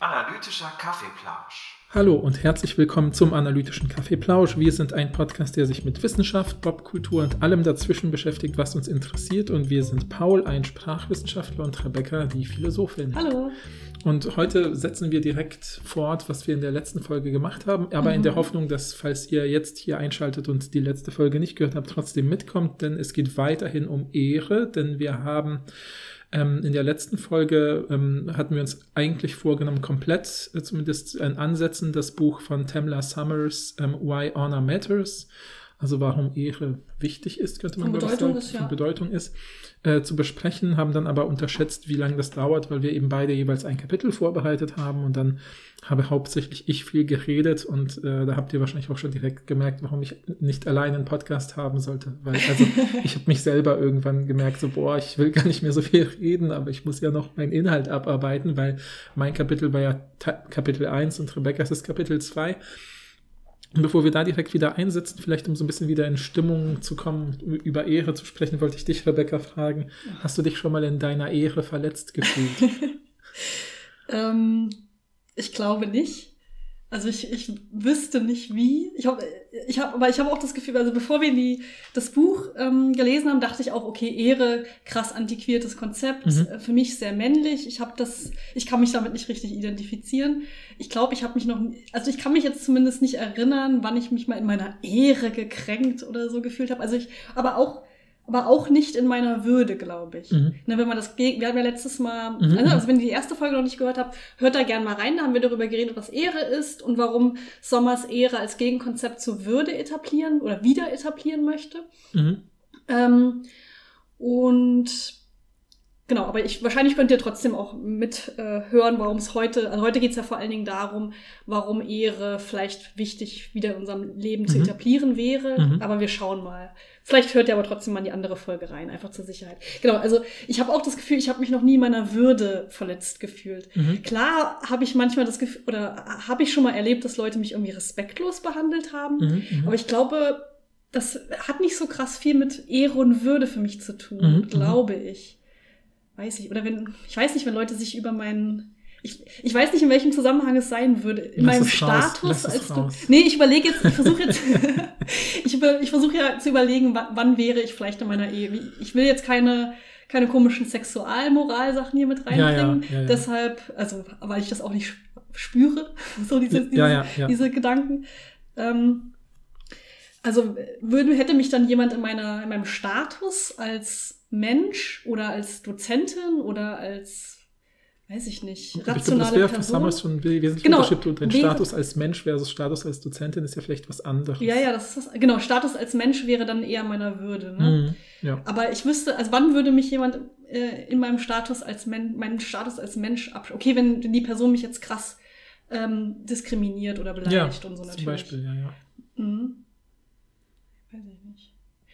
Analytischer Kaffeeplausch. Hallo und herzlich willkommen zum Analytischen Kaffeeplausch. Wir sind ein Podcast, der sich mit Wissenschaft, Popkultur und allem dazwischen beschäftigt, was uns interessiert. Und wir sind Paul, ein Sprachwissenschaftler, und Rebecca, die Philosophin. Hallo. Und heute setzen wir direkt fort, was wir in der letzten Folge gemacht haben, aber Mhm. in der Hoffnung, dass, falls ihr jetzt hier einschaltet und die letzte Folge nicht gehört habt, trotzdem mitkommt, denn es geht weiterhin um Ehre, denn wir haben ähm, in der letzten Folge ähm, hatten wir uns eigentlich vorgenommen, komplett äh, zumindest in Ansätzen das Buch von Tamla Summers ähm, Why Honor Matters, also warum Ehre wichtig ist, könnte man glaube ich Bedeutung sagen, ist, ja. von Bedeutung ist, äh, zu besprechen, haben dann aber unterschätzt, wie lange das dauert, weil wir eben beide jeweils ein Kapitel vorbereitet haben und dann habe hauptsächlich ich viel geredet und äh, da habt ihr wahrscheinlich auch schon direkt gemerkt, warum ich nicht alleine einen Podcast haben sollte, weil also ich habe mich selber irgendwann gemerkt, so boah, ich will gar nicht mehr so viel reden, aber ich muss ja noch meinen Inhalt abarbeiten, weil mein Kapitel war ja Ta Kapitel 1 und Rebecca's ist Kapitel 2. Bevor wir da direkt wieder einsetzen, vielleicht um so ein bisschen wieder in Stimmung zu kommen, über Ehre zu sprechen, wollte ich dich, Rebecca, fragen, hast du dich schon mal in deiner Ehre verletzt gefühlt? Ähm, ich glaube nicht. Also ich, ich wüsste nicht wie. Ich habe, ich hab, aber ich habe auch das Gefühl, also bevor wir die, das Buch ähm, gelesen haben, dachte ich auch, okay, Ehre, krass antiquiertes Konzept, Mhm. äh, für mich sehr männlich. Ich habe das, ich kann mich damit nicht richtig identifizieren. Ich glaube, ich habe mich noch, also ich kann mich jetzt zumindest nicht erinnern, wann ich mich mal in meiner Ehre gekränkt oder so gefühlt habe. Also ich, aber auch, aber auch nicht in meiner Würde, glaube ich. Mhm. Ne, wenn man das, wir haben ja letztes Mal, Mhm, also, also wenn ihr die erste Folge noch nicht gehört habt, hört da gerne mal rein, da haben wir darüber geredet, was Ehre ist und warum Sommers Ehre als Gegenkonzept zur Würde etablieren oder wieder etablieren möchte. Mhm. Ähm, und genau, aber ich wahrscheinlich könnt ihr trotzdem auch mit äh, hören, warum es heute, also heute geht es ja vor allen Dingen darum, warum Ehre vielleicht wichtig wieder in unserem Leben zu Mhm. etablieren wäre. Mhm. Aber wir schauen mal. Vielleicht hört ihr aber trotzdem mal in die andere Folge rein, einfach zur Sicherheit. Genau, also ich habe auch das Gefühl, ich habe mich noch nie in meiner Würde verletzt gefühlt. Mhm. Klar habe ich manchmal das Gefühl, oder habe ich schon mal erlebt, dass Leute mich irgendwie respektlos behandelt haben. Mhm. Mhm. Aber ich glaube, das hat nicht so krass viel mit Ehre und Würde für mich zu tun, Mhm, glaube ich. Weiß ich. Oder wenn, ich weiß nicht, wenn Leute sich über meinen. Ich, ich weiß nicht, in welchem Zusammenhang es sein würde. In Lass meinem Status als du. raus. Nee, ich überlege jetzt, ich versuche jetzt. ich über, ich versuche ja zu überlegen, wann, wäre ich vielleicht in meiner Ehe. Ich will jetzt keine, keine komischen Sexualmoralsachen hier mit Ja, ja, reinbringen. ja, ja. Deshalb, also, weil ich das auch nicht spüre, so diese, diese, diese Gedanken. Ähm, also würde, hätte mich dann jemand in, meiner, in meinem Status als Mensch oder als Dozentin oder als, weiß ich nicht, Ich glaube, rationale das wäre für Person. Summers schon wesentlich Genau. Unterschied. Und dein Wäre- Status als Mensch versus Status als Dozentin ist ja vielleicht was anderes. Ja, ja, das ist das, genau, Status als Mensch wäre dann eher meiner Würde. Ne? Mhm. Ja. Aber ich wüsste, also wann würde mich jemand äh, in meinem Status als Men meinen Status als Mensch ab. Okay, wenn die Person mich jetzt krass ähm, diskriminiert oder ja, beleidigt und so natürlich. zum Beispiel, ja, ja. Mhm. Weiß ich nicht.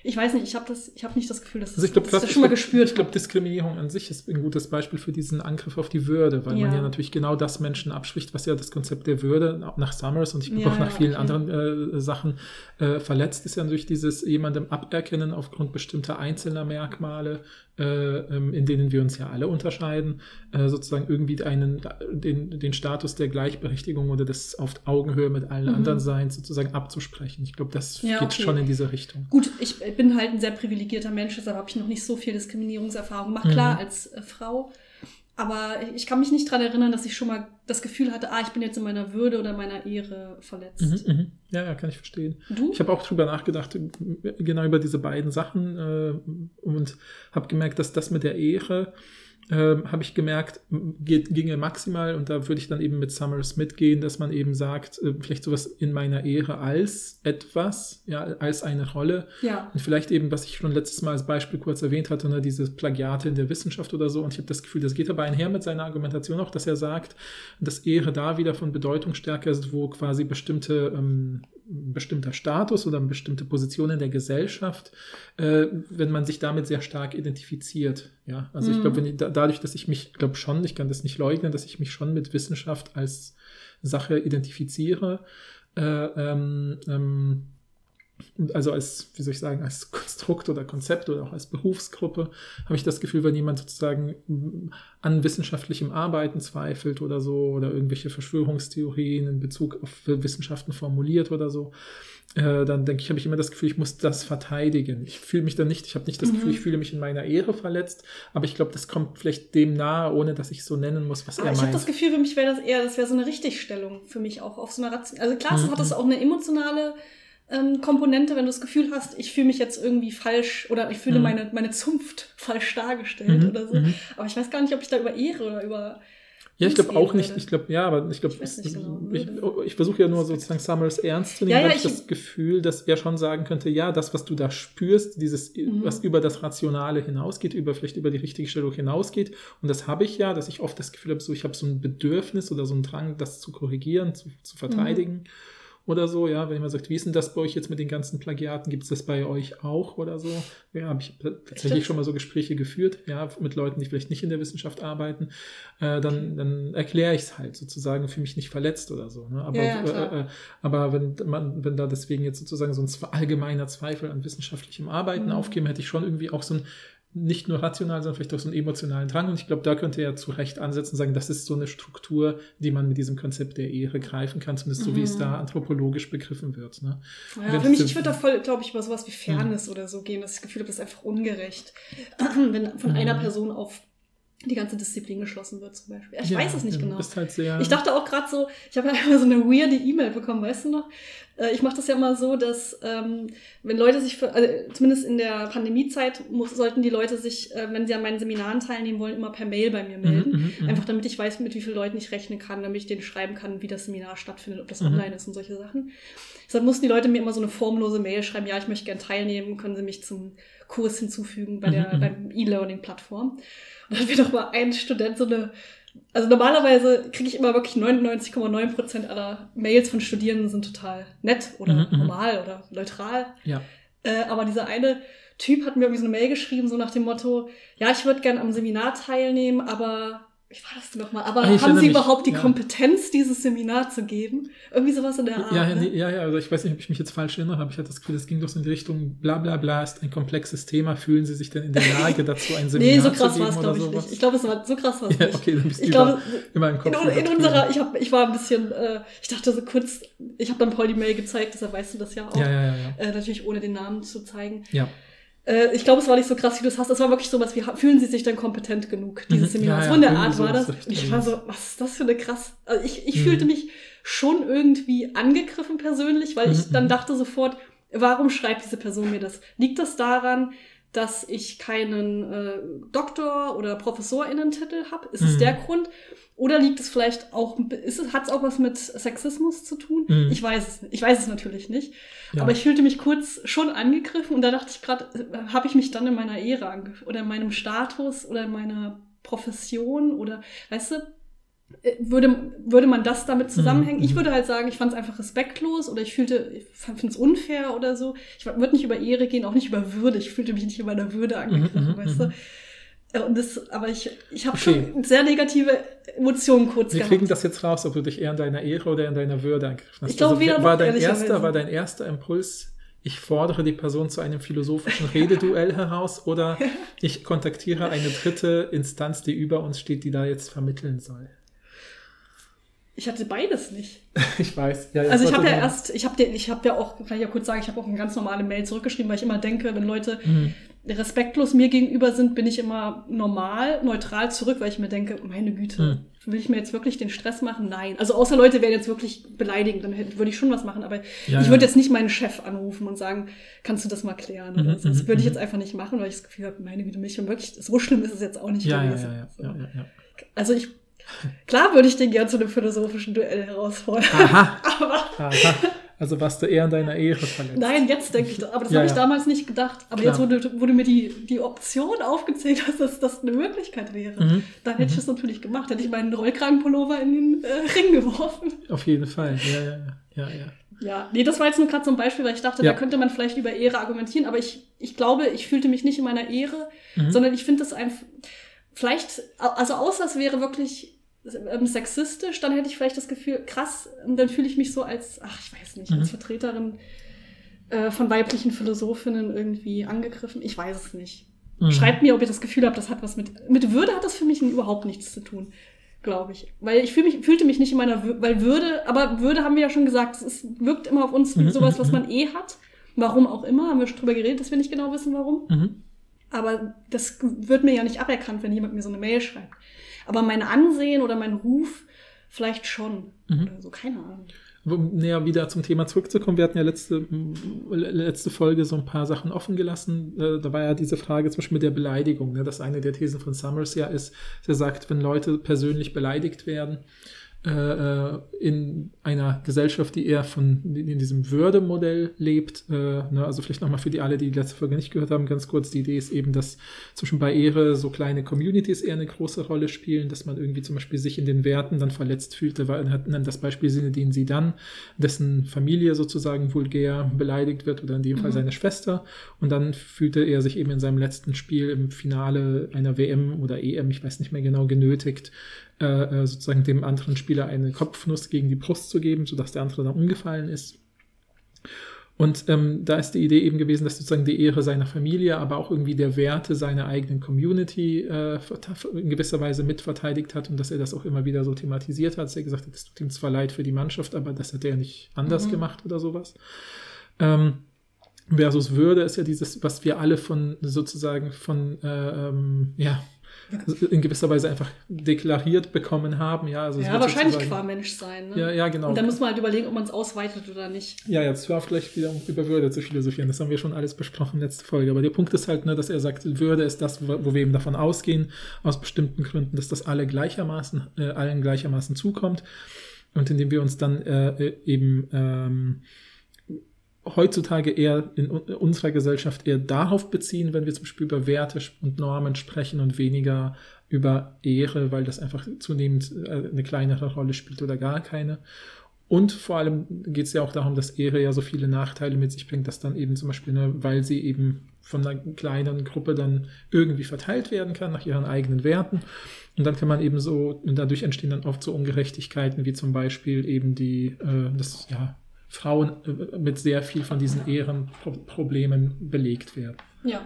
Ich weiß nicht, ich habe das, ich habe nicht das Gefühl, dass Also ich ich das schon mal gespürt Ich glaube, Diskriminierung an sich ist ein gutes Beispiel für diesen Angriff auf die Würde, weil man Ja. ja natürlich genau das Menschen abspricht, was ja das Konzept der Würde nach Summers und ich glaube Ja, auch nach ja, vielen okay. anderen äh, Sachen äh, verletzt ist ja durch dieses jemandem aberkennen aufgrund bestimmter einzelner Merkmale, äh, ähm, in denen wir uns ja alle unterscheiden, äh, sozusagen irgendwie einen, den, den Status der Gleichberechtigung oder des auf Augenhöhe mit allen Mhm. anderen Seins sozusagen abzusprechen. Ich glaube, das Ja, geht okay. schon in diese Richtung. Gut, ich bin halt ein sehr privilegierter Mensch, deshalb habe ich noch nicht so viel Diskriminierungserfahrung gemacht. Klar, Mhm. als äh, Frau. Aber ich kann mich nicht dran erinnern, dass ich schon mal das Gefühl hatte, ah, ich bin jetzt in meiner Würde oder meiner Ehre verletzt. Mhm, mhm. Ja, ja, kann ich verstehen. Du? Ich habe auch drüber nachgedacht, genau über diese beiden Sachen äh, und habe gemerkt, dass das mit der Ehre, äh, habe ich gemerkt, geht, ginge maximal und da würde ich dann eben mit Summers mitgehen, dass man eben sagt, äh, vielleicht sowas in meiner Ehre als etwas, ja, als eine Rolle. ja. Und vielleicht eben, was ich schon letztes Mal als Beispiel kurz erwähnt hatte, ne, diese Plagiate in der Wissenschaft oder so. Und ich habe das Gefühl, das geht aber einher mit seiner Argumentation auch, dass er sagt, dass Ehre da wieder von Bedeutung stärker ist, wo quasi bestimmte, ähm, bestimmter Status oder eine bestimmte Position in der Gesellschaft, äh, wenn man sich damit sehr stark identifiziert. Ja, also ich Mhm. glaube, ich, da, dadurch, dass ich mich, glaube schon, ich kann das nicht leugnen, dass ich mich schon mit Wissenschaft als Sache identifiziere, äh, ähm, ähm, also als, wie soll ich sagen, als Konstrukt oder Konzept oder auch als Berufsgruppe, habe ich das Gefühl, wenn jemand sozusagen an wissenschaftlichem Arbeiten zweifelt oder so oder irgendwelche Verschwörungstheorien in Bezug auf Wissenschaften formuliert oder so, äh, dann denke ich, habe ich immer das Gefühl, ich muss das verteidigen. Ich fühle mich dann nicht, ich habe nicht das mhm. Gefühl, ich fühle mich in meiner Ehre verletzt, aber ich glaube, das kommt vielleicht dem nahe, ohne dass ich so nennen muss, was aber er ich meint. Ich habe das Gefühl, für mich wäre das eher, das wäre so eine Richtigstellung für mich auch auf so einer Ration. Also klar, mhm. hat das auch eine emotionale ähm, Komponente, wenn du das Gefühl hast, ich fühle mich jetzt irgendwie falsch oder ich fühle mhm. meine, meine Zunft falsch dargestellt mhm. oder so. Mhm. Aber ich weiß gar nicht, ob ich da über Ehre oder über ja, ich glaube auch nicht. Ich glaube, ja, aber ich glaube, ich, genau, ich, ich versuche ja nur sozusagen Summers ernst zu nehmen, ja, ja, ich, ich das Gefühl, dass er schon sagen könnte, ja, das, was du da spürst, dieses, mhm. was über das Rationale hinausgeht, über vielleicht über die richtige Stellung hinausgeht, und das habe ich ja, dass ich oft das Gefühl habe, so ich habe so ein Bedürfnis oder so einen Drang, das zu korrigieren, zu, zu verteidigen. Mhm oder so, ja, wenn man sagt, wie ist denn das bei euch jetzt mit den ganzen Plagiaten? Gibt es das bei euch auch oder so? Ja, habe ich tatsächlich schon mal so Gespräche geführt, ja, mit Leuten, die vielleicht nicht in der Wissenschaft arbeiten. Äh, dann, dann erkläre ich es halt sozusagen, für mich nicht verletzt oder so. Ne? Aber, ja, ja, äh, äh, aber wenn man, wenn da deswegen jetzt sozusagen so ein allgemeiner Zweifel an wissenschaftlichem Arbeiten mhm. aufgeben, hätte ich schon irgendwie auch so ein nicht nur rational, sondern vielleicht auch so einen emotionalen Drang. Und ich glaube, da könnte er zu Recht ansetzen und sagen, das ist so eine Struktur, die man mit diesem Konzept der Ehre greifen kann, zumindest so, wie es mhm. da anthropologisch begriffen wird. Ne? Ja, für mich, ich würde da voll, glaube ich, über sowas wie Fairness mhm. oder so gehen, dass ich das Gefühl habe, das ist einfach ungerecht, wenn von mhm. einer Person auf die ganze Disziplin geschlossen wird zum Beispiel. Ich ja, weiß es nicht ja, genau. Halt ich dachte auch gerade so, ich habe ja einmal so eine weirde E-Mail bekommen, weißt du noch? Äh, ich mache das ja immer so, dass ähm, wenn Leute sich, für, also zumindest in der Pandemiezeit, muss, sollten die Leute sich, äh, wenn sie an meinen Seminaren teilnehmen wollen, immer per Mail bei mir melden. Mhm, mhm, mhm. Einfach damit ich weiß, mit wie vielen Leuten ich rechnen kann, damit ich denen schreiben kann, wie das Seminar stattfindet, ob das mhm. online ist und solche Sachen. Deshalb mussten die Leute mir immer so eine formlose Mail schreiben, ja, ich möchte gerne teilnehmen, können Sie mich zum Kurs hinzufügen bei der mhm, mhm. beim E-Learning-Plattform. Und dann hat mir doch mal ein Student so eine, also normalerweise kriege ich immer wirklich 99,9 Prozent aller Mails von Studierenden sind total nett oder mhm, mhm, normal oder neutral. Ja. Äh, aber dieser eine Typ hat mir irgendwie so eine Mail geschrieben, so nach dem Motto, ja, ich würde gerne am Seminar teilnehmen, aber wie war das nochmal? Aber ah, haben Sie überhaupt die ja. Kompetenz, dieses Seminar zu geben? Irgendwie sowas in der Art. Ja, ja, ne? ja, ja, also ich weiß nicht, ob ich mich jetzt falsch erinnere, aber ich hatte das Gefühl, das ging doch so in die Richtung, bla bla bla, ist ein komplexes Thema, fühlen Sie sich denn in der Lage dazu, ein Seminar nee, so krass war es, glaube ich, sowas? nicht. Ich glaube, es war so krass war es ja, nicht. Okay, dann bist ich du glaube, immer im Kopf. In, in unserer, ich, hab, ich war ein bisschen, äh, ich dachte so kurz, ich habe dann Paul die Mail gezeigt, deshalb weißt du das ja auch. Ja, ja, ja. ja. Äh, natürlich ohne den Namen zu zeigen. Ja. Äh, ich glaube, es war nicht so krass, wie du es hast. Es war wirklich so was wie, fühlen Sie sich denn kompetent genug, dieses mhm. Seminar? Ja, ja, so in der Art war das. Ich war so, was ist das für eine krass. Also ich, ich mhm. fühlte mich schon irgendwie angegriffen persönlich, weil ich mhm. dann dachte sofort, warum schreibt diese Person mir das? Liegt das daran, dass ich keinen äh, Doktor- oder Professorinnentitel habe? Ist es mhm. der Grund? Oder liegt es vielleicht auch, ist es, hat es auch was mit Sexismus zu tun? Mhm. Ich weiß es. Ich weiß es natürlich nicht. Ja. Aber ich fühlte mich kurz schon angegriffen und da dachte ich gerade, äh, habe ich mich dann in meiner Ehre angegriffen oder in meinem Status oder in meiner Profession oder, weißt du, würde, würde man das damit zusammenhängen? Mhm. Ich würde halt sagen, ich fand es einfach respektlos oder ich fühlte, ich finde es unfair oder so. Ich würde nicht über Ehre gehen, auch nicht über Würde. Ich fühlte mich nicht in meiner Würde angegriffen, mhm, weißt du? Mhm. Äh, und das, aber ich, ich habe okay. schon sehr negative Emotionen kurz Wir gehabt. kriegen das jetzt raus, ob du dich eher in deiner Ehre oder in deiner Würde angegriffen hast. Ich glaube, also, war, dein erster, war dein erster Impuls, ich fordere die Person zu einem philosophischen Rededuell heraus oder ich kontaktiere eine dritte Instanz, die über uns steht, die da jetzt vermitteln soll? Ich hatte beides nicht. ich weiß. Ja, also ich habe ja erst, ich habe ich habe ja auch, kann ich ja kurz sagen, ich habe auch eine ganz normale Mail zurückgeschrieben, weil ich immer denke, wenn Leute mhm respektlos mir gegenüber sind, bin ich immer normal, neutral zurück, weil ich mir denke, meine Güte, hm. will ich mir jetzt wirklich den Stress machen? Nein. Also außer Leute werden jetzt wirklich beleidigend, dann würde ich schon was machen, aber ja, ich würde ja. jetzt nicht meinen Chef anrufen und sagen, kannst du das mal klären? Mhm, so. Das würde ich mhm. jetzt einfach nicht machen, weil ich das Gefühl habe, meine Güte, mich wirklich, so schlimm ist es jetzt auch nicht ja, gewesen. So. Also ich Klar würde ich den gern zu einem philosophischen Duell herausfordern. Aha. aber Aha. Also warst du eher in deiner Ehre verletzt. Nein, jetzt denke ich, aber das ja, habe ich ja. damals nicht gedacht. Aber Klar. jetzt wurde, wurde mir die, die Option aufgezählt, dass das, das eine Möglichkeit wäre. Mhm. Dann hätte mhm. ich das natürlich gemacht. Hätte ich meinen Rollkragenpullover in den äh, Ring geworfen. Auf jeden Fall, ja, ja, ja. ja. Ja, nee, das war jetzt nur gerade so ein Beispiel, weil ich dachte, ja. da könnte man vielleicht über Ehre argumentieren, aber ich, ich glaube, ich fühlte mich nicht in meiner Ehre, mhm. sondern ich finde das einfach, vielleicht, also außer es wäre wirklich sexistisch, dann hätte ich vielleicht das Gefühl, krass, dann fühle ich mich so als, ach, ich weiß nicht, mhm. als Vertreterin äh, von weiblichen Philosophinnen irgendwie angegriffen. Ich weiß es nicht. Mhm. Schreibt mir, ob ihr das Gefühl habt, das hat was mit. Mit Würde hat das für mich überhaupt nichts zu tun, glaube ich. Weil ich fühl mich, fühlte mich nicht in meiner Würde, weil Würde, aber Würde haben wir ja schon gesagt, es ist, wirkt immer auf uns wie Mhm, sowas, mhm, was mhm. man eh hat. Warum auch immer, haben wir schon drüber geredet, dass wir nicht genau wissen, warum. Aber das wird mir ja nicht aberkannt, wenn jemand mir so eine Mail schreibt. Aber mein Ansehen oder mein Ruf vielleicht schon. Mhm. Oder so, keine Ahnung. Um näher wieder zum Thema zurückzukommen, wir hatten ja letzte, letzte Folge so ein paar Sachen offen gelassen. Äh, Da war ja diese Frage zum Beispiel mit der Beleidigung, ne, dass eine der Thesen von Summers ja ist, dass er sagt, wenn Leute persönlich beleidigt werden, äh, äh, in einer Gesellschaft, die eher von in diesem Würdemodell lebt. Äh, ne, also vielleicht nochmal für die alle, die die letzte Folge nicht gehört haben, ganz kurz, die Idee ist eben, dass zwischen bei Ehre so kleine Communities eher eine große Rolle spielen, dass man irgendwie zum Beispiel sich in den Werten dann verletzt fühlte, weil hat dann das Beispiel Sinne, den sie dann, dessen Familie sozusagen vulgär beleidigt wird oder in dem Fall Mhm. seine Schwester und dann fühlte er sich eben in seinem letzten Spiel im Finale einer WM oder EM, ich weiß nicht mehr genau, genötigt, äh, äh, sozusagen dem anderen Spieler eine Kopfnuss gegen die Brust zu geben, sodass der andere dann umgefallen ist. Und ähm, da ist die Idee eben gewesen, dass sozusagen die Ehre seiner Familie, aber auch irgendwie der Werte seiner eigenen Community äh, in gewisser Weise mitverteidigt hat und dass er das auch immer wieder so thematisiert hat, dass er gesagt hat, es tut ihm zwar leid für die Mannschaft, aber das hat er nicht anders Mhm. gemacht oder sowas. Ähm, versus Würde ist ja dieses, was wir alle von sozusagen von äh, ähm, ja in gewisser Weise einfach deklariert bekommen haben. Ja, also es Ja, wird wahrscheinlich qua Mensch sein. Ne? Ja, ja, genau. Und dann muss man halt überlegen, ob man es ausweitet oder nicht. Ja, jetzt hör auf gleich wieder über Würde zu philosophieren. Das haben wir schon alles besprochen letzte Folge. Aber der Punkt ist halt, ne, dass er sagt, Würde ist das, wo wo wir eben davon ausgehen, aus bestimmten Gründen, dass das alle gleichermaßen, äh, allen gleichermaßen zukommt. Und indem wir uns dann äh, eben ähm, heutzutage eher in un- unserer Gesellschaft eher darauf beziehen, wenn wir zum Beispiel über Werte und Normen sprechen und weniger über Ehre, weil das einfach zunehmend äh, eine kleinere Rolle spielt oder gar keine. Und vor allem geht es ja auch darum, dass Ehre ja so viele Nachteile mit sich bringt, dass dann eben zum Beispiel, ne, weil sie eben von einer kleinen Gruppe dann irgendwie verteilt werden kann nach ihren eigenen Werten. Und dann kann man eben so, und dadurch entstehen dann oft so Ungerechtigkeiten, wie zum Beispiel eben die, äh, dass ja, Frauen äh, mit sehr viel von diesen Ehrenproblemen belegt werden. Ja.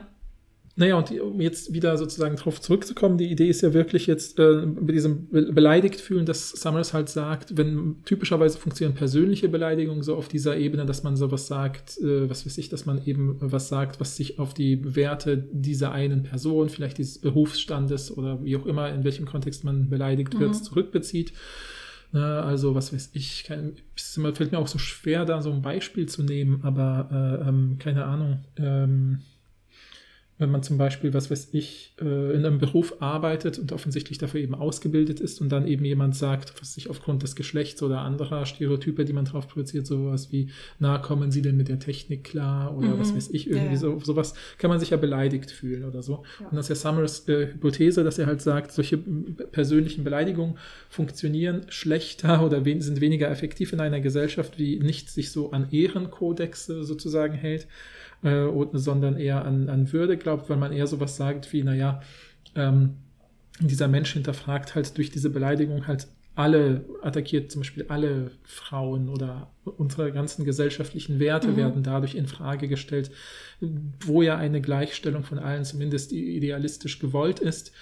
Naja, und um jetzt wieder sozusagen drauf zurückzukommen, die Idee ist ja wirklich jetzt äh, bei diesem Be- beleidigt fühlen, dass Summers halt sagt, wenn typischerweise funktionieren persönliche Beleidigungen so auf dieser Ebene, dass man sowas sagt, äh, was weiß ich, dass man eben was sagt, was sich auf die Werte dieser einen Person, vielleicht dieses Berufsstandes oder wie auch immer, in welchem Kontext man beleidigt wird, Mhm. zurückbezieht. Ne, also, was weiß ich, kein, es fällt mir auch so schwer, da so ein Beispiel zu nehmen, aber äh, ähm, keine Ahnung. Ähm, wenn man zum Beispiel, was weiß ich, äh, in einem Beruf arbeitet und offensichtlich dafür eben ausgebildet ist und dann eben jemand sagt, was sich aufgrund des Geschlechts oder anderer Stereotype, die man drauf projiziert, sowas wie, na, kommen Sie denn mit der Technik klar oder Mhm. was weiß ich, irgendwie Ja, so, sowas kann man sich ja beleidigt fühlen oder so. Ja. Und das ist ja Summers äh, Hypothese, dass er halt sagt, solche persönlichen Beleidigungen funktionieren schlechter oder wen, sind weniger effektiv in einer Gesellschaft, wie nicht sich so an Ehrenkodexe sozusagen hält, äh, sondern eher an, an Würde glaubt, weil man eher sowas sagt wie, naja, ähm, dieser Mensch hinterfragt halt durch diese Beleidigung halt alle, attackiert zum Beispiel alle Frauen oder unsere ganzen gesellschaftlichen Werte Mhm. werden dadurch in Frage gestellt, wo ja eine Gleichstellung von allen zumindest idealistisch gewollt ist.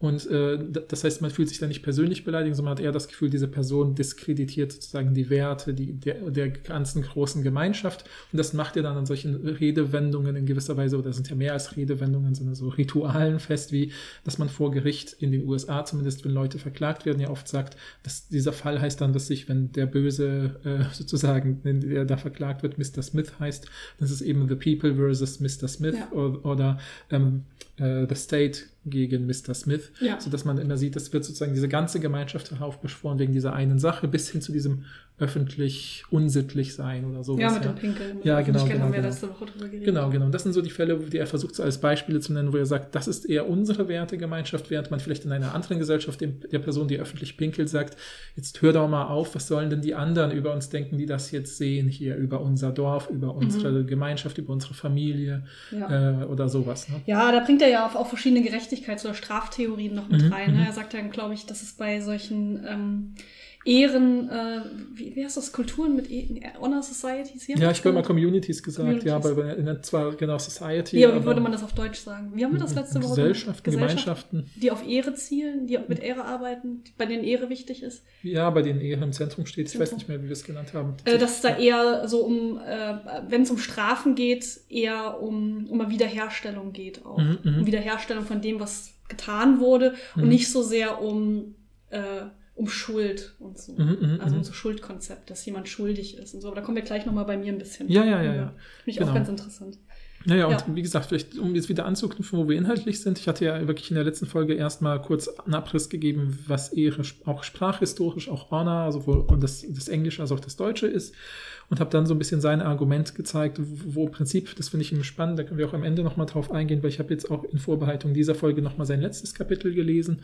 Und äh, das heißt, man fühlt sich da nicht persönlich beleidigt, sondern hat eher das Gefühl, diese Person diskreditiert sozusagen die Werte die, der, der ganzen großen Gemeinschaft. Und das macht ja dann an solchen Redewendungen in gewisser Weise, oder sind ja mehr als Redewendungen, sondern so Ritualen fest, wie dass man vor Gericht in den USA zumindest, wenn Leute verklagt werden, ja oft sagt, dass dieser Fall heißt dann, dass sich, wenn der Böse äh, sozusagen, wenn der da verklagt wird, Mr. Smith heißt, das ist eben The People versus Mr. Smith Ja. oder, oder ähm, äh, The State gegen Mr. Smith, Ja. so dass man immer sieht, das wird sozusagen diese ganze Gemeinschaft heraufbeschworen wegen dieser einen Sache bis hin zu diesem öffentlich unsittlich sein oder sowas. Ja, mit dem Pinkeln. Ja, genau, Öffentlichkeit genau, haben wir genau. letzte Woche drüber geredet. Genau, genau. Und das sind so die Fälle, die er versucht, so als Beispiele zu nennen, wo er sagt, das ist eher unsere Wertegemeinschaft, während man vielleicht in einer anderen Gesellschaft dem, der Person, die öffentlich pinkelt, sagt, jetzt hör doch mal auf, was sollen denn die anderen über uns denken, die das jetzt sehen, hier über unser Dorf, über unsere Gemeinschaft, über unsere Familie Ja. äh, oder sowas. Ne? Ja, da bringt er ja auch, auch verschiedene Gerechtigkeits- oder Straftheorien noch mit Mhm, rein. mhm. Ne? Er sagt dann, glaube ich, dass es bei solchen ähm, Ehren, äh, wie, wie heißt das, Kulturen mit e Honor Societies hier? Ja, ich glaube mal Communities gesagt, Communities. ja, aber zwar genau Society. Wie, aber wie würde man das auf Deutsch sagen? Wie haben wir das letzte Woche? Gesellschaften, Gemeinschaften. Die auf Ehre zielen, die mit Ehre arbeiten, bei denen Ehre wichtig ist. Ja, bei denen Ehre im Zentrum steht. Ich weiß nicht mehr, wie wir es genannt haben. Äh, dass es da eher so um, äh, wenn es um Strafen geht, eher um, um eine Wiederherstellung geht auch. Mhm, mhm. um Wiederherstellung von dem, was getan wurde und Mhm. nicht so sehr um, äh, um Schuld und so. Mhm, mhm, also um mhm. so Schuldkonzept, dass jemand schuldig ist und so. Aber da kommen wir gleich nochmal bei mir ein bisschen. Ja, ja, ja, ja. Finde ich Genau. auch ganz interessant. Naja, und Ja. wie gesagt, vielleicht, um jetzt wieder anzuknüpfen, wo wir inhaltlich sind, ich hatte ja wirklich in der letzten Folge erstmal kurz einen Abriss gegeben, was Ehre sp- auch sprachhistorisch, auch Honor, sowohl das, das Englische als auch das Deutsche ist. Und habe dann so ein bisschen sein Argument gezeigt, wo im Prinzip, das finde ich eben spannend, da können wir auch am Ende nochmal drauf eingehen, weil ich habe jetzt auch in Vorbereitung dieser Folge nochmal sein letztes Kapitel gelesen,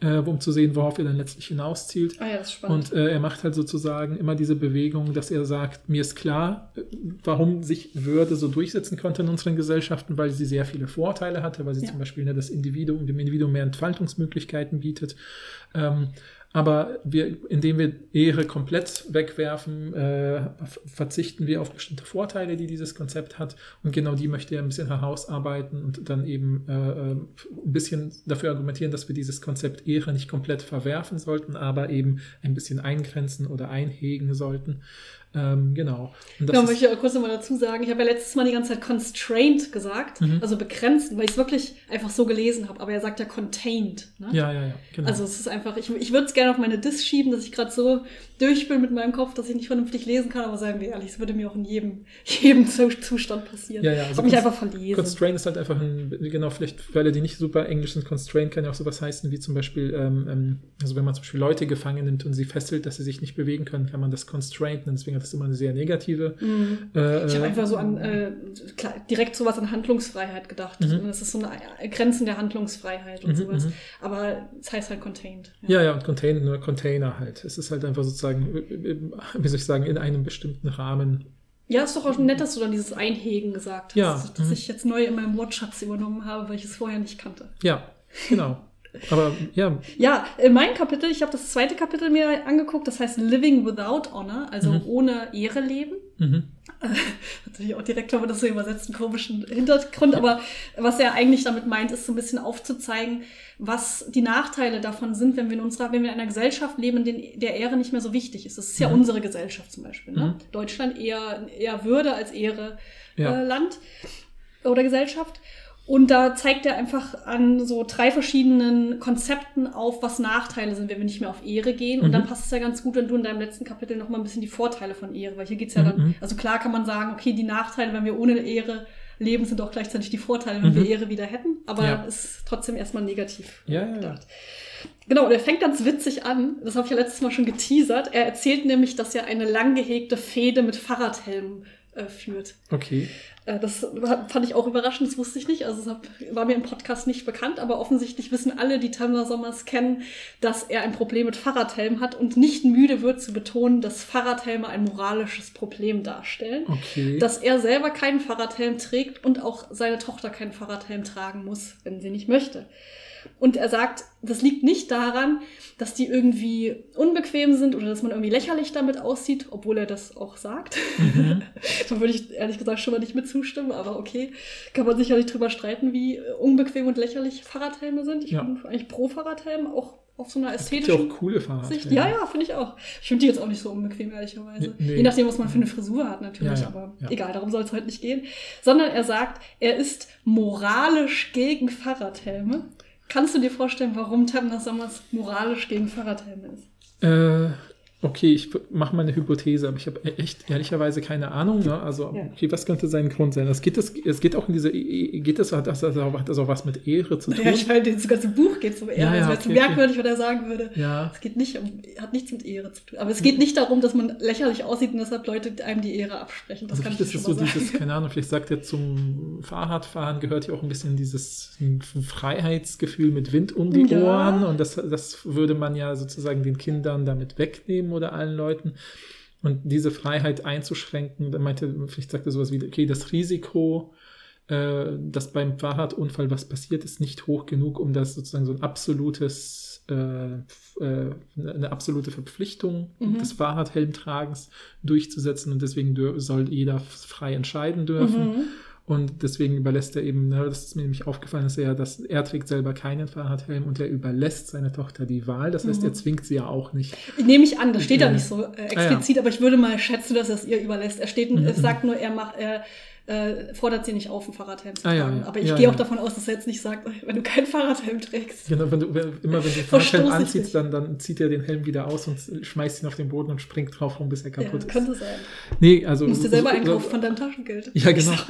äh, um zu sehen, worauf er dann letztlich hinauszielt. Ah ja, das ist spannend. Und äh, er macht halt sozusagen immer diese Bewegung, dass er sagt, mir ist klar, äh, warum sich Würde so durchsetzen konnte in unseren Gesellschaften, weil sie sehr viele Vorteile hatte, weil sie Ja. zum Beispiel ne, das Individuum, dem Individuum mehr Entfaltungsmöglichkeiten bietet. Ähm, aber wir, indem wir Ehre komplett wegwerfen, äh, verzichten wir auf bestimmte Vorteile, die dieses Konzept hat. Und genau die möchte er ein bisschen herausarbeiten und dann eben äh, äh, ein bisschen dafür argumentieren, dass wir dieses Konzept Ehre nicht komplett verwerfen sollten, aber eben ein bisschen eingrenzen oder einhegen sollten. Ähm, genau. Und Genau, möchte ich auch kurz nochmal dazu sagen. Ich habe ja letztes Mal die ganze Zeit constrained gesagt, Mhm. also begrenzt, weil ich es wirklich einfach so gelesen habe. Aber er sagt ja contained. Ne? ja, ja, ja, genau. Also es ist einfach, ich, ich würde es gerne auf meine Disk schieben, dass ich gerade so durch bin mit meinem Kopf, dass ich nicht vernünftig lesen kann, aber seien wir ehrlich, es würde mir auch in jedem, jedem Zu- Zustand passieren. Ja, ja, also mich einfach verlesen. Constraint ist halt einfach ein, genau, vielleicht für alle, die nicht super Englisch sind, Constraint kann ja auch sowas heißen wie zum Beispiel, ähm, ähm, also wenn man zum Beispiel Leute gefangen nimmt und sie fesselt, dass sie sich nicht bewegen können, kann man das Constraint nennen. Deswegen hat das immer eine sehr negative. Mhm. Äh, Ich habe äh, einfach so an äh, direkt sowas an Handlungsfreiheit gedacht. Mhm. Das ist so eine Grenzen der Handlungsfreiheit und Mhm, sowas. mhm. Aber es heißt halt contained. Ja, ja, und Contain, nur Container halt. Es ist halt einfach sozusagen, äh, äh, wie soll ich sagen, in einem bestimmten Rahmen. Ja, ist doch auch nett, dass du dann dieses Einhegen gesagt hast, Ja, dass mhm. ich jetzt neu in meinem Wortschatz übernommen habe, weil ich es vorher nicht kannte. Ja, genau. Aber ja, Ja, in meinem Kapitel, ich habe das zweite Kapitel mir angeguckt, das heißt Living Without Honor, also Mhm. ohne Ehre leben. mhm. Natürlich auch direkt, wenn man das so übersetzt, einen komischen Hintergrund, aber was er eigentlich damit meint, ist so ein bisschen aufzuzeigen, was die Nachteile davon sind, wenn wir in unserer, wenn wir in einer Gesellschaft leben, in der der Ehre nicht mehr so wichtig ist. Das ist ja Mhm. unsere Gesellschaft zum Beispiel. Ne? Mhm. Deutschland eher, eher Würde als Ehre Ja. äh, Land oder Gesellschaft. Und da zeigt er einfach an so drei verschiedenen Konzepten auf, was Nachteile sind, wenn wir nicht mehr auf Ehre gehen. Und Mhm. dann passt es ja ganz gut, wenn du in deinem letzten Kapitel noch mal ein bisschen die Vorteile von Ehre, weil hier geht's ja Mhm, dann, mhm. also klar kann man sagen, okay, die Nachteile, wenn wir ohne Ehre leben, sind auch gleichzeitig die Vorteile, wenn Mhm. wir Ehre wieder hätten. Aber Ja. ist trotzdem erstmal negativ Ja, ja, ja. gedacht. Genau, und er fängt ganz witzig an. Das habe ich ja letztes Mal schon geteasert. Er erzählt nämlich, dass er eine lang gehegte Fehde mit Fahrradhelmen äh, führt. okay. Äh, Das fand ich auch überraschend, das wusste ich nicht. Also es war mir im Podcast nicht bekannt, aber offensichtlich wissen alle, die Tamla Sommers kennen, dass er ein Problem mit Fahrradhelmen hat und nicht müde wird zu betonen, dass Fahrradhelme ein moralisches Problem darstellen. Okay. Dass er selber keinen Fahrradhelm trägt und auch seine Tochter keinen Fahrradhelm tragen muss, wenn sie nicht möchte. Und er sagt, das liegt nicht daran, dass die irgendwie unbequem sind oder dass man irgendwie lächerlich damit aussieht, obwohl er das auch sagt. Mhm. da würde ich ehrlich gesagt schon mal nicht mit zustimmen, aber okay, kann man sicherlich drüber streiten, wie unbequem und lächerlich Fahrradhelme sind. Ich Ja. bin eigentlich pro Fahrradhelm, auch auf so einer Es gibt ja ästhetischen auch coole Fahrradhelme. Sicht. Ja, ja, finde ich auch. Ich finde die jetzt auch nicht so unbequem, ehrlicherweise. Nee. Je nachdem, was man für eine Frisur hat, natürlich, Ja, ja, aber egal, darum soll es heute nicht gehen. Sondern er sagt, er ist moralisch gegen Fahrradhelme. Kannst du dir vorstellen, warum Tamna Sommers moralisch gegen Fahrradhelme ist? Äh, okay, ich mache mal eine Hypothese, aber ich habe echt ehrlicherweise keine Ahnung. Ne? Also, okay, was könnte sein Grund sein? Es geht, das, es geht auch in diese, geht das, hat das, hat das auch was mit Ehre zu tun? Ja, ich meine, das ganze Buch geht um Ehre. Ja, ja, es wäre zu okay, merkwürdig, wenn er sagen würde, Ja, es geht nicht um, hat nichts mit Ehre zu tun. Aber es geht nicht darum, dass man lächerlich aussieht und deshalb Leute einem die Ehre absprechen. Das also kann ich ist es schon so sagen. dieses, keine Ahnung, vielleicht sagt er zum Fahrradfahren gehört ja auch ein bisschen dieses Freiheitsgefühl mit Wind um die Ja. Ohren und das, das würde man ja sozusagen den Kindern damit wegnehmen oder allen Leuten. Und diese Freiheit einzuschränken, dann meinte, vielleicht sagt er sowas wie, okay, das Risiko, äh, dass beim Fahrradunfall was passiert, ist nicht hoch genug, um das sozusagen so ein absolutes äh, äh, eine absolute Verpflichtung Mhm. des Fahrradhelmtragens durchzusetzen und deswegen soll jeder frei entscheiden dürfen. Mhm. Und deswegen überlässt er eben, ne, das ist mir nämlich aufgefallen, ist ja, dass er trägt selber keinen Fahrradhelm und er überlässt seine Tochter die Wahl. Das heißt, Mhm. er zwingt sie ja auch nicht. Nehme ich an, das steht da Ja. nicht so äh, explizit, aber ich würde mal schätzen, dass er es ihr überlässt. Er steht, Mhm. er sagt nur, er macht, er äh, fordert sie nicht auf, einen Fahrradhelm zu Ah, ja, tragen. ja. Aber ich Ja, gehe ja. auch davon aus, dass er jetzt nicht sagt, wenn du keinen Fahrradhelm trägst. Genau, wenn du, wenn, immer wenn du den Fahrradhelm anziehst, dann, dann zieht er den Helm wieder aus und schmeißt ihn auf den Boden und springt drauf rum, bis er Ja, kaputt ist. könnte sein. Nee, also. Du musst dir selber so- einkaufen von deinem Taschengeld. Ja, genau. sag.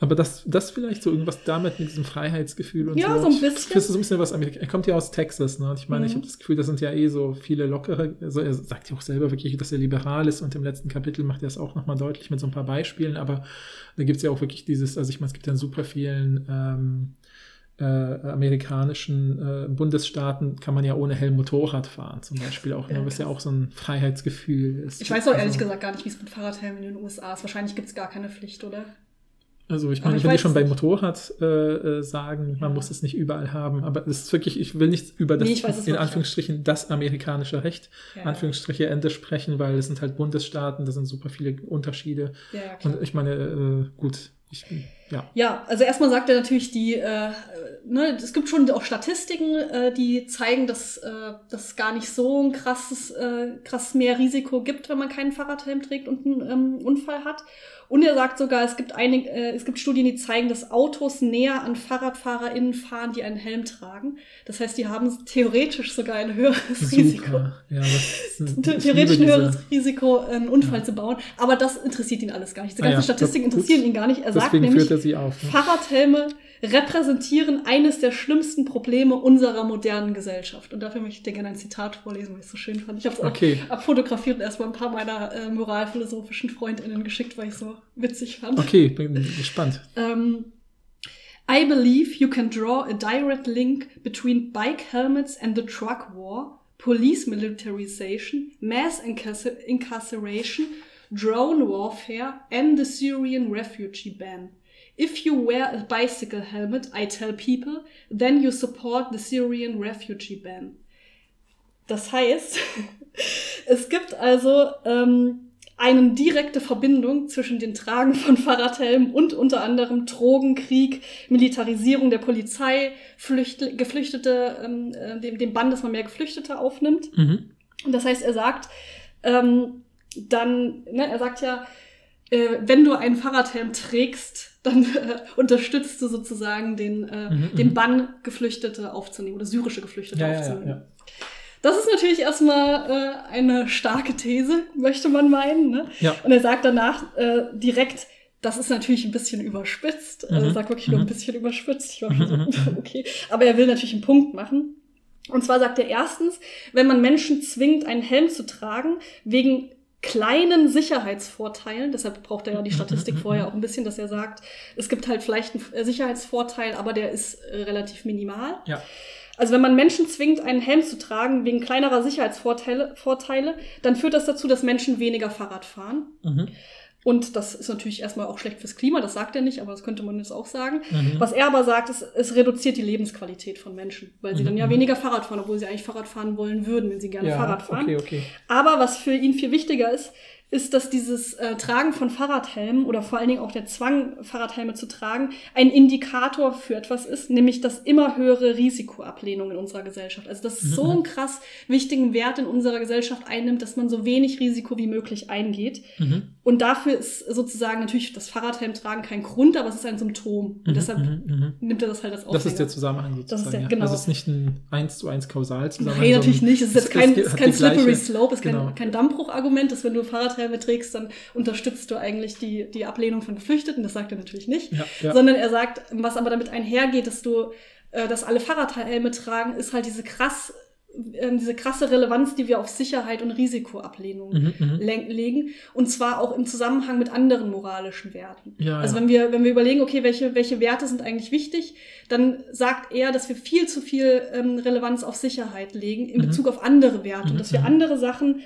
Aber das, das vielleicht so irgendwas damit mit diesem Freiheitsgefühl und Ja, so. so ein bisschen. Das ist so ein bisschen was Er kommt ja aus Texas, ne? Und ich meine, Mhm. ich habe das Gefühl, das sind ja eh so viele lockere. Also er sagt ja auch selber wirklich, dass er liberal ist und im letzten Kapitel macht er es auch nochmal deutlich mit so ein paar Beispielen, aber da gibt es ja auch wirklich dieses, also ich meine, es gibt ja in super vielen ähm, äh, amerikanischen äh, Bundesstaaten kann man ja ohne Helm Motorrad fahren, zum Beispiel auch, Ja, ne, was ja auch so ein Freiheitsgefühl ist. Ich weiß auch ehrlich Also- gesagt gar nicht, wie es mit Fahrradhelmen in den USA ist. Wahrscheinlich gibt es gar keine Pflicht, oder? Also ich meine, ich wenn die schon bei. Motorrad äh, äh, sagen, man Ja. muss es nicht überall haben, aber es ist wirklich, ich will nicht über das Nee, weiß in Anführungsstrichen das amerikanische Recht Ja, Anführungsstriche Ende sprechen, weil es sind halt Bundesstaaten, da sind super viele Unterschiede. Ja. Und ich meine, äh, gut, ich, ja. Ja, also erstmal sagt er natürlich, die, äh, ne, es gibt schon auch Statistiken, äh, die zeigen, dass äh, dass es gar nicht so ein krasses, äh, krass mehr Risiko gibt, wenn man keinen Fahrradhelm trägt und einen ähm, Unfall hat. Und er sagt sogar, es gibt einige, äh, es gibt Studien, die zeigen, dass Autos näher an FahrradfahrerInnen fahren, die einen Helm tragen. Das heißt, die haben theoretisch sogar ein höheres Risiko. Super. Ja, das, The- ich Theoretisch ein diese- höheres Risiko, einen Unfall Ja. zu bauen. Aber das interessiert ihn alles gar nicht. Diese Ah ganzen ja, Statistiken interessieren ihn gar nicht. Er sagt nämlich, er sie auf. Ne? Fahrradhelme repräsentieren eines der schlimmsten Probleme unserer modernen Gesellschaft. Und dafür möchte ich dir gerne ein Zitat vorlesen, weil ich es so schön fand. Ich habe es auch Okay. abfotografiert und erstmal ein paar meiner äh, moralphilosophischen FreundInnen geschickt, weil ich es so witzig fand. Okay, bin gespannt. Um, I believe you can draw a direct link between bike helmets and the truck war, police militarization, mass incarcer- incarceration, drone warfare, and the Syrian refugee ban. If you wear a bicycle helmet, I tell people, then you support the Syrian refugee ban. Das heißt, es gibt also ähm, eine direkte Verbindung zwischen den Tragen von Fahrradhelmen und unter anderem Drogenkrieg, Militarisierung der Polizei, Flücht Geflüchtete, ähm, äh, dem, dem Bann, dass man mehr Geflüchtete aufnimmt. Mhm. Und das heißt, er sagt, ähm, dann, ne, er sagt ja, äh, wenn du einen Fahrradhelm trägst, dann äh, unterstützt du sozusagen den, äh, Mhm, den mhm. Bann, Geflüchtete aufzunehmen oder syrische Geflüchtete Ja, ja, ja, aufzunehmen. ja. Das ist natürlich erstmal äh, eine starke These, möchte man meinen. Ne? Ja. Und er sagt danach äh, direkt, das ist natürlich ein bisschen überspitzt. Also Mhm. er sagt wirklich nur ein Mhm. bisschen überspitzt. Ich war schon Mhm, so, okay. Aber er will natürlich einen Punkt machen. Und zwar sagt er erstens, wenn man Menschen zwingt, einen Helm zu tragen, wegen kleinen Sicherheitsvorteilen, deshalb braucht er ja die Statistik vorher auch ein bisschen, dass er sagt, es gibt halt vielleicht einen äh, Sicherheitsvorteil, aber der ist äh, relativ minimal. Ja. Also wenn man Menschen zwingt, einen Helm zu tragen wegen kleinerer Sicherheitsvorteile, Vorteile, dann führt das dazu, dass Menschen weniger Fahrrad fahren. Mhm. Und das ist natürlich erstmal auch schlecht fürs Klima, das sagt er nicht, aber das könnte man jetzt auch sagen. Mhm. Was er aber sagt, ist, es reduziert die Lebensqualität von Menschen, weil sie Mhm, dann ja mhm. weniger Fahrrad fahren, obwohl sie eigentlich Fahrrad fahren wollen würden, wenn sie gerne ja, Fahrrad fahren. Okay, okay. Aber was für ihn viel wichtiger ist, ist, dass dieses äh, Tragen von Fahrradhelmen oder vor allen Dingen auch der Zwang, Fahrradhelme zu tragen, ein Indikator für etwas ist, nämlich das immer höhere Risikoablehnung in unserer Gesellschaft. Also dass es so einen krass wichtigen Wert in unserer Gesellschaft einnimmt, dass man so wenig Risiko wie möglich eingeht. Mhm. Und dafür ist sozusagen natürlich das Fahrradhelmtragen kein Grund, aber es ist ein Symptom. Und Mhm, deshalb mhm, mhm. nimmt er das halt als Aufhänger. Das ist der Zusammenhang Das ist sozusagen. der- ja. genau. Also es ist nicht ein 1 zu 1 Kausalzusammenhang. Nein, natürlich nicht. Es ist jetzt kein, es ist kein die gleiche- slippery slope, es ist genau. kein, kein Dammbruchargument, dass wenn du Fahrradhelme trägst, dann unterstützt du eigentlich die, die Ablehnung von Geflüchteten. Das sagt er natürlich nicht. Ja, ja. Sondern er sagt, was aber damit einhergeht, dass du, äh, dass alle Fahrradhelme tragen, ist halt diese krass, äh, diese krasse Relevanz, die wir auf Sicherheit und Risikoablehnung Mhm, mhm. legen. Und zwar auch im Zusammenhang mit anderen moralischen Werten. Ja, also ja. wenn wir, wenn wir überlegen, okay, welche, welche Werte sind eigentlich wichtig, dann sagt er, dass wir viel zu viel ähm, Relevanz auf Sicherheit legen in Mhm. Bezug auf andere Werte Mhm, und dass wir mhm. andere Sachen,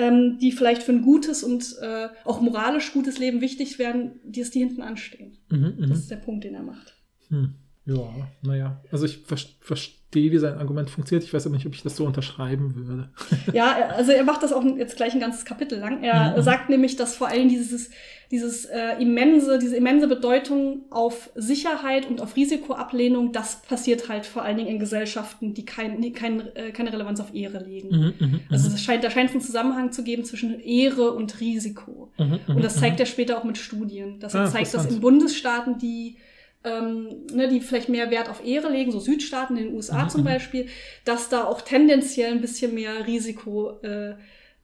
ähm, die vielleicht für ein gutes und äh, auch moralisch gutes Leben wichtig werden, die es die hinten anstehen. Mhm, mhm. Das ist der Punkt, den er macht. Hm. Ja, naja. Also ich ver ver verstehe, wie sein Argument funktioniert. Ich weiß aber nicht, ob ich das so unterschreiben würde. Ja, also er macht das auch jetzt gleich ein ganzes Kapitel lang. Er Mhm. sagt nämlich, dass vor allem dieses, dieses äh, immense, diese immense Bedeutung auf Sicherheit und auf Risikoablehnung, das passiert halt vor allen Dingen in Gesellschaften, die kein, die kein, äh, keine Relevanz auf Ehre legen. Mhm, mhm, Also mhm, es scheint, da scheint es einen Zusammenhang zu geben zwischen Ehre und Risiko. mhm, mhm, Und das zeigt er später auch mit Studien. Dass Ah, er zeigt, dass in Bundesstaaten, die, ähm, ne, die vielleicht mehr Wert auf Ehre legen, so Südstaaten in den USA Mhm, zum mhm. Beispiel, dass da auch tendenziell ein bisschen mehr Risiko, äh,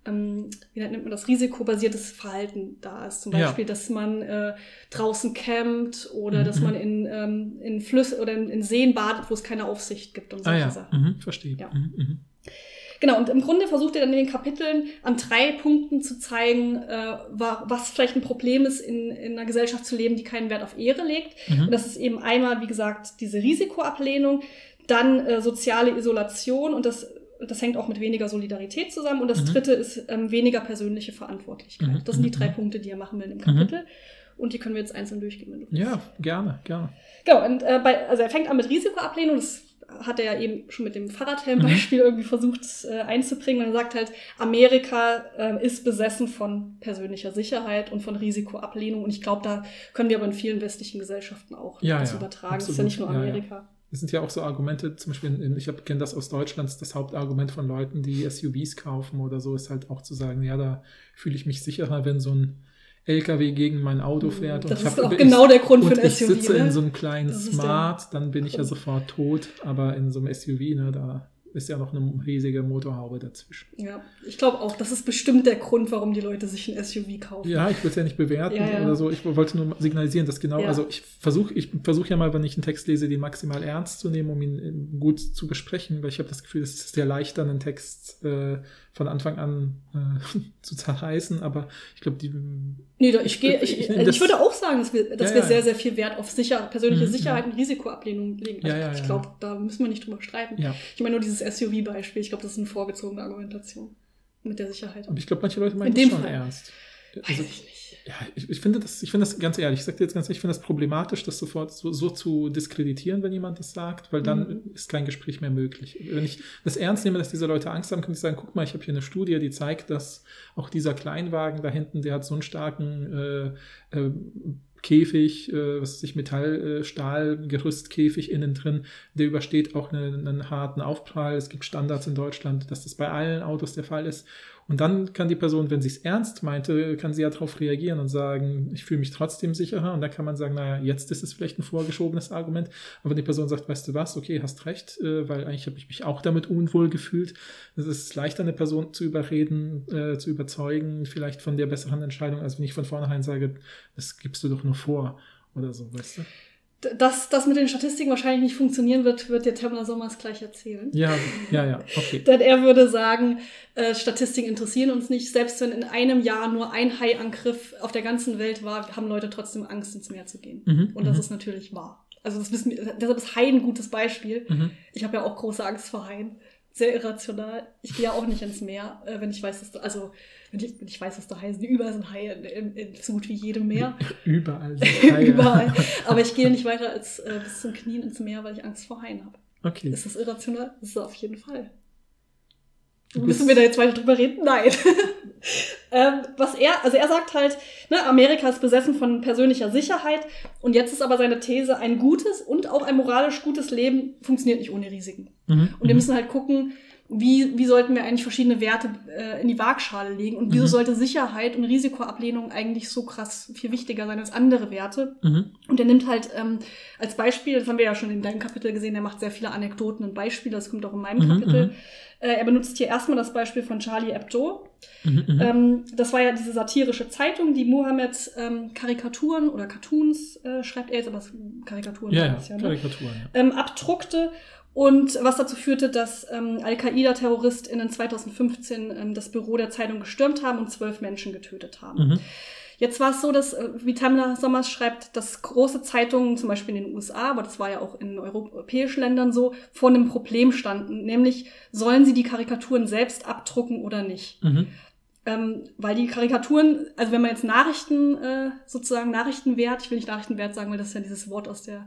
ähm, wie nennt man das, risikobasiertes Verhalten da ist. Zum Ja. Beispiel, dass man äh, draußen campt oder Mhm, dass man mhm. in, ähm, in Flüsse oder in, in Seen badet, wo es keine Aufsicht gibt und Ah solche ja, Sachen. mhm, verstehe. Ja. Mhm, mhm. Genau, und im Grunde versucht er dann in den Kapiteln an drei Punkten zu zeigen, äh, wa- was vielleicht ein Problem ist, in, in einer Gesellschaft zu leben, die keinen Wert auf Ehre legt. Mhm. Und das ist eben einmal, wie gesagt, diese Risikoablehnung, dann äh, soziale Isolation und das, das hängt auch mit weniger Solidarität zusammen. Und das Mhm. dritte ist ähm, weniger persönliche Verantwortlichkeit. Mhm, Das sind die mhm, drei mhm. Punkte, die er machen will im Kapitel. Und die können wir jetzt einzeln durchgehen. Ja, gerne, gerne. Genau, und äh, bei, also er fängt an mit Risikoablehnung, das hat er ja eben schon mit dem Fahrradhelm-Beispiel irgendwie versucht äh, einzubringen. Und er sagt halt, Amerika äh, ist besessen von persönlicher Sicherheit und von Risikoablehnung. Und ich glaube, da können wir aber in vielen westlichen Gesellschaften auch Ja, das ja, übertragen. Das ist absolut. ja nicht nur Ja, ja. Amerika. Es sind ja auch so Argumente, zum Beispiel, in, ich kenne das aus Deutschland, das Hauptargument von Leuten, die SUVs kaufen oder so, ist halt auch zu sagen, ja, da fühle ich mich sicherer, wenn so ein LKW gegen mein Auto fährt. Mhm. Das ich ist hab- auch ich- genau der Grund für und ein ich SUV, sitze ne? in so einem kleinen Smart, dann bin ich ja sofort tot, aber in so einem SUV, ne, da ist ja noch eine riesige Motorhaube dazwischen. Ja, ich glaube auch, das ist bestimmt der Grund, warum die Leute sich ein SUV kaufen. Ja, ich will es ja nicht bewerten Ja, ja. oder so. Ich wollte nur signalisieren, dass genau, Ja. also ich versuche ich versuche ja mal, wenn ich einen Text lese, den maximal ernst zu nehmen, um ihn äh, gut zu besprechen, weil ich habe das Gefühl, es ist sehr leicht, dann einen Text äh, von Anfang an äh, zu zerreißen, aber ich glaube, die Nee, da- ich, gehe, ich, Ich ich, nehm das- würde auch sagen, dass wir, dass Ja, wir ja, sehr, ja. sehr viel Wert auf sicher, persönliche Mhm, Sicherheit und Risikoablehnung legen. Ja, Also ja, ich ja. glaube, da müssen wir nicht drüber streiten. ja, Ich meine nur dieses SUV-Beispiel. Ich glaube, das ist eine vorgezogene Argumentation mit der Sicherheit. aber ich glaube, manche Leute meinen In das schon Fall. ernst. Also, ich nicht. Ja, ich, ich finde das, ich finde das ganz ehrlich, ich sage dir jetzt ganz ehrlich, ich finde das problematisch, das sofort so, so zu diskreditieren, wenn jemand das sagt, weil dann Mhm. ist kein Gespräch mehr möglich. Wenn ich das ernst nehme, dass diese Leute Angst haben, kann ich sagen, guck mal, ich habe hier eine Studie, die zeigt, dass auch dieser Kleinwagen da hinten, der hat so einen starken äh, äh, Käfig, äh, was weiß ich, Metall, äh, Stahl, Gerüstkäfig innen drin, der übersteht auch einen, einen harten Aufprall. Es gibt Standards in Deutschland, dass das bei allen Autos der Fall ist. Und dann kann die Person, wenn sie es ernst meinte, kann sie ja darauf reagieren und sagen, ich fühle mich trotzdem sicherer. Und dann kann man sagen, naja, jetzt ist es vielleicht ein vorgeschobenes Argument. Aber wenn die Person sagt, weißt du was, okay, hast recht, äh, weil eigentlich habe ich mich auch damit unwohl gefühlt. Es ist leichter, eine Person zu überreden, äh, zu überzeugen, vielleicht von der besseren Entscheidung, als wenn ich von vornherein sage, das gibst du doch nur vor oder so, weißt du? Dass das mit den Statistiken wahrscheinlich nicht funktionieren wird, wird der Temler Sommers gleich erzählen. Ja, ja, ja, okay. Denn er würde sagen, äh, Statistiken interessieren uns nicht. Selbst wenn in einem Jahr nur ein Haiangriff auf der ganzen Welt war, haben Leute trotzdem Angst, ins Meer zu gehen. Mhm, Und das mhm. ist natürlich wahr. Also das wissen wir, deshalb ist Hai ein gutes Beispiel. Mhm. Ich habe ja auch große Angst vor Haien. Sehr irrational. Ich gehe ja auch nicht ins Meer, äh, wenn ich weiß, dass da, also wenn ich, wenn ich weiß, dass da Haie sind. Überall sind Haie in, in, in so gut wie jedem Meer. Überall. sind Haie. Überall. Aber ich gehe nicht weiter als äh, bis zum Knien ins Meer, weil ich Angst vor Haien habe. Okay. Ist das irrational? Das ist es auf jeden Fall. Müssen wir da jetzt weiter drüber reden? Nein. ähm, was er, also er sagt halt, ne, Amerika ist besessen von persönlicher Sicherheit und jetzt ist aber seine These, ein gutes und auch ein moralisch gutes Leben funktioniert nicht ohne Risiken. Mhm, Und wir mhm. müssen halt gucken, wie, wie sollten wir eigentlich verschiedene Werte äh, in die Waagschale legen und wieso Mhm. sollte Sicherheit und Risikoablehnung eigentlich so krass viel wichtiger sein als andere Werte. Mhm. Und er nimmt halt ähm, als Beispiel, das haben wir ja schon in deinem Kapitel gesehen, er macht sehr viele Anekdoten und Beispiele, das kommt auch in meinem Mhm, Kapitel. Äh, er benutzt hier erstmal das Beispiel von Charlie Hebdo. Mhm, mhm. Ähm, das war ja diese satirische Zeitung, die Mohammed ähm, Karikaturen oder Cartoons, äh, schreibt er jetzt, aber Karikaturen ja, es ja, ne? Karikaturen. Ja. ähm, abdruckte und was dazu führte, dass ähm, Al-Qaida-TerroristInnen 2015 ähm, das Büro der Zeitung gestürmt haben und zwölf Menschen getötet haben. Mhm. Jetzt war es so, dass, äh, wie Tamla Sommers schreibt, dass große Zeitungen, zum Beispiel in den USA, aber das war ja auch in europäischen Ländern so, vor einem Problem standen. Nämlich, sollen sie die Karikaturen selbst abdrucken oder nicht? Mhm. Ähm, weil die Karikaturen, also wenn man jetzt Nachrichten, äh, sozusagen Nachrichtenwert, ich will nicht Nachrichtenwert sagen, weil das ist ja dieses Wort aus der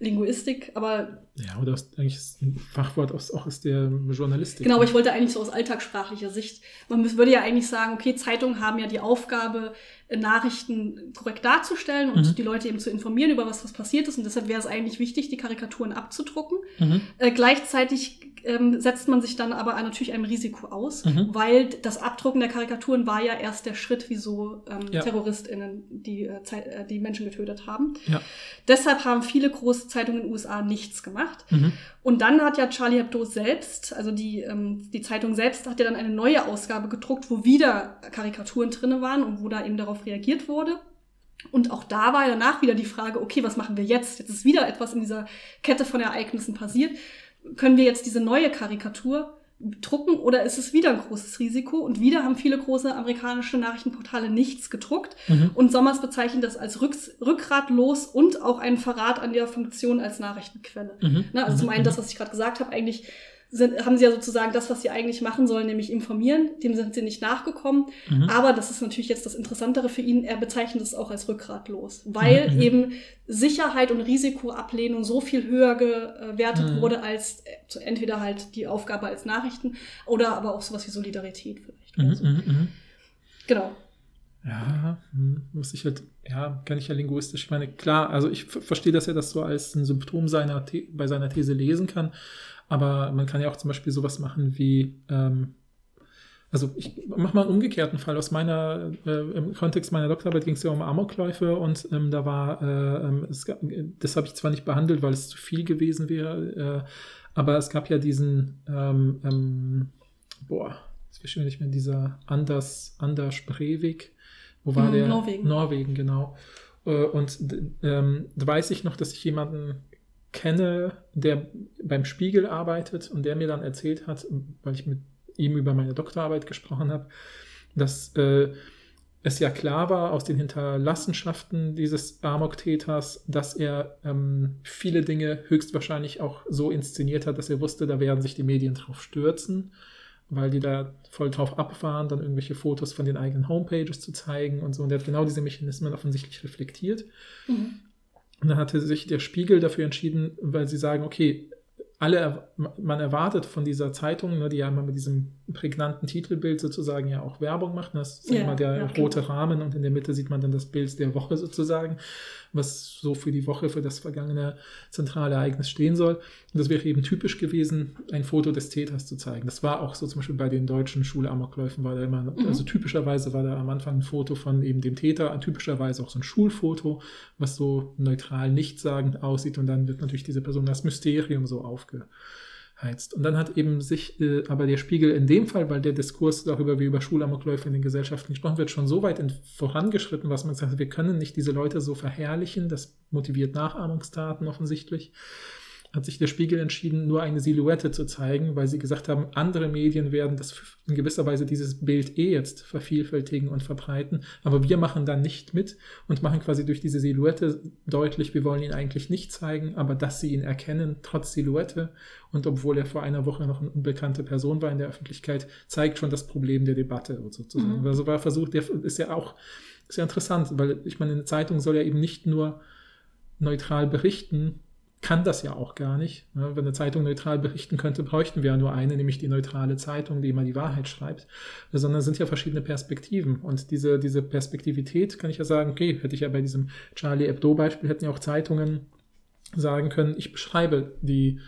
Linguistik, aber. Ja, oder aus, eigentlich ist ein Fachwort aus, auch aus der Journalistik. Genau, aber ich wollte eigentlich so aus alltagssprachlicher Sicht. Man würde ja eigentlich sagen, okay, Zeitungen haben ja die Aufgabe, Nachrichten korrekt darzustellen und mhm. die Leute eben zu informieren über was, was passiert ist. Und deshalb wäre es eigentlich wichtig, die Karikaturen abzudrucken. Mhm. Äh, gleichzeitig ähm, setzt man sich dann aber natürlich einem Risiko aus, mhm. weil das Abdrucken der Karikaturen war ja erst der Schritt, wieso ähm, ja. TerroristInnen die, äh, äh, die Menschen getötet haben. Ja. Deshalb haben viele große Zeitungen in den USA nichts gemacht. Mhm. Und dann hat ja Charlie Hebdo selbst, also die, ähm, die Zeitung selbst, hat ja dann eine neue Ausgabe gedruckt, wo wieder Karikaturen drinne waren und wo da eben darauf reagiert wurde. Und auch da war danach wieder die Frage, okay, was machen wir jetzt? Jetzt ist wieder etwas in dieser Kette von Ereignissen passiert können wir jetzt diese neue Karikatur drucken oder ist es wieder ein großes Risiko? Und wieder haben viele große amerikanische Nachrichtenportale nichts gedruckt. Mhm. Und Sommers bezeichnet das als rücks rückgratlos und auch einen Verrat an der Funktion als Nachrichtenquelle. Mhm. Na, also zum einen mhm. das, was ich gerade gesagt habe, eigentlich sind, haben sie ja sozusagen das, was sie eigentlich machen sollen, nämlich informieren. Dem sind sie nicht nachgekommen. Mhm. Aber das ist natürlich jetzt das Interessantere für ihn. Er bezeichnet es auch als rückgratlos, weil mhm. eben Sicherheit und Risikoablehnung so viel höher gewertet mhm. wurde als entweder halt die Aufgabe als Nachrichten oder aber auch sowas wie Solidarität vielleicht. Mhm, so. Mhm, mhm. Genau. Ja, hm, muss ich halt, ja, kann ich ja linguistisch, ich meine, klar, also ich verstehe, dass er das so als ein Symptom seiner bei seiner These lesen kann, aber man kann ja auch zum Beispiel sowas machen wie, ähm, also ich mache mal einen umgekehrten Fall. Aus meiner, äh, im Kontext meiner Doktorarbeit ging es ja um Amokläufe und ähm, da war, äh, ähm, es, das habe ich zwar nicht behandelt, weil es zu viel gewesen wäre, äh, aber es gab ja diesen, ähm, ähm, boah, jetzt will ich nicht mehr, dieser Anders, Anders Breivik, wo war hm, der? Norwegen. Norwegen, genau. Äh, und ähm, da weiß ich noch, dass ich jemanden kenne, der beim Spiegel arbeitet und der mir dann erzählt hat, weil ich mit ihm über meine Doktorarbeit gesprochen habe, dass äh, es ja klar war aus den Hinterlassenschaften dieses Amok-Täters, dass er ähm, viele Dinge höchstwahrscheinlich auch so inszeniert hat, dass er wusste, da werden sich die Medien drauf stürzen, weil die da voll drauf abfahren, dann irgendwelche Fotos von den eigenen Homepages zu zeigen und so. Und er hat genau diese Mechanismen offensichtlich reflektiert. Mhm. Und dann hatte sich der Spiegel dafür entschieden, weil sie sagen, okay, alle, man erwartet von dieser Zeitung, ne, die ja immer mit diesem prägnanten Titelbild sozusagen ja auch Werbung macht. Das ist ja, immer der ja, rote Rahmen und in der Mitte sieht man dann das Bild der Woche sozusagen, was so für die Woche, für das vergangene zentrale Ereignis stehen soll. Und das wäre eben typisch gewesen, ein Foto des Täters zu zeigen. Das war auch so zum Beispiel bei den deutschen Schulamokläufen war da immer, mhm. also typischerweise war da am Anfang ein Foto von eben dem Täter, typischerweise auch so ein Schulfoto, was so neutral nichtssagend aussieht und dann wird natürlich diese Person das Mysterium so aufge heizt. Und dann hat eben sich äh, aber der Spiegel in dem Fall, weil der Diskurs darüber, wie über Schulamokläufe in den Gesellschaften gesprochen wird, schon so weit vorangeschritten, was man sagt, wir können nicht diese Leute so verherrlichen, das motiviert Nachahmungstaten offensichtlich hat sich der Spiegel entschieden, nur eine Silhouette zu zeigen, weil sie gesagt haben, andere Medien werden das in gewisser Weise dieses Bild eh jetzt vervielfältigen und verbreiten, aber wir machen dann nicht mit und machen quasi durch diese Silhouette deutlich, wir wollen ihn eigentlich nicht zeigen, aber dass sie ihn erkennen, trotz Silhouette und obwohl er vor einer Woche noch eine unbekannte Person war in der Öffentlichkeit, zeigt schon das Problem der Debatte sozusagen. Mhm. Also war versucht, der ist ja auch, ist ja interessant, weil ich meine, eine Zeitung soll ja eben nicht nur neutral berichten, kann das ja auch gar nicht. Wenn eine Zeitung neutral berichten könnte, bräuchten wir ja nur eine, nämlich die neutrale Zeitung, die immer die Wahrheit schreibt. Sondern es sind ja verschiedene Perspektiven. Und diese, diese Perspektivität kann ich ja sagen, okay, hätte ich ja bei diesem Charlie Hebdo-Beispiel, hätten ja auch Zeitungen sagen können, ich beschreibe die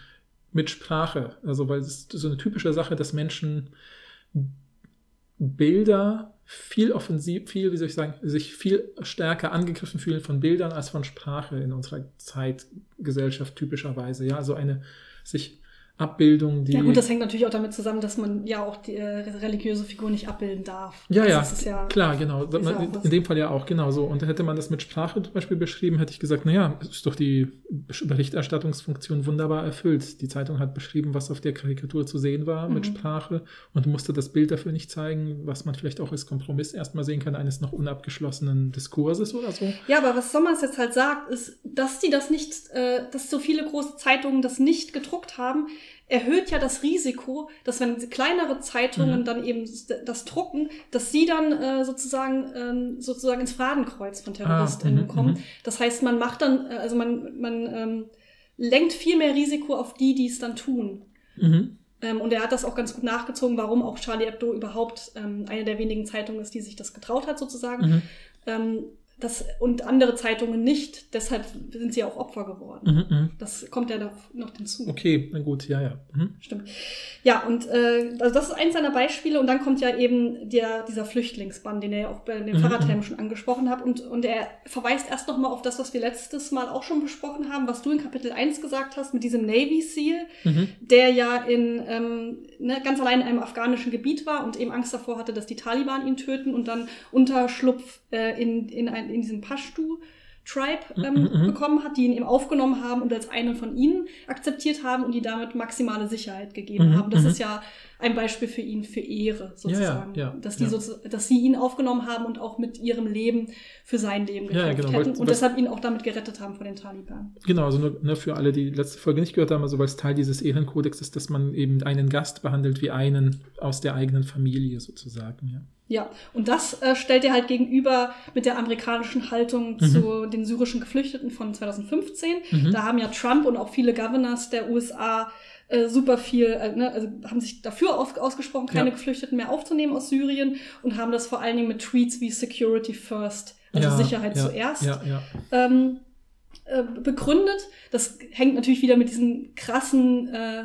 mit Sprache. Also, weil es ist so eine typische Sache, dass Menschen Bilder viel offensiv, viel, wie soll ich sagen, sich viel stärker angegriffen fühlen von Bildern als von Sprache in unserer Zeitgesellschaft typischerweise. Ja, also eine sich Abbildung, die. Ja, gut, das hängt natürlich auch damit zusammen, dass man ja auch die äh, religiöse Figur nicht abbilden darf. Ja, also ja, ja, klar, genau. Man, in dem Fall ja auch, genau so. Und hätte man das mit Sprache zum Beispiel beschrieben, hätte ich gesagt, naja, ist doch die Berichterstattungsfunktion wunderbar erfüllt. Die Zeitung hat beschrieben, was auf der Karikatur zu sehen war mhm. mit Sprache und musste das Bild dafür nicht zeigen, was man vielleicht auch als Kompromiss erstmal sehen kann, eines noch unabgeschlossenen Diskurses oder so. Ja, aber was Sommers jetzt halt sagt, ist, dass die das nicht, äh, dass so viele große Zeitungen das nicht gedruckt haben, erhöht ja das Risiko, dass wenn kleinere Zeitungen mhm. dann eben das drucken, dass sie dann äh, sozusagen ähm, sozusagen ins Fadenkreuz von TerroristInnen ah, kommen. Mhm. Das heißt, man macht dann, äh, also man man ähm, lenkt viel mehr Risiko auf die, die es dann tun. Mhm. Ähm, und er hat das auch ganz gut nachgezogen, warum auch Charlie Hebdo überhaupt ähm, eine der wenigen Zeitungen ist, die sich das getraut hat, sozusagen. Mhm. Ähm, das, und andere Zeitungen nicht. Deshalb sind sie auch Opfer geworden. Mhm. Mhm. Das kommt ja noch hinzu. Okay, na gut, ja, ja. Mhm. Stimmt. Ja, und äh, also das ist eins seiner Beispiele. Und dann kommt ja eben der, dieser Flüchtlingsbann, den er ja auch bei den Mhm, Fahrradhelmen schon angesprochen hat. Und, und er verweist erst nochmal auf das, was wir letztes Mal auch schon besprochen haben, was du in Kapitel 1 gesagt hast, mit diesem Navy SEAL, Mhm. der ja in ähm, ne, ganz allein in einem afghanischen Gebiet war und eben Angst davor hatte, dass die Taliban ihn töten und dann Unterschlupf äh, in, in, ein, in diesen Pashtu. Tribe ähm, Mhm, mhm. bekommen hat, die ihn eben aufgenommen haben und als einen von ihnen akzeptiert haben und die damit maximale Sicherheit gegeben Mhm, haben. Das mhm. ist ja ein Beispiel für ihn für Ehre sozusagen, ja, dass die ja. so, dass sie ihn aufgenommen haben und auch mit ihrem Leben für sein Leben Ja, ja, gekämpft genau, hätten weil- und deshalb ihn auch damit gerettet haben vor den Taliban. Genau, also nur ne, für alle, die die letzte Folge nicht gehört haben, also weil es Teil dieses Ehrenkodex ist, dass man eben einen Gast behandelt wie einen aus der eigenen Familie sozusagen. Ja. Ja, und das äh, stellt er halt gegenüber mit der amerikanischen Haltung Mhm. zu den syrischen Geflüchteten von 2015. Mhm. Da haben ja Trump und auch viele Governors der USA äh, super viel, äh, ne, also haben sich dafür auf, ausgesprochen, keine Ja. Geflüchteten mehr aufzunehmen aus Syrien und haben das vor allen Dingen mit Tweets wie Security First, also ja, Sicherheit ja, zuerst, ähm, äh, begründet. Das hängt natürlich wieder mit diesen krassen, äh,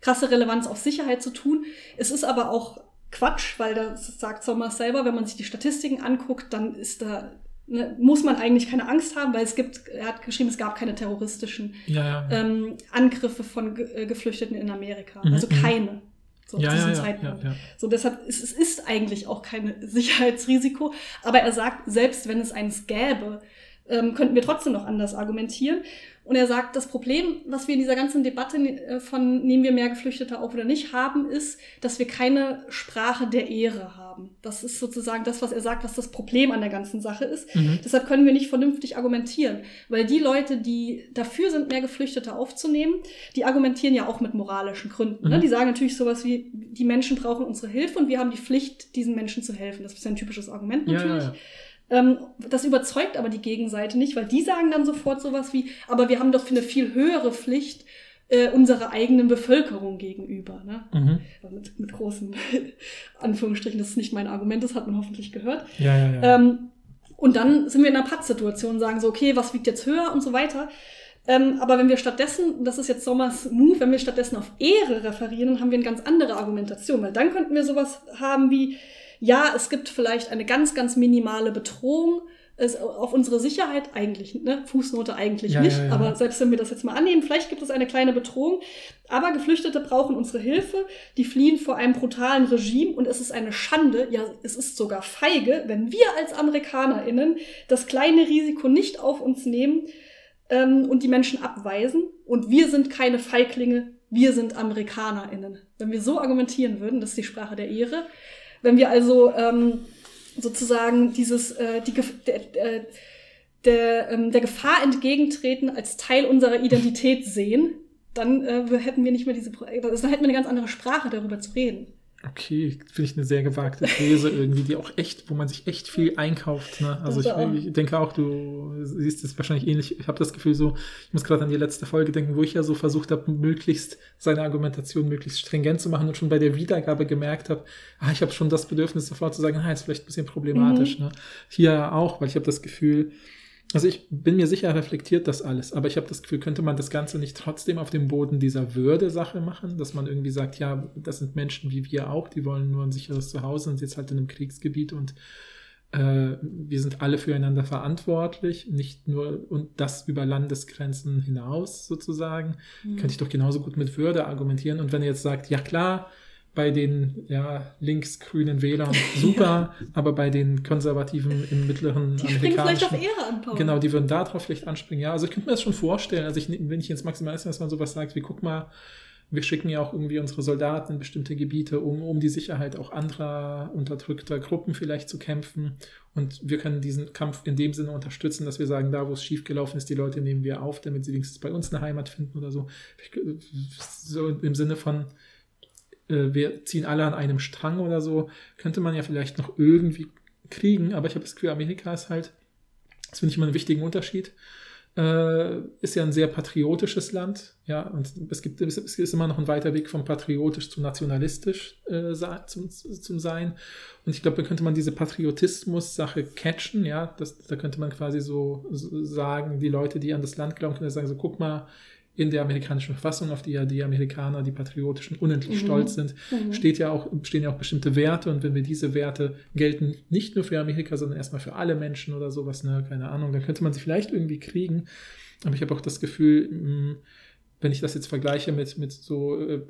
krasse Relevanz auf Sicherheit zu tun. Es ist aber auch Quatsch, weil das sagt Sommers selber, wenn man sich die Statistiken anguckt, dann ist da, ne, muss man eigentlich keine Angst haben, weil es gibt, er hat geschrieben, es gab keine terroristischen Ja, ja, ja. ähm, Angriffe von Ge äh, Geflüchteten in Amerika. Mhm, also mhm. keine. So, ja, zu diesem ja, Zeitpunkt. ja. So, deshalb ist es ist eigentlich auch kein Sicherheitsrisiko. Aber er sagt, selbst wenn es eins gäbe, ähm, könnten wir trotzdem noch anders argumentieren. Und er sagt, das Problem, was wir in dieser ganzen Debatte äh, von nehmen wir mehr Geflüchtete auf oder nicht haben, ist, dass wir keine Sprache der Ehre haben. Das ist sozusagen das, was er sagt, was das Problem an der ganzen Sache ist. Mhm. Deshalb können wir nicht vernünftig argumentieren, weil die Leute, die dafür sind, mehr Geflüchtete aufzunehmen, die argumentieren ja auch mit moralischen Gründen. Ne? Mhm. Die sagen natürlich sowas wie, die Menschen brauchen unsere Hilfe und wir haben die Pflicht, diesen Menschen zu helfen. Das ist ein typisches Argument Ja, natürlich. ja, ja. Ähm, das überzeugt aber die Gegenseite nicht, weil die sagen dann sofort sowas wie, aber wir haben doch eine viel höhere Pflicht äh, unserer eigenen Bevölkerung gegenüber. Ne? Mhm. Mit, mit großen Anführungsstrichen, das ist nicht mein Argument, das hat man hoffentlich gehört. Ja, ja, ja. Ähm, und dann sind wir in einer Pattsituation und sagen so, okay, was wiegt jetzt höher und so weiter. Ähm, aber wenn wir stattdessen, das ist jetzt Sommers Move, wenn wir stattdessen auf Ehre referieren, dann haben wir eine ganz andere Argumentation, weil dann könnten wir sowas haben wie, ja, es gibt vielleicht eine ganz, ganz minimale Bedrohung es, auf unsere Sicherheit, eigentlich, ne? Fußnote eigentlich Ja, nicht, ja, ja. aber selbst wenn wir das jetzt mal annehmen, vielleicht gibt es eine kleine Bedrohung, aber Geflüchtete brauchen unsere Hilfe, die fliehen vor einem brutalen Regime und es ist eine Schande, ja, es ist sogar feige, wenn wir als AmerikanerInnen das kleine Risiko nicht auf uns nehmen ähm, und die Menschen abweisen und wir sind keine Feiglinge, wir sind AmerikanerInnen. Wenn wir so argumentieren würden, das ist die Sprache der Ehre, wenn wir also ähm, sozusagen dieses, äh, die, der, der, ähm, der Gefahr entgegentreten als Teil unserer Identität sehen, dann äh, hätten wir nicht mehr diese, dann hätten wir eine ganz andere Sprache darüber zu reden. Okay, finde ich eine sehr gewagte These irgendwie, die auch echt, wo man sich echt viel einkauft. Ne? Also ich, ich denke auch, du siehst es wahrscheinlich ähnlich. Ich habe das Gefühl so, ich muss gerade an die letzte Folge denken, wo ich ja so versucht habe, möglichst seine Argumentation möglichst stringent zu machen und schon bei der Wiedergabe gemerkt habe, ah, ich habe schon das Bedürfnis sofort zu sagen, ah, ist vielleicht ein bisschen problematisch. Ne? Hier auch, weil ich habe das Gefühl, also ich bin mir sicher, reflektiert das alles, aber ich habe das Gefühl, könnte man das Ganze nicht trotzdem auf dem Boden dieser Würde-Sache machen, dass man irgendwie sagt, ja, das sind Menschen wie wir auch, die wollen nur ein sicheres Zuhause und sind jetzt halt in einem Kriegsgebiet und äh, wir sind alle füreinander verantwortlich, nicht nur und das über Landesgrenzen hinaus sozusagen, könnte ich doch genauso gut mit Würde argumentieren. Und wenn ihr jetzt sagt, ja klar, bei den ja, linksgrünen Wählern super, aber bei den Konservativen im mittleren Die springen vielleicht auf Ehre an, Paul. Genau, die würden darauf vielleicht anspringen. Ja, also ich könnte mir das schon vorstellen. Also ich, wenn ich ins Maximalismus, dass man sowas sagt, wie guck mal, wir schicken ja auch irgendwie unsere Soldaten in bestimmte Gebiete, um, um die Sicherheit auch anderer unterdrückter Gruppen vielleicht zu kämpfen. Und wir können diesen Kampf in dem Sinne unterstützen, dass wir sagen, da wo es schiefgelaufen ist, die Leute nehmen wir auf, damit sie wenigstens bei uns eine Heimat finden oder so. So im Sinne von, äh, wir ziehen alle an einem Strang oder so, könnte man ja vielleicht noch irgendwie kriegen, aber ich habe das Gefühl, Amerika ist halt, das finde ich immer einen wichtigen Unterschied. äh, ist ja ein sehr patriotisches Land, ja, und es gibt es ist immer noch ein weiter Weg von patriotisch zu nationalistisch äh, zum, zum Sein. Und ich glaube, da könnte man diese Patriotismus-Sache catchen, ja, das, da könnte man quasi so, so sagen, die Leute, die an das Land glauben, können sagen, so guck mal, in der amerikanischen Verfassung, auf die ja die Amerikaner, die Patriotischen, unendlich mhm. stolz sind, mhm. steht ja auch, stehen ja auch bestimmte Werte. Und wenn wir diese Werte gelten, nicht nur für Amerika, sondern erstmal für alle Menschen oder sowas, ne, keine Ahnung, dann könnte man sie vielleicht irgendwie kriegen. Aber ich habe auch das Gefühl, mh, mm, wenn ich das jetzt vergleiche mit, mit so äh,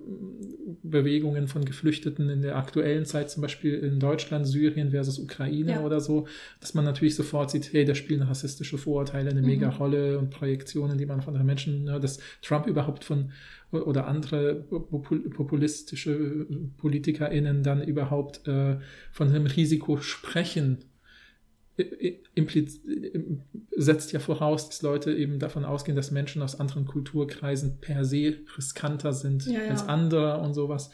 Bewegungen von Geflüchteten in der aktuellen Zeit, zum Beispiel in Deutschland, Syrien versus Ukraine ja. oder so, dass man natürlich sofort sieht, hey, da spielen rassistische Vorurteile eine mhm. mega Rolle und Projektionen, die man von anderen Menschen, ne, dass Trump überhaupt von oder andere populistische PolitikerInnen dann überhaupt äh, von einem Risiko sprechen, setzt ja voraus, dass Leute eben davon ausgehen, dass Menschen aus anderen Kulturkreisen per se riskanter sind ja, ja. als andere und sowas.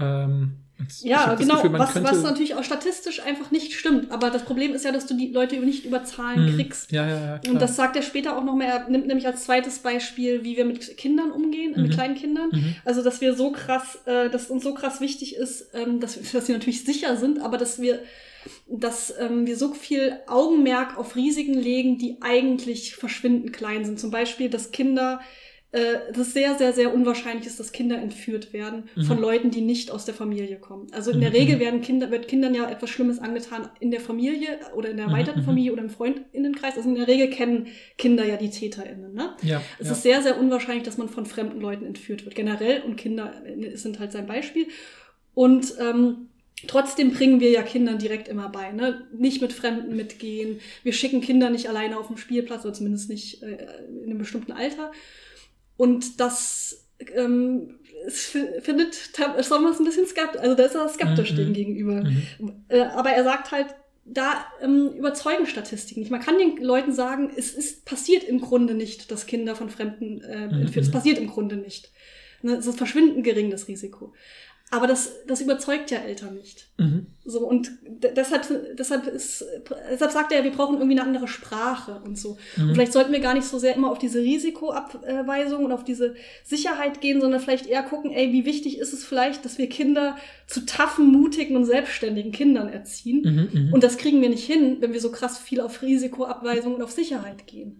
Ähm, ja, genau, Gefühl, was, was natürlich auch statistisch einfach nicht stimmt. Aber das Problem ist ja, dass du die Leute nicht über Zahlen hm. kriegst. Ja, ja, ja, Und das sagt er später auch noch mehr. Er nimmt nämlich als zweites Beispiel, wie wir mit Kindern umgehen, mhm. mit kleinen Kindern. Mhm. Also, dass wir so krass, äh, dass uns so krass wichtig ist, ähm, dass, dass sie natürlich sicher sind, aber dass wir dass ähm, wir so viel Augenmerk auf Risiken legen, die eigentlich verschwindend klein sind. Zum Beispiel, dass Kinder, äh, dass sehr, sehr, sehr unwahrscheinlich ist, dass Kinder entführt werden mhm. von Leuten, die nicht aus der Familie kommen. Also in der mhm. Regel werden Kinder, wird Kindern ja etwas Schlimmes angetan in der Familie oder in der mhm. erweiterten mhm. Familie oder im Freundinnenkreis. Also in der Regel kennen Kinder ja die TäterInnen. Ne? Ja, es ja. ist sehr, sehr unwahrscheinlich, dass man von fremden Leuten entführt wird. Generell und Kinder äh, sind halt sein Beispiel. Und ähm, Trotzdem bringen wir ja Kindern direkt immer bei, ne? Nicht mit Fremden mitgehen. Wir schicken Kinder nicht alleine auf den Spielplatz oder zumindest nicht äh, in einem bestimmten Alter. Und das ähm, findet Sommers ein bisschen skeptisch, also da ist er skeptisch mhm. dem gegenüber. Mhm. Äh, aber er sagt halt, da ähm, überzeugen Statistiken nicht. Man kann den Leuten sagen, es ist passiert im Grunde nicht, dass Kinder von Fremden äh, entführt. Mhm. Es passiert im Grunde nicht. Ne? Es ist verschwindend gering, das Risiko. Aber das, das überzeugt ja Eltern nicht. Mhm. So, und deshalb, deshalb, ist, deshalb sagt er, wir brauchen irgendwie eine andere Sprache und so. Mhm. Und vielleicht sollten wir gar nicht so sehr immer auf diese Risikoabweisung und auf diese Sicherheit gehen, sondern vielleicht eher gucken, ey, wie wichtig ist es vielleicht, dass wir Kinder zu taffen, mutigen und selbstständigen Kindern erziehen. Mhm, mhm. und das kriegen wir nicht hin, wenn wir so krass viel auf Risikoabweisung und auf Sicherheit gehen.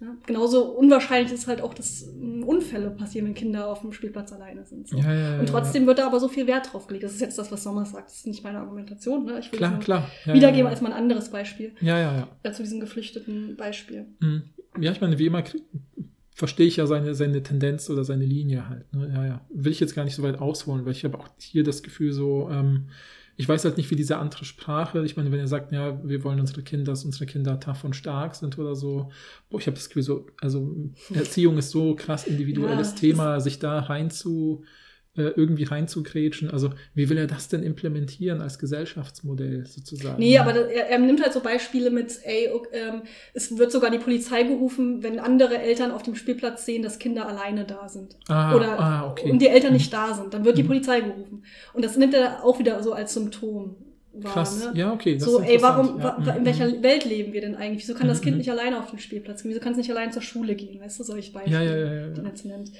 Ja, genauso unwahrscheinlich ist halt auch, dass ähm, Unfälle passieren, wenn Kinder auf dem Spielplatz alleine sind. So. Ja, ja, und trotzdem wird da aber so viel Wert drauf gelegt. Das ist jetzt das, was Sommer sagt. Das ist nicht meine Argumentation. Ne? Ich will klar, es klar. wiedergeben als mal ein anderes Beispiel. Ja, ja, ja. Zu diesem geflüchteten Beispiel. Mhm. Ja, ich meine, wie immer verstehe ich ja seine, seine Tendenz oder seine Linie halt. Ne? Ja, ja. Will ich jetzt gar nicht so weit ausholen, weil ich habe auch hier das Gefühl so, ähm, ich weiß halt nicht, wie diese andere Sprache, ich meine, wenn er sagt, ja, wir wollen unsere Kinder, dass unsere Kinder tough und stark sind oder so, boah, ich habe das Gefühl so, also Erziehung ist so krass individuelles ja, Thema, sich da rein zu, irgendwie reinzugrätschen. Also wie will er das denn implementieren als Gesellschaftsmodell sozusagen? Nee, aber das, er, er, nimmt halt so Beispiele mit, ey, ähm, es wird sogar die Polizei gerufen, wenn andere Eltern auf dem Spielplatz sehen, dass Kinder alleine da sind. Ah, Oder ah, okay. und die Eltern nicht da sind, dann wird die mhm. Polizei gerufen. Und das nimmt er auch wieder so als Symptom. Wahr, Krass, ne? ja, okay. so, ey, warum, ja. in mhm, welcher mhm. Welt leben wir denn eigentlich? Wieso kann das Kind nicht alleine auf den Spielplatz gehen? Wieso kann es nicht allein zur Schule gehen? Weißt du, solche Beispiele, ja, ja, die er jetzt nennt.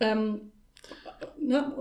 Ähm, Ne?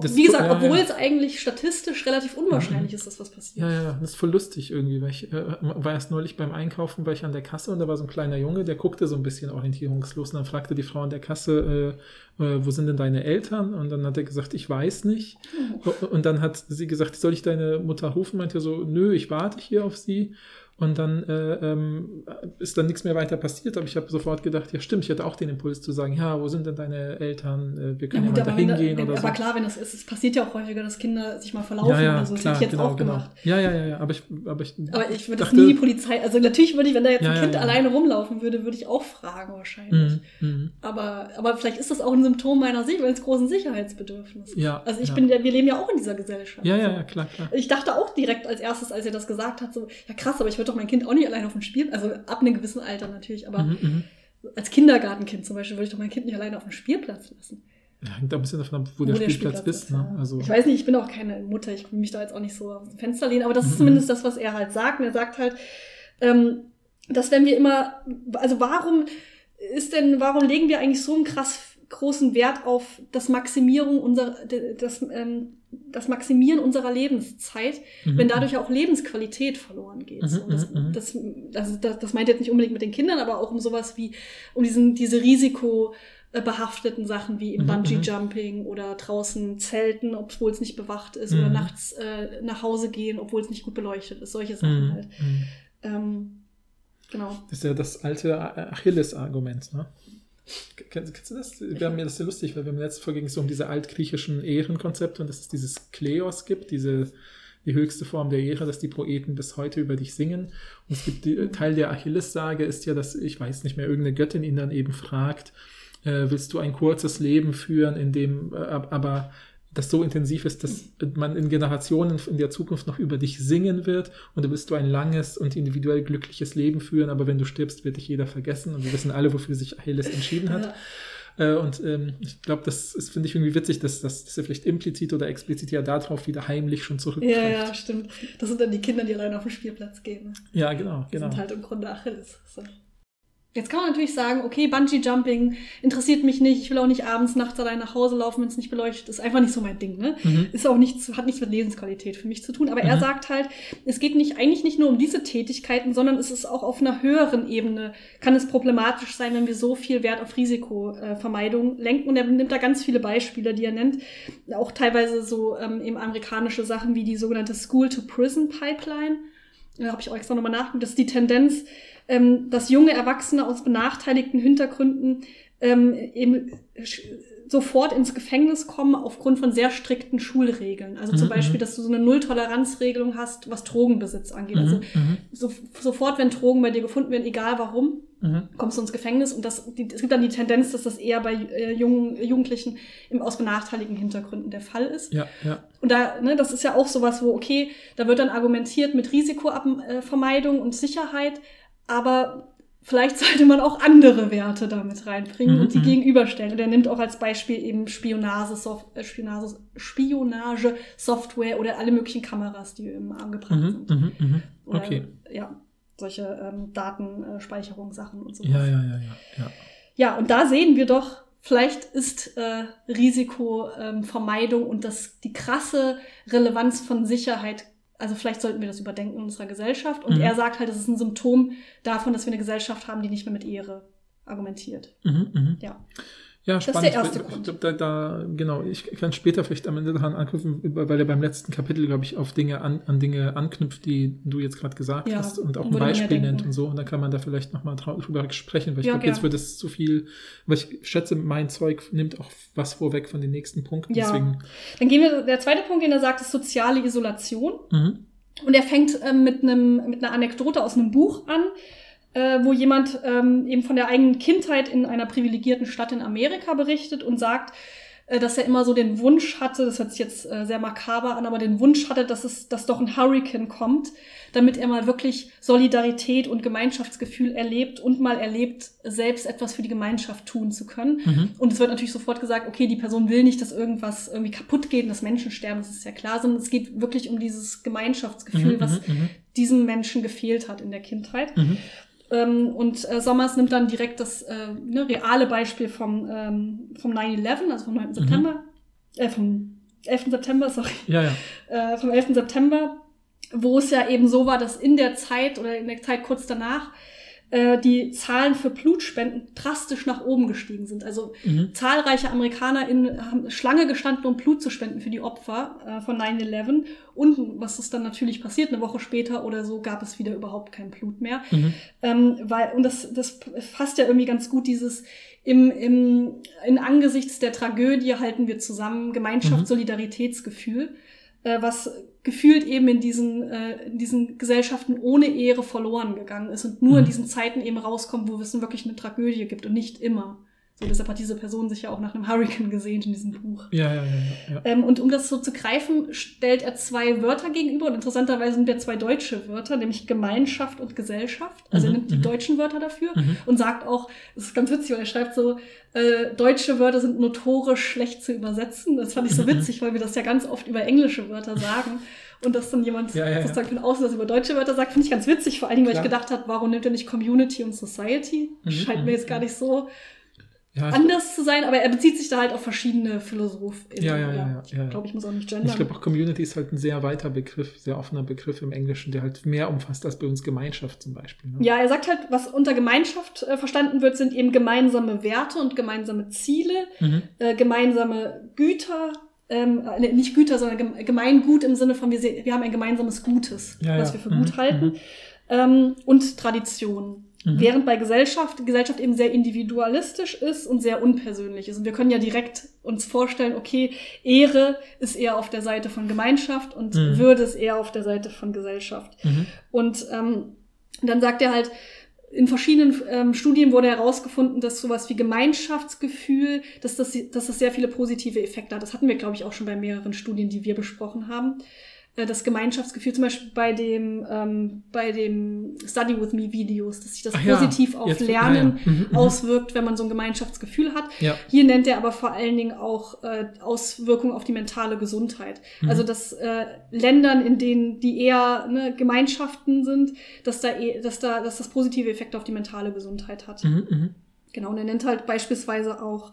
Wie gesagt, ja, obwohl ja. es eigentlich statistisch relativ unwahrscheinlich mhm. ist, dass was passiert. Ja, ja, das ist voll lustig irgendwie, weil ich äh, war erst neulich beim Einkaufen, war ich an der Kasse und da war so ein kleiner Junge, der guckte so ein bisschen orientierungslos und dann fragte die Frau an der Kasse, äh, äh, wo sind denn deine Eltern? Und dann hat er gesagt, ich weiß nicht. Oh. Und dann hat sie gesagt, soll ich deine Mutter rufen? Meinte er so, nö, ich warte hier auf sie. Und dann äh, ähm, ist dann nichts mehr weiter passiert. Aber ich habe sofort gedacht, ja stimmt, ich hatte auch den Impuls zu sagen, ja, wo sind denn deine Eltern? Äh, wir können ja, gut, ja mal da hingehen oder aber so. Aber klar, wenn das ist, es passiert ja auch häufiger, dass Kinder sich mal verlaufen ja, ja, oder so. Das hätte ich jetzt genau, auch genau. gemacht. Ja, ja, ja, ja. Aber ich, aber ich, aber ich würde das nie Polizei, also natürlich würde ich, wenn da jetzt ein Kind alleine rumlaufen würde, würde ich auch fragen wahrscheinlich. Mhm, mhm, aber, aber vielleicht ist das auch ein Symptom meiner Sicht, meines großen Sicherheitsbedürfnisses. Ja. Also ich bin ja, wir leben ja auch in dieser Gesellschaft. Ja, ja, ja, klar, klar. Ich dachte auch direkt als erstes, als er das gesagt hat, so, ja krass, aber ich würde doch mein Kind auch nicht alleine auf dem Spiel, also ab einem gewissen Alter natürlich, aber mhm, mhm, als Kindergartenkind zum Beispiel würde ich doch mein Kind nicht alleine auf dem Spielplatz lassen. Ja, hängt auch ein bisschen davon ab, wo, wo der, Spielplatz, Spielplatz ist. ne? also ich weiß nicht, ich bin auch keine Mutter, ich will mich da jetzt auch nicht so aus dem Fenster lehnen, aber das ist mhm. zumindest das, was er halt sagt. Und er sagt halt, ähm, dass wenn wir immer, also warum ist denn, warum legen wir eigentlich so einen krass großen Wert auf das Maximierung unserer, das, ähm, das Maximieren unserer Lebenszeit, mhm. wenn dadurch auch Lebensqualität verloren geht. Mhm, das, mhm, das, das, das, das meint jetzt nicht unbedingt mit den Kindern, aber auch um sowas wie, um diesen, diese risikobehafteten Sachen wie im mhm, Bungee-Jumping oder draußen zelten, obwohl es nicht bewacht ist, oder nachts äh, nach Hause gehen, obwohl es nicht gut beleuchtet ist. Solche Sachen halt. Ähm, genau. Das ist ja das alte Achilles-Argument, ne? Kennst, kennst, du das? Wir haben mir das sehr lustig, weil wir im letzten Folge ging es um diese altgriechischen Ehrenkonzepte und dass es dieses Kleos gibt, diese die höchste Form der Ehre, dass die Poeten bis heute über dich singen. Und es gibt die, Teil der Achilles-Sage ist ja, dass ich weiß nicht mehr irgendeine Göttin ihn dann eben fragt, äh, willst du ein kurzes Leben führen, in dem äh, aber das so intensiv ist, dass man in Generationen in der Zukunft noch über dich singen wird und du wirst du ein langes und individuell glückliches Leben führen, aber wenn du stirbst, wird dich jeder vergessen und wir wissen alle, wofür sich Achilles entschieden hat. Ja. Äh, und ähm, ich glaube, das ist, finde ich, irgendwie witzig, dass, dass, dass er vielleicht implizit oder explizit ja darauf wieder heimlich schon zurückgreift. Ja, ja, stimmt. Das sind dann die Kinder, die allein auf den Spielplatz gehen. Ja, genau, genau. Sind halt im Grunde Achilles. So. Jetzt kann man natürlich sagen, okay, Bungee Jumping interessiert mich nicht. Ich will auch nicht abends, nachts allein nach Hause laufen, wenn es nicht beleuchtet ist. Einfach nicht so mein Ding, ne? Mhm. Ist auch nichts, hat nichts mit Lebensqualität für mich zu tun. Aber mhm. er sagt halt, es geht nicht, eigentlich nicht nur um diese Tätigkeiten, sondern es ist auch auf einer höheren Ebene, kann es problematisch sein, wenn wir so viel Wert auf Risikovermeidung lenken. Und er nimmt da ganz viele Beispiele, die er nennt. Auch teilweise so ähm, eben amerikanische Sachen wie die sogenannte School-to-Prison-Pipeline. Da habe ich auch extra nochmal nachgeguckt. Das ist die Tendenz, ähm, dass junge Erwachsene aus benachteiligten Hintergründen ähm, eben sofort ins Gefängnis kommen aufgrund von sehr strikten Schulregeln. Also zum mhm, Beispiel, mhm. dass du so eine Nulltoleranzregelung hast, was Drogenbesitz angeht. Also mhm, mhm. so, sofort, wenn Drogen bei dir gefunden werden, egal warum, mhm. kommst du ins Gefängnis. Und das, die, es gibt dann die Tendenz, dass das eher bei äh, jungen Jugendlichen im, aus benachteiligten Hintergründen der Fall ist. Ja, ja. Und da, ne, das ist ja auch sowas, wo, okay, da wird dann argumentiert mit Risikovermeidung und Sicherheit aber vielleicht sollte man auch andere Werte damit reinbringen mhm, und die mhm. gegenüberstellen. Und er nimmt auch als Beispiel eben Spionage, Soft, äh, Spionage, Spionage, Software oder alle möglichen Kameras, die eben angebracht mhm, sind. Mhm, mhm. okay. Oder, ja, solche ähm, Datenspeicherungssachen und so. Ja, ja, ja, ja, ja. Ja, und da sehen wir doch, vielleicht ist äh, Risikovermeidung ähm, und das, die krasse Relevanz von Sicherheit also vielleicht sollten wir das überdenken in unserer Gesellschaft. Und mhm. er sagt halt, es ist ein Symptom davon, dass wir eine Gesellschaft haben, die nicht mehr mit Ehre argumentiert. Mhm, mh. Ja. Ja, das spannend. ist der erste ich, Grund. Ich glaube, da, da, genau, ich kann später vielleicht am Ende daran anknüpfen, weil er beim letzten Kapitel, glaube ich, auf Dinge an, an Dinge anknüpft, die du jetzt gerade gesagt ja, hast und auch ein Beispiel nennt und so. Und dann kann man da vielleicht nochmal drüber sprechen, weil ich ja, glaube, jetzt wird es zu viel, weil ich schätze, mein Zeug nimmt auch was vorweg von den nächsten Punkten. Ja. Deswegen. Dann gehen wir, der zweite Punkt, den er sagt, ist soziale Isolation. Mhm. Und er fängt ähm, mit, einem, mit einer Anekdote aus einem Buch an, äh, wo jemand ähm, eben von der eigenen Kindheit in einer privilegierten Stadt in Amerika berichtet und sagt, äh, dass er immer so den Wunsch hatte, das hört sich jetzt äh, sehr makaber an, aber den Wunsch hatte, dass es, dass doch ein Hurricane kommt, damit er mal wirklich Solidarität und Gemeinschaftsgefühl erlebt und mal erlebt, selbst etwas für die Gemeinschaft tun zu können. Mhm. Und es wird natürlich sofort gesagt, okay, die Person will nicht, dass irgendwas irgendwie kaputt geht und dass Menschen sterben, das ist ja klar, sondern es geht wirklich um dieses Gemeinschaftsgefühl, mhm, was mhm, mhm. diesem Menschen gefehlt hat in der Kindheit. Ähm, und äh, Sommers nimmt dann direkt das äh, ne, reale Beispiel vom, ähm, vom 9-11, also vom 9. Mhm. September, äh, vom 11. September, sorry. Ja, ja. Äh, vom 11. September, wo es ja eben so war, dass in der Zeit oder in der Zeit kurz danach äh, die Zahlen für Blutspenden drastisch nach oben gestiegen sind. Also mhm. zahlreiche Amerikaner in, haben Schlange gestanden, um Blut zu spenden für die Opfer äh, von 9-11. Und was ist dann natürlich passiert, eine Woche später oder so gab es wieder überhaupt kein Blut mehr. Mhm. Ähm, weil, und das, das fasst ja irgendwie ganz gut dieses im, im, in angesichts der Tragödie halten wir zusammen Gemeinschaft, mhm. Solidaritätsgefühl was gefühlt eben in diesen, äh, in diesen Gesellschaften ohne Ehre verloren gegangen ist und nur mhm. in diesen Zeiten eben rauskommt, wo es wirklich eine Tragödie gibt und nicht immer. So, deshalb hat diese Person sich ja auch nach einem Hurricane gesehnt in diesem Buch. Ja, ja, ja. ja. Ähm, und um das so zu greifen, stellt er zwei Wörter gegenüber. Und interessanterweise sind ja zwei deutsche Wörter, nämlich Gemeinschaft und Gesellschaft. Also mhm, er nimmt die mhm. deutschen Wörter dafür mhm. und sagt auch, das ist ganz witzig, weil er schreibt so, äh, deutsche Wörter sind notorisch schlecht zu übersetzen. Das fand ich so mhm, witzig, weil wir das ja ganz oft über englische Wörter sagen. und dass dann jemand Ja, ja, ja. sozusagen von außen das über deutsche Wörter sagt, finde ich ganz witzig, vor allen Dingen, weil Klar. ich gedacht habe, warum nimmt er nicht Community und Society? Mhm, Scheint mir jetzt gar nicht so Ja, ich, anders zu sein, aber er bezieht sich da halt auf verschiedene Philosophen. Ja, ja, ja, ja, Ich ja. glaube, ich muss auch nicht ich gendern. glaube auch Community ist halt ein sehr weiter Begriff, sehr offener Begriff im Englischen, der halt mehr umfasst als bei uns Gemeinschaft zum Beispiel. Ne? Ja, er sagt halt, was unter Gemeinschaft äh, verstanden wird, sind eben gemeinsame Werte und gemeinsame Ziele, Mhm. äh, gemeinsame Güter, ähm, äh, nicht Güter, sondern gem Gemeingut im Sinne von, wir, wir haben ein gemeinsames Gutes, Ja, was wir für Mhm, gut halten, mhm. ähm, und Tradition. Mhm. Während bei Gesellschaft, die Gesellschaft eben sehr individualistisch ist und sehr unpersönlich ist. Und wir können ja direkt uns vorstellen, okay, Ehre ist eher auf der Seite von Gemeinschaft und Mhm. Würde ist eher auf der Seite von Gesellschaft. Mhm. Und ähm, dann sagt er halt, in verschiedenen ähm, Studien wurde herausgefunden, dass sowas wie Gemeinschaftsgefühl, dass das, dass das sehr viele positive Effekte hat. Das hatten wir, glaube ich, auch schon bei mehreren Studien, die wir besprochen haben. Äh, Das Gemeinschaftsgefühl, zum Beispiel bei dem, ähm, bei dem Study with Me Videos, dass sich das Ach ja, positiv auf jetzt- Lernen ja, ja. Mhm, mhm. auswirkt, wenn man so ein Gemeinschaftsgefühl hat. Ja. Hier nennt er aber vor allen Dingen auch äh, Auswirkungen auf die mentale Gesundheit. Mhm. Also dass äh, Ländern, in denen die eher ne, Gemeinschaften sind, dass da, eh, dass da, dass das positive Effekte auf die mentale Gesundheit hat. Mhm. Mhm. Genau. Und er nennt halt beispielsweise auch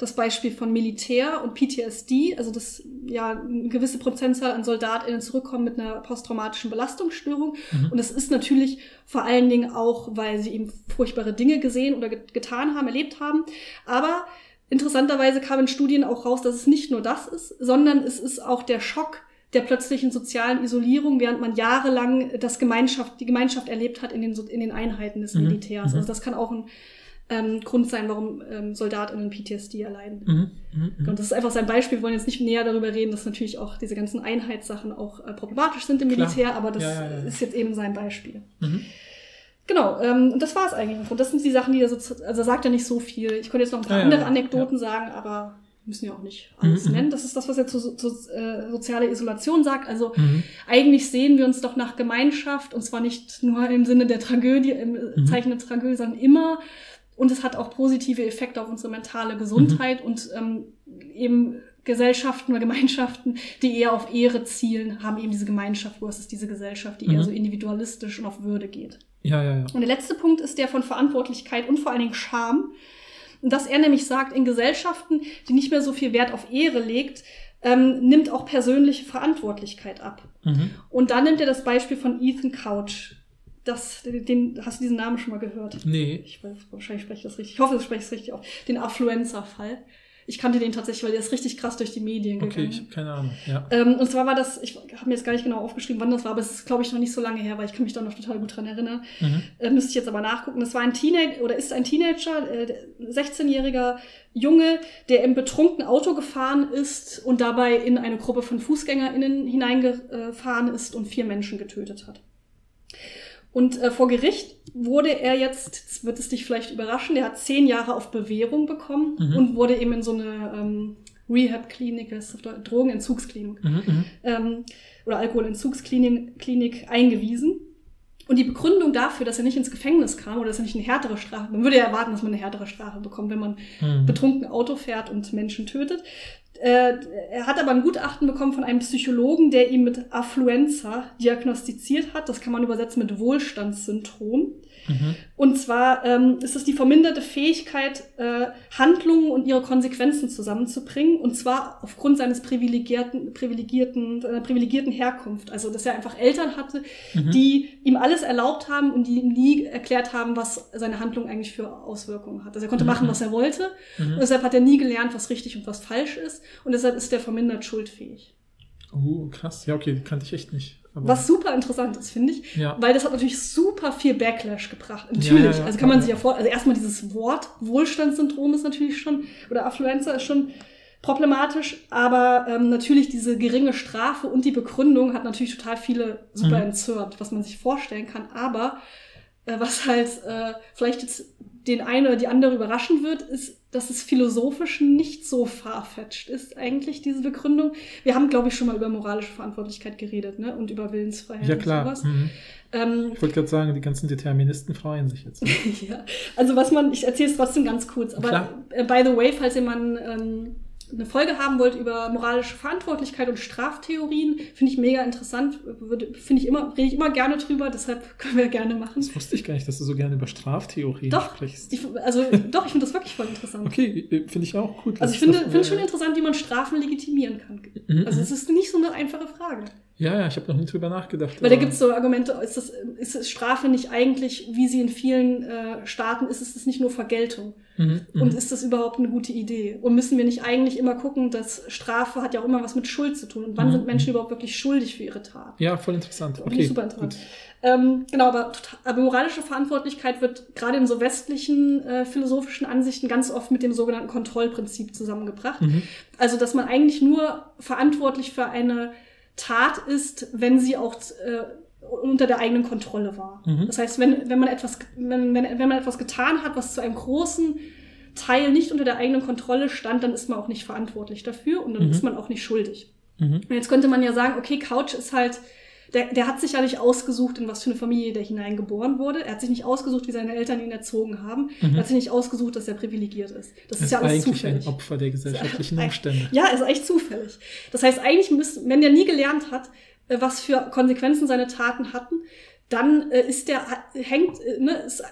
das Beispiel von Militär und PTSD, also dass ja eine gewisse Prozentzahl an SoldatInnen zurückkommen mit einer posttraumatischen Belastungsstörung. Mhm. Und das ist natürlich vor allen Dingen auch, weil sie eben furchtbare Dinge gesehen oder get getan haben, erlebt haben. Aber interessanterweise kam in Studien auch raus, dass es nicht nur das ist, sondern es ist auch der Schock der plötzlichen sozialen Isolierung, während man jahrelang das Gemeinschaft, die Gemeinschaft erlebt hat in den, in den Einheiten des Mhm. Militärs. Mhm. Also das kann auch ein ähm, Grund sein, warum ähm, SoldatInnen PTSD erleiden. Mhm. Mhm. Mhm. Und das ist einfach sein Beispiel. Wir wollen jetzt nicht näher darüber reden, dass natürlich auch diese ganzen Einheitssachen auch äh, problematisch sind im Klar. Militär, aber das Ja, ja, ja. ist jetzt eben sein Beispiel. Mhm. Genau, ähm, und das war es eigentlich. Und das sind die Sachen, die er so, also er sagt ja nicht so viel. Ich könnte jetzt noch ein paar andere. Anekdoten sagen, aber müssen ja auch nicht alles Mhm, mhm. nennen. Das ist das, was er zu, zu äh, soziale Isolation sagt. Also Mhm. eigentlich sehen wir uns doch nach Gemeinschaft und zwar nicht nur im Sinne der Tragödie, im Mhm. Zeichen der Tragödie, sondern immer. Und es hat auch positive Effekte auf unsere mentale Gesundheit und ähm, eben Gesellschaften oder Gemeinschaften, die eher auf Ehre zielen, haben eben diese Gemeinschaft versus diese Gesellschaft, die eher Mhm. so individualistisch und auf Würde geht. Ja, ja, ja. Und der letzte Punkt ist der von Verantwortlichkeit und vor allen Dingen Scham. Und dass er nämlich sagt, in Gesellschaften, die nicht mehr so viel Wert auf Ehre legt, ähm, nimmt auch persönliche Verantwortlichkeit ab. Mhm. Und da nimmt er das Beispiel von Ethan Couch. Das, den, hast du diesen Namen schon mal gehört? Nee. Ich weiß, wahrscheinlich spreche ich das richtig. Ich hoffe, ich spreche es richtig auf. Den Affluenza-Fall. Ich kannte den tatsächlich, weil der ist richtig krass durch die Medien Okay, gegangen. ich habe keine Ahnung. Ja. Ähm, und zwar war das, ich habe mir jetzt gar nicht genau aufgeschrieben, wann das war, aber es ist, glaube ich, noch nicht so lange her, weil ich kann mich da noch total gut dran erinnern. Mhm. Äh, müsste ich jetzt aber nachgucken. Das war ein Teenager oder ist ein Teenager, äh, 16-jähriger Junge, der im betrunkenen Auto gefahren ist und dabei in eine Gruppe von FußgängerInnen hineingefahren ist und vier Menschen getötet hat. Und äh, vor Gericht wurde er jetzt, wird es dich vielleicht überraschen, der hat zehn Jahre auf Bewährung bekommen Mhm. und wurde eben in so eine ähm, Rehab-Klinik, Drogenentzugsklinik, Mhm. Mhm. ähm, oder Alkoholentzugsklinik Klinik eingewiesen. Und die Begründung dafür, dass er nicht ins Gefängnis kam oder dass er nicht eine härtere Strafe, man würde ja erwarten, dass man eine härtere Strafe bekommt, wenn man Mhm. betrunken Auto fährt und Menschen tötet. Äh, er hat aber ein Gutachten bekommen von einem Psychologen, der ihn mit Affluenza diagnostiziert hat. Das kann man übersetzen mit Wohlstandssyndrom. Mhm. Und zwar ähm, ist es die verminderte Fähigkeit, äh, Handlungen und ihre Konsequenzen zusammenzubringen. Und zwar aufgrund seines privilegierten, privilegierten, seiner privilegierten Herkunft. Also, dass er einfach Eltern hatte, Mhm. die ihm alles erlaubt haben und die ihm nie erklärt haben, was seine Handlung eigentlich für Auswirkungen hat. Also er konnte Mhm. machen, was er wollte. Mhm. Und deshalb hat er nie gelernt, was richtig und was falsch ist. Und deshalb ist er vermindert schuldfähig. Oh, krass. Ja, okay, kannte ich echt nicht. Aber, Was super interessant ist, finde ich. Ja. Weil das hat natürlich super viel Backlash gebracht. Natürlich. Ja, ja, also kann man sich ja vor, also erstmal dieses Wort Wohlstandssyndrom ist natürlich schon, oder Affluenza ist schon problematisch, aber ähm, natürlich diese geringe Strafe und die Begründung hat natürlich total viele super Mhm. entzürnt, was man sich vorstellen kann. Aber äh, was halt äh, vielleicht jetzt den einen oder die andere überraschen wird, ist, dass es philosophisch nicht so farfetched ist, eigentlich, diese Begründung. Wir haben, glaube ich, schon mal über moralische Verantwortlichkeit geredet, ne? Und über Willensfreiheit ja, und klar. sowas. Mhm. Ähm, Ich wollte gerade sagen, die ganzen Deterministen freuen sich jetzt. Ne? ja, also was man, ich erzähle es trotzdem ganz kurz, aber Klar. äh, by the way, falls jemand ähm, eine Folge haben wollt über moralische Verantwortlichkeit und Straftheorien, finde ich mega interessant. Finde ich immer, rede ich immer gerne drüber, deshalb können wir gerne machen. Das wusste ich gar nicht, dass du so gerne über Straftheorien Doch, sprichst. ich, also doch, ich finde das wirklich voll interessant. Okay, äh, finde ich auch gut. Also ich finde, finde schon interessant, wie man Strafen legitimieren kann. Mhm, Also es ist nicht so eine einfache Frage. Ja, ja, ich habe noch nie drüber nachgedacht. Weil da gibt es so Argumente, ist, das, ist das Strafe nicht eigentlich, wie sie in vielen äh, Staaten ist, ist es nicht nur Vergeltung? Mhm, mhm. Und ist das überhaupt eine gute Idee? Und müssen wir nicht eigentlich immer gucken, dass Strafe hat ja auch immer was mit Schuld zu tun? Und wann Mhm. sind Menschen überhaupt wirklich schuldig für ihre Tat? ja, voll interessant. Okay, super interessant. Ähm, genau, aber, total, aber moralische Verantwortlichkeit wird gerade in so westlichen äh, philosophischen Ansichten ganz oft mit dem sogenannten Kontrollprinzip zusammengebracht. Mhm. Also, dass man eigentlich nur verantwortlich für eine Tat ist, wenn sie auch äh, unter der eigenen Kontrolle war. Mhm. Das heißt, wenn, wenn, man etwas, wenn, wenn, wenn man etwas getan hat, was zu einem großen Teil nicht unter der eigenen Kontrolle stand, dann ist man auch nicht verantwortlich dafür und dann Mhm. ist man auch nicht schuldig. Mhm. Und jetzt könnte man ja sagen, okay, Couch ist halt, der, der hat sich ja nicht ausgesucht, in was für eine Familie der hineingeboren wurde. Er hat sich nicht ausgesucht, wie seine Eltern ihn erzogen haben. Mhm. Er hat sich nicht ausgesucht, dass er privilegiert ist. Das Das ist ja alles eigentlich zufällig. ein Opfer der gesellschaftlichen Umstände. Ja, ist echt zufällig. Das heißt, eigentlich müsste, wenn der nie gelernt hat, äh, was für Konsequenzen seine Taten hatten, dann äh, ist der, hängt, äh, ne, ist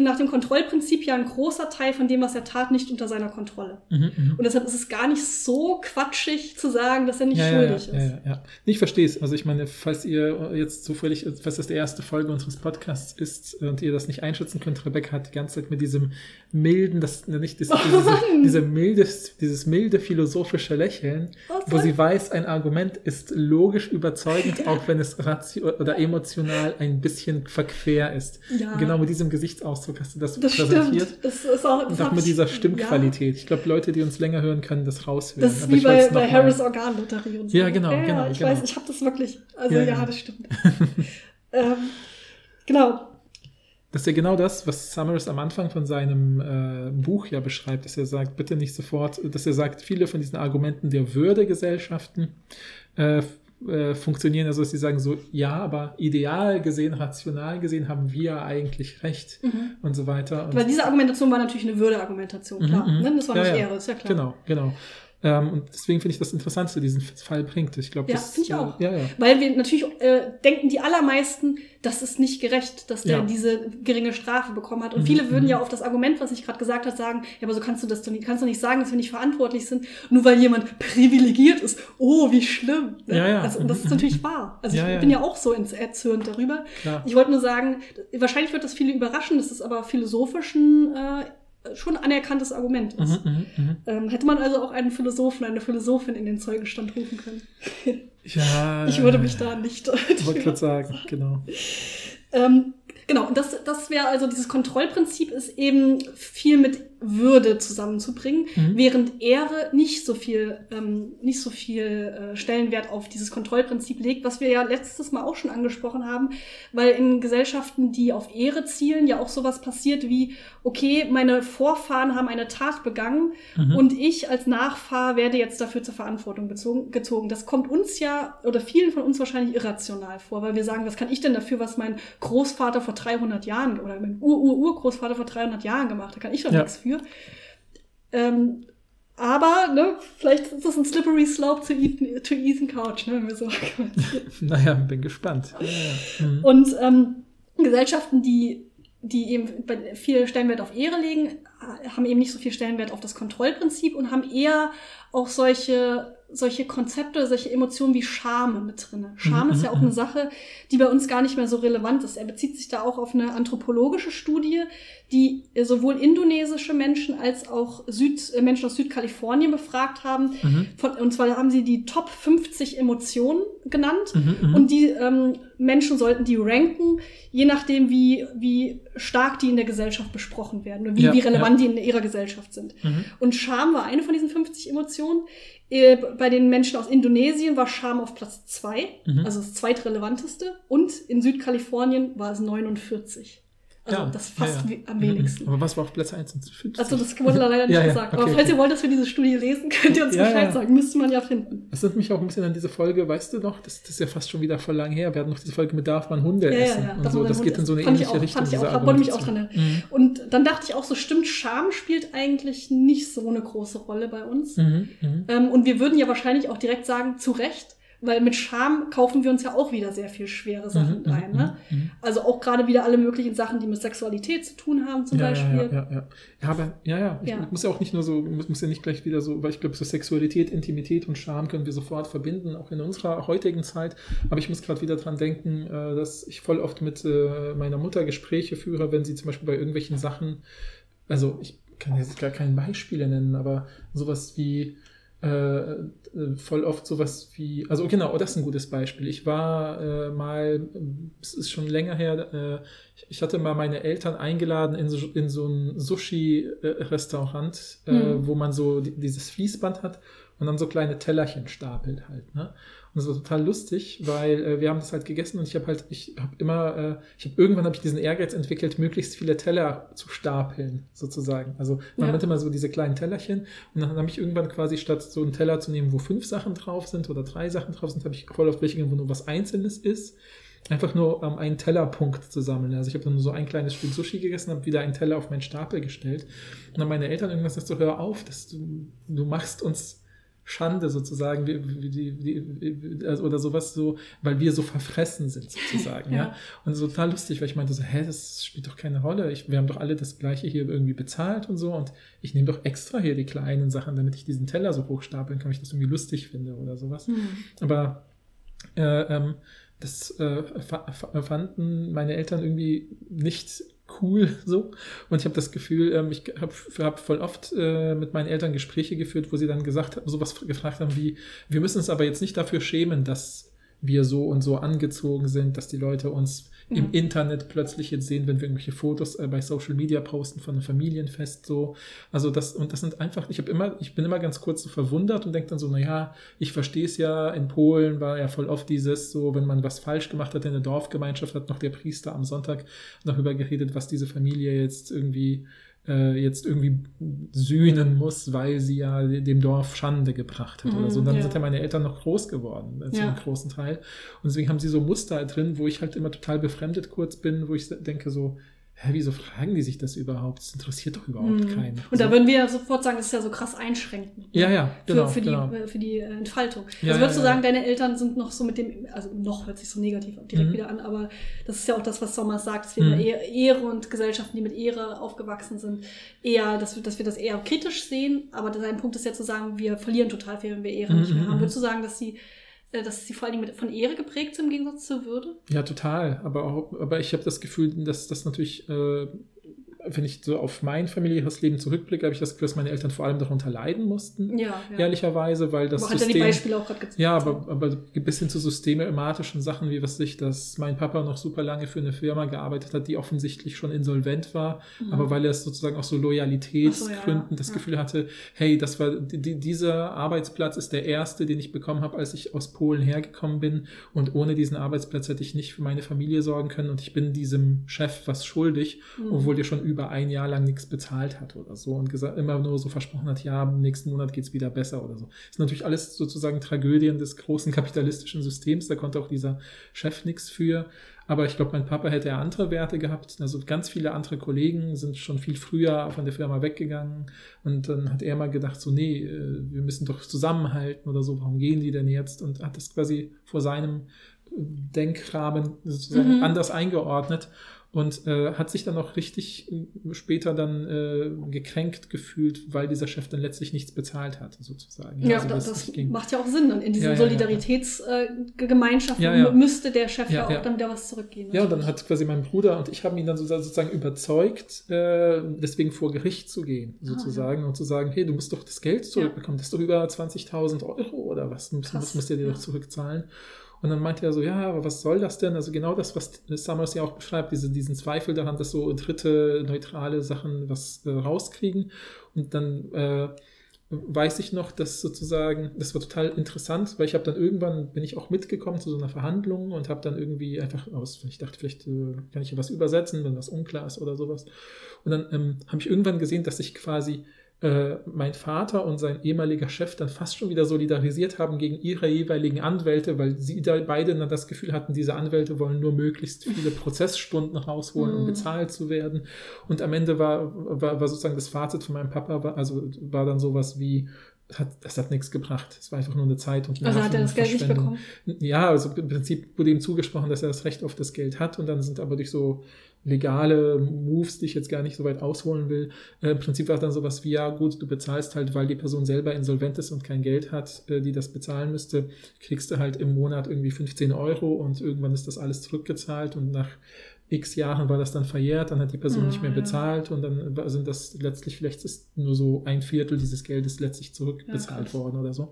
nach dem Kontrollprinzip ja ein großer Teil von dem, was er tat, nicht unter seiner Kontrolle. Mhm, mhm. Und deshalb ist es gar nicht so quatschig zu sagen, dass er nicht ja, schuldig ja, ist. Ja, ja, ja. Ich verstehe es. Also ich meine, falls ihr jetzt zufällig, falls das die erste Folge unseres Podcasts ist und ihr das nicht einschätzen könnt, Rebecca hat die ganze Zeit mit diesem milden, das nicht diese, diese, diese milde, dieses milde philosophische Lächeln, Was wo soll- sie weiß, ein Argument ist logisch überzeugend, auch wenn es ratio oder emotional ein bisschen verquer ist. Genau mit diesem Gesichtsausdruck hast du das, Das präsentiert. stimmt. Das ist auch, das auch mit dieser Ja. Stimmqualität. Ich glaube, Leute, die uns länger hören, können das raushören. Das ist Aber wie bei, bei Harris Organlotterie und so. Ja, genau, genau, Ich genau. weiß, ich habe das wirklich. Also Ja, ja, ja. das stimmt. ähm, genau. Das ist ja genau das, was Summers am Anfang von seinem äh, Buch ja beschreibt, dass er sagt, bitte nicht sofort, dass er sagt, viele von diesen Argumenten der Würdegesellschaften äh, äh, funktionieren, also dass sie sagen so, ja, aber ideal gesehen, rational gesehen haben wir eigentlich recht und so weiter. Und Weil diese Argumentation war natürlich eine Würde-Argumentation, klar. Mhm, mhm. Ne? Das war Ja, nicht ja. Ehre, ist ja klar. Genau, genau. Ähm, und deswegen finde ich das interessant, dass diesen Fall bringt. Ich glaube, Ja, das finde ich auch. Äh, ja, ja. Weil wir natürlich äh, denken die allermeisten, das ist nicht gerecht, dass der Ja. diese geringe Strafe bekommen hat. Und Mhm, viele würden mhm. ja auf das Argument, was ich gerade gesagt habe, sagen, ja, aber so kannst du das doch nicht, kannst du nicht sagen, dass wir nicht verantwortlich sind, nur weil jemand privilegiert ist. Oh, wie schlimm. Ne? Ja, ja. Also, und das ist natürlich wahr. Also ich bin ja auch so erzürnt darüber. Klar. Ich wollte nur sagen, wahrscheinlich wird das viele überraschen, das ist aber philosophischen äh, schon anerkanntes Argument ist. Mhm, mhm, mhm. Ähm, hätte man also auch einen Philosophen, eine Philosophin in den Zeugenstand rufen können. Ja, Ich würde mich da nicht. Ich wollte gerade sagen, genau. ähm, genau, und das, das wäre also dieses Kontrollprinzip ist eben viel mit Würde zusammenzubringen, Mhm. während Ehre nicht so viel, ähm, nicht so viel äh, Stellenwert auf dieses Kontrollprinzip legt, was wir ja letztes Mal auch schon angesprochen haben, weil in Gesellschaften, die auf Ehre zielen, ja auch sowas passiert wie, okay, meine Vorfahren haben eine Tat begangen Mhm. und ich als Nachfahr werde jetzt dafür zur Verantwortung bezogen, gezogen. Das kommt uns ja, oder vielen von uns wahrscheinlich irrational vor, weil wir sagen, was kann ich denn dafür, was mein Großvater vor 300 Jahren oder mein Ur-Ur-Urgroßvater vor 300 Jahren gemacht hat? Kann ich doch Ja. nichts für. Ähm, aber, ne, vielleicht ist das ein slippery slope to, Ethan, to Ethan Couch, ne, wenn wir so. Naja, bin gespannt. Ja, ja. Mhm. Und ähm, Gesellschaften, die, die eben viel Stellenwert auf Ehre legen, haben eben nicht so viel Stellenwert auf das Kontrollprinzip und haben eher auch solche, solche Konzepte, solche Emotionen wie Scham mit drin. Scham Mhm, ist ja auch mhm. eine Sache, die bei uns gar nicht mehr so relevant ist. Er bezieht sich da auch auf eine anthropologische Studie, die sowohl indonesische Menschen als auch Süd, äh, Menschen aus Südkalifornien befragt haben. Mhm. Von, und zwar haben sie die Top 50 Emotionen genannt. Mhm, mhm. Und die ähm, Menschen sollten die ranken, je nachdem, wie, wie stark die in der Gesellschaft besprochen werden und wie, Ja, wie relevant die in ihrer Gesellschaft sind. Mhm. Und Scham war eine von diesen 50 Emotionen. Äh, Bei den Menschen aus Indonesien war Scham auf Platz 2, Mhm. also das zweitrelevanteste. Und in Südkalifornien war es 49. Also Ja, das fast ja, ja. am wenigsten. Aber was war auf Platz 1 und 5? Also das wurde leider nicht gesagt. okay, Aber falls okay. ihr wollt, dass wir diese Studie lesen, könnt ihr uns Bescheid sagen. Müsste man ja finden. Das nimmt mich auch ein bisschen an diese Folge, weißt du noch, das, das ist ja fast schon wieder voll lang her. Wir hatten noch diese Folge mit Darf man Hunde Ja, ja, essen? ja. und so. Das geht in so eine ähnliche auch- Richtung. fand ich auch, wollte mich auch dran Und dann dachte ich auch so, stimmt, Scham spielt eigentlich nicht so eine große Rolle bei uns. Mhm, mhm. Ähm, und wir würden ja wahrscheinlich auch direkt sagen, zu Recht, weil mit Scham kaufen wir uns ja auch wieder sehr viel schwere Sachen Mhm, mhm, ein. Ne? mhm, mhm. Also auch gerade wieder alle möglichen Sachen, die mit Sexualität zu tun haben, zum ja, Beispiel. Ja, ja, ja. ja, aber ja, ja. Ich Ja. muss ja auch nicht nur so, muss, muss ja nicht gleich wieder so, weil ich glaube, so Sexualität, Intimität und Scham können wir sofort verbinden, auch in unserer heutigen Zeit. Aber ich muss gerade wieder dran denken, äh, dass ich voll oft mit äh, meiner Mutter Gespräche führe, wenn sie zum Beispiel bei irgendwelchen Sachen, also ich kann jetzt gar keine Beispiele nennen, aber sowas wie äh, äh, voll oft sowas wie, also genau, das ist ein gutes Beispiel. Ich war äh, mal, es ist schon länger her, äh, ich, hatte mal meine Eltern eingeladen in so, in so ein Sushi-Restaurant, Mhm. wo man so die, dieses Fließband hat und dann so kleine Tellerchen stapelt halt. Ne? Und das war total lustig, weil äh, wir haben das halt gegessen und ich habe halt, ich habe immer, äh, ich habe irgendwann habe ich diesen Ehrgeiz entwickelt, möglichst viele Teller zu stapeln, sozusagen. Also man Ja. hat immer so diese kleinen Tellerchen und dann habe ich irgendwann quasi statt so einen Teller zu nehmen, wo fünf Sachen drauf sind oder drei Sachen drauf sind, habe ich voll auf welche genommen, wo nur was Einzelnes ist. Einfach nur um einen Tellerpunkt zu sammeln. Also ich habe dann nur so ein kleines Stück Sushi gegessen, habe wieder einen Teller auf meinen Stapel gestellt. Und dann meine Eltern irgendwas gesagt, so hör auf, dass du, du machst uns Schande sozusagen, wie, wie, wie, wie, also, oder sowas so, weil wir so verfressen sind sozusagen, ja. Ja. Und so total lustig, weil ich meinte so, hä, das spielt doch keine Rolle. Ich, wir haben doch alle das Gleiche hier irgendwie bezahlt und so und ich nehme doch extra hier die kleinen Sachen, damit ich diesen Teller so hochstapeln kann, weil ich das irgendwie lustig finde oder sowas. Hm. Aber äh, ähm, das äh, fa- fa- fanden meine Eltern irgendwie nicht cool so. Und ich habe das Gefühl, ähm, ich habe hab voll oft äh, mit meinen Eltern Gespräche geführt, wo sie dann gesagt haben, sowas gefragt haben wie, wir müssen uns aber jetzt nicht dafür schämen, dass wir so und so angezogen sind, dass die Leute uns Ja. im Internet plötzlich jetzt sehen, wenn wir irgendwelche Fotos äh, bei Social Media posten von einem Familienfest so. Also das, und das sind einfach, ich habe immer, ich bin immer ganz kurz so verwundert und denke dann so, naja, ich verstehe es ja, in Polen war ja voll oft dieses, so, wenn man was falsch gemacht hat in der Dorfgemeinschaft, hat noch der Priester am Sonntag darüber geredet, was diese Familie jetzt irgendwie äh, jetzt irgendwie sühnen muss, weil sie ja dem Dorf Schande gebracht hat oder so. Und dann Mhm, ja. sind ja meine Eltern noch groß geworden, zu Ja. einem großen Teil. Und deswegen haben sie so Muster drin, wo ich halt immer total befremdet kurz bin, wo ich denke so, hä, wieso fragen die sich das überhaupt? Das interessiert doch überhaupt Mhm. keinen. Und da so. würden wir ja sofort sagen, das ist ja so krass einschränkend. ja, ja, genau. für, für, genau. die, äh, für die äh, Entfaltung. Ja, also würdest ja, du sagen, deine Eltern sind noch so mit dem, also noch hört sich so negativ direkt Mhm. wieder an, aber das ist ja auch das, was Sommers sagt, dass wir Mhm. Ehre, und Gesellschaften, die mit Ehre aufgewachsen sind, eher, dass wir, dass wir das eher kritisch sehen. Aber dein Punkt ist ja zu sagen, wir verlieren total viel, wenn wir Ehre nicht mehr Mhm, haben. mhm. Würdest du sagen, dass sie, dass sie vor allen Dingen von Ehre geprägt sind im Gegensatz zur Würde? Ja, total. Aber, auch, aber ich habe das Gefühl, dass das natürlich, äh, wenn ich so auf mein familiäres Leben zurückblicke, habe ich das Gefühl, dass meine Eltern vor allem darunter leiden mussten. Ja, ja. Ehrlicherweise, weil das aber hat ja die System. Beispiele auch gerade gezeigt. Ja, aber, aber bis hin zu systematischen Sachen, wie was sich, dass mein Papa noch super lange für eine Firma gearbeitet hat, die offensichtlich schon insolvent war, Mhm. aber weil er es sozusagen auch so Loyalitätsgründen so, ja, das ja. Gefühl hatte, hey, das war die, dieser Arbeitsplatz ist der erste, den ich bekommen habe, als ich aus Polen hergekommen bin und ohne diesen Arbeitsplatz hätte ich nicht für meine Familie sorgen können und ich bin diesem Chef was schuldig, Mhm. obwohl der schon über ein Jahr lang nichts bezahlt hat oder so und gesagt, immer nur so versprochen hat, ja, im nächsten Monat geht's wieder besser oder so. Das sind natürlich alles sozusagen Tragödien des großen kapitalistischen Systems, da konnte auch dieser Chef nichts für. Aber ich glaube, mein Papa hätte ja andere Werte gehabt. Also ganz viele andere Kollegen sind schon viel früher von der Firma weggegangen. Und dann hat er mal gedacht, so, nee, äh, wir müssen doch zusammenhalten oder so, warum gehen die denn jetzt? Und hat das quasi vor seinem äh, Denkrahmen sozusagen Mhm. anders eingeordnet und äh, hat sich dann auch richtig äh, später dann äh, gekränkt gefühlt, weil dieser Chef dann letztlich nichts bezahlt hat, sozusagen. Ja, also, das, das macht ja auch Sinn. Und in diesen Ja, ja, ja, ja. Solidaritätsgemeinschaften Ja, ja. müsste der Chef ja, Ja, auch ja. dann wieder was zurückgeben. Ja, und dann hat quasi mein Bruder und ich haben ihn dann so- sozusagen überzeugt, äh, deswegen vor Gericht zu gehen, Ah, sozusagen, und zu sagen, hey, du musst doch das Geld zurückbekommen, das ist doch über 20.000 Euro oder was, das Krass, müsst, müsst ihr dir ja. doch zurückzahlen. Und dann meinte er so, ja, aber was soll das denn? Also genau das, was Summers ja auch beschreibt, diese, diesen Zweifel daran, dass so dritte neutrale Sachen was äh, rauskriegen. Und dann äh, weiß ich noch, dass sozusagen, das war total interessant, weil ich habe dann irgendwann, bin ich auch mitgekommen zu so einer Verhandlung und habe dann irgendwie einfach aus, ich dachte, vielleicht äh, kann ich was übersetzen, wenn was unklar ist oder sowas. Und dann ähm, habe ich irgendwann gesehen, dass ich quasi äh, mein Vater und sein ehemaliger Chef dann fast schon wieder solidarisiert haben gegen ihre jeweiligen Anwälte, weil sie da beide dann das Gefühl hatten, diese Anwälte wollen nur möglichst viele Prozessstunden rausholen, um Mhm. bezahlt zu werden. Und am Ende war, war, war sozusagen das Fazit von meinem Papa, war, also war dann sowas wie, hat, das hat nichts gebracht. Es war einfach nur eine Zeit und Also hat Nerven er das Geld nicht bekommen? Ja, also im Prinzip wurde ihm zugesprochen, dass er das Recht auf das Geld hat und dann sind aber durch so legale Moves, die ich jetzt gar nicht so weit ausholen will, äh, im Prinzip war es dann sowas wie, ja gut, du bezahlst halt, weil die Person selber insolvent ist und kein Geld hat, äh, die das bezahlen müsste, kriegst du halt im Monat irgendwie 15 Euro und irgendwann ist das alles zurückgezahlt und nach x Jahren war das dann verjährt, dann hat die Person Ah, nicht mehr ja. bezahlt und dann sind das letztlich, vielleicht ist nur so ein Viertel dieses Geldes letztlich zurückbezahlt krass. worden oder so.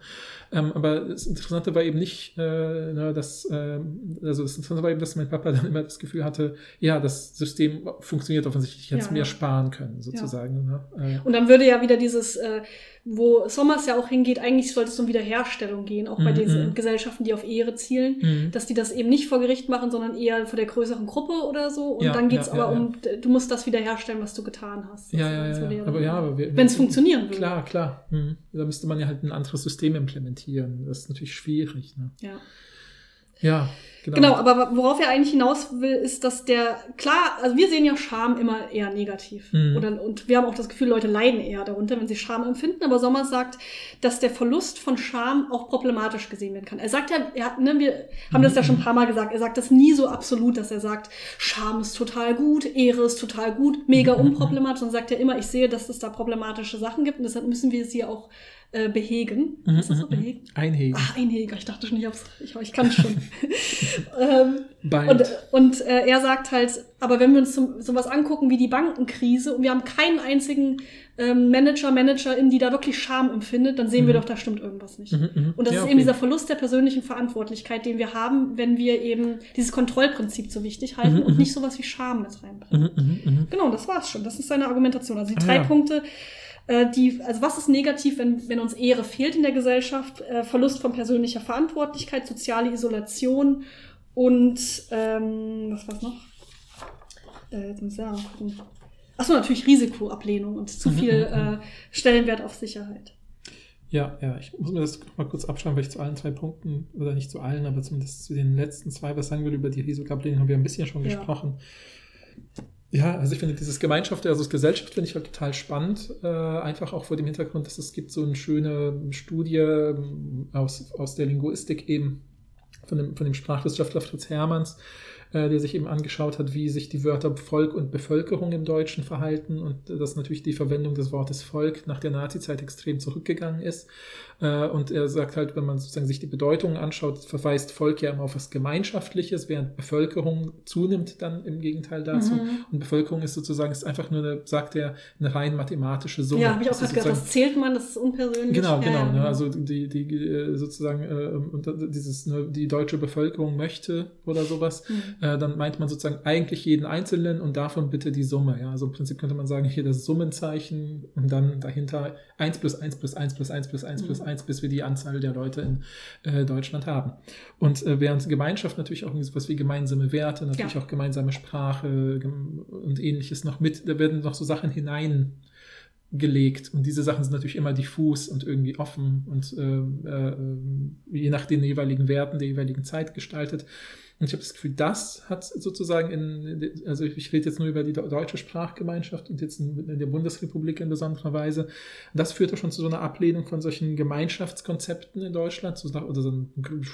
Ähm, aber das Interessante war eben nicht, äh, na, dass, ähm, also das Interessante war eben, dass mein Papa dann immer das Gefühl hatte, ja, das System funktioniert offensichtlich, ich hätte es Ja, ja. sparen können, sozusagen. Ne? Äh, Und dann würde ja wieder dieses, äh, wo Sommers ja auch hingeht, eigentlich sollte es um Wiederherstellung gehen, auch bei Mhm, diesen mhm. Gesellschaften, die auf Ehre zielen, mhm. dass die das eben nicht vor Gericht machen, sondern eher vor der größeren Gruppe oder so. Und Ja, dann geht es ja, aber ja, um, du musst das wiederherstellen, was du getan hast. ja, ja, Das ja, ja. Aber ja, aber wenn es funktionieren würde. Klar, klar. Mhm. Da müsste man ja halt ein anderes System implementieren. Das ist natürlich schwierig. Ne? Ja. Ja, genau. Genau, aber worauf er eigentlich hinaus will, ist, dass der, klar, also wir sehen ja Scham immer eher negativ. Mhm. Oder, und wir haben auch das Gefühl, Leute leiden eher darunter, wenn sie Scham empfinden. Aber Sommers sagt, dass der Verlust von Scham auch problematisch gesehen werden kann. Er sagt ja, er hat, ne, wir haben das ja schon ein paar Mal gesagt, er sagt das nie so absolut, dass er sagt, Scham ist total gut, Ehre ist total gut, mega Mhm. unproblematisch. Und sagt er immer, ich sehe, dass es da problematische Sachen gibt und deshalb müssen wir sie auch äh, behegen. Mhm, Ist das so mhm, behegen? Einhegen. Ach, Einheger, ich dachte schon, ich hab's, ich, ich kann schon. ähm, und und äh, er sagt halt, aber wenn wir uns zum, sowas angucken wie die Bankenkrise und wir haben keinen einzigen ähm, Manager, Managerin, die da wirklich Scham empfindet, dann sehen wir Mhm. doch, da stimmt irgendwas nicht. Mhm, mhm. Und das Ja, ist okay. eben dieser Verlust der persönlichen Verantwortlichkeit, den wir haben, wenn wir eben dieses Kontrollprinzip so wichtig halten Mhm, und mhm. nicht sowas wie Scham mit reinbringen. Mhm, mhm, mhm. Genau, das war's schon. Das ist seine Argumentation. Also die Ah, drei ja. Punkte, die, also was ist negativ, wenn, wenn uns Ehre fehlt in der Gesellschaft? Äh, Verlust von persönlicher Verantwortlichkeit, soziale Isolation und ähm, was war's noch? Äh, jetzt muss ich ja mal gucken. Achso, natürlich Risikoablehnung und zu Mhm, viel mhm, äh, Stellenwert auf Sicherheit. Ja, ja, ich muss mir das mal kurz abschauen, weil ich zu allen drei Punkten, oder nicht zu allen, aber zumindest zu den letzten zwei was sagen will über die Risikoablehnung, haben wir ein bisschen schon Ja. gesprochen. Ja, also ich finde dieses Gemeinschaft, also das Gesellschaft finde ich halt total spannend, äh, einfach auch vor dem Hintergrund, dass es gibt so eine schöne Studie ähm, aus, aus der Linguistik eben von dem, von dem Sprachwissenschaftler Fritz Hermanns, äh, der sich eben angeschaut hat, wie sich die Wörter Volk und Bevölkerung im Deutschen verhalten und äh, dass natürlich die Verwendung des Wortes Volk nach der Nazizeit extrem zurückgegangen ist. Äh, und er sagt halt, wenn man sozusagen sich die Bedeutungen anschaut, verweist Volk ja immer auf was Gemeinschaftliches, während Bevölkerung zunimmt dann im Gegenteil dazu. Mhm. Und Bevölkerung ist sozusagen, ist einfach nur, eine, sagt er, eine rein mathematische Summe. Ja, habe ich auch gerade gedacht, das zählt man, das ist unpersönlich. Genau, genau. Ja. Ne, genau. also die, die äh, sozusagen, äh, dieses, ne, die deutsche Bevölkerung möchte oder sowas, mhm. äh, dann meint man sozusagen eigentlich jeden Einzelnen und davon bitte die Summe. Ja, also im Prinzip könnte man sagen, hier das Summenzeichen und dann dahinter 1 plus 1 plus 1 plus 1 plus 1 mhm. plus 1 Arbeits, bis wir die Anzahl der Leute in äh, Deutschland haben. Und äh, während Gemeinschaft natürlich auch was wie gemeinsame Werte, natürlich ja. auch gemeinsame Sprache gem und ähnliches noch mit, da werden noch so Sachen hinein gelegt. Und diese Sachen sind natürlich immer diffus und irgendwie offen und ähm, äh, äh, je nach den jeweiligen Werten der jeweiligen Zeit gestaltet. Und ich habe das Gefühl, das hat sozusagen in, also ich rede jetzt nur über die deutsche Sprachgemeinschaft und jetzt in, der Bundesrepublik in besonderer Weise. Das führte schon zu so einer Ablehnung von solchen Gemeinschaftskonzepten in Deutschland, so, oder so einem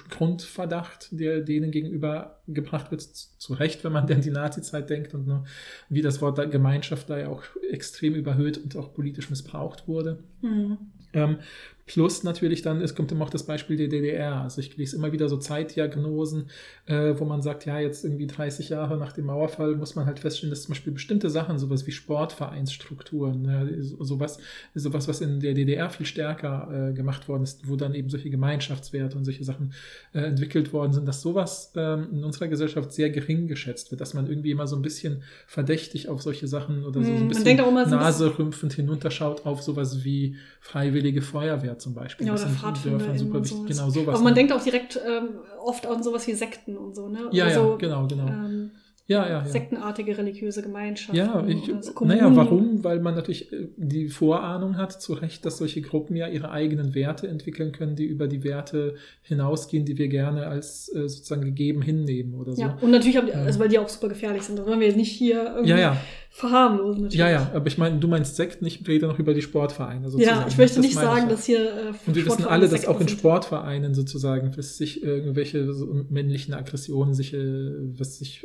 Grundverdacht, der denen gegenüber gebracht wird, zu Recht, wenn man denn die Nazi-Zeit denkt und ne, wie das Wort Gemeinschaft da ja auch extrem überhöht und auch politisch missbraucht wurde. Mhm. Ähm, plus natürlich dann, es kommt immer auch das Beispiel der DDR. Also ich lese immer wieder so Zeitdiagnosen, äh, wo man sagt, ja, jetzt irgendwie 30 Jahre nach dem Mauerfall muss man halt feststellen, dass zum Beispiel bestimmte Sachen, sowas wie Sportvereinsstrukturen, ja, sowas, sowas, was in der DDR viel stärker äh, gemacht worden ist, wo dann eben solche Gemeinschaftswerte und solche Sachen äh, entwickelt worden sind, dass sowas ähm, in unserer Gesellschaft sehr gering geschätzt wird, dass man irgendwie immer so ein bisschen verdächtig auf solche Sachen oder so, so ein man bisschen denkt auch immer so ein naserümpfend hinunterschaut auf sowas wie freiwillige Feuerwehr zum Beispiel. Ja, oder Pfadfinder super wichtig. sowas. Genau sowas. Aber man ne? denkt auch direkt ähm, oft an sowas wie Sekten und so, ne? ja, Oder ja, genau, genau. Ähm, ja, ja, ja. sektenartige religiöse Gemeinschaften. Ja, ich, naja, warum? Weil man natürlich äh, die Vorahnung hat, zu Recht, dass solche Gruppen ja ihre eigenen Werte entwickeln können, die über die Werte hinausgehen, die wir gerne als äh, sozusagen gegeben hinnehmen oder so. Ja, und natürlich, haben die, also weil die auch super gefährlich sind. Das wollen wir jetzt nicht hier irgendwie ja, ja, verharmlosen. Natürlich. ja, ja, aber ich meine, du meinst Sekten, ich rede noch über die Sportvereine sozusagen. Ja, ich möchte Das nicht ich sagen, dass hier. Äh, Und wir wissen alle, dass auch in. Sportvereinen sozusagen, dass sich irgendwelche so männlichen Aggressionen sich, äh, was sich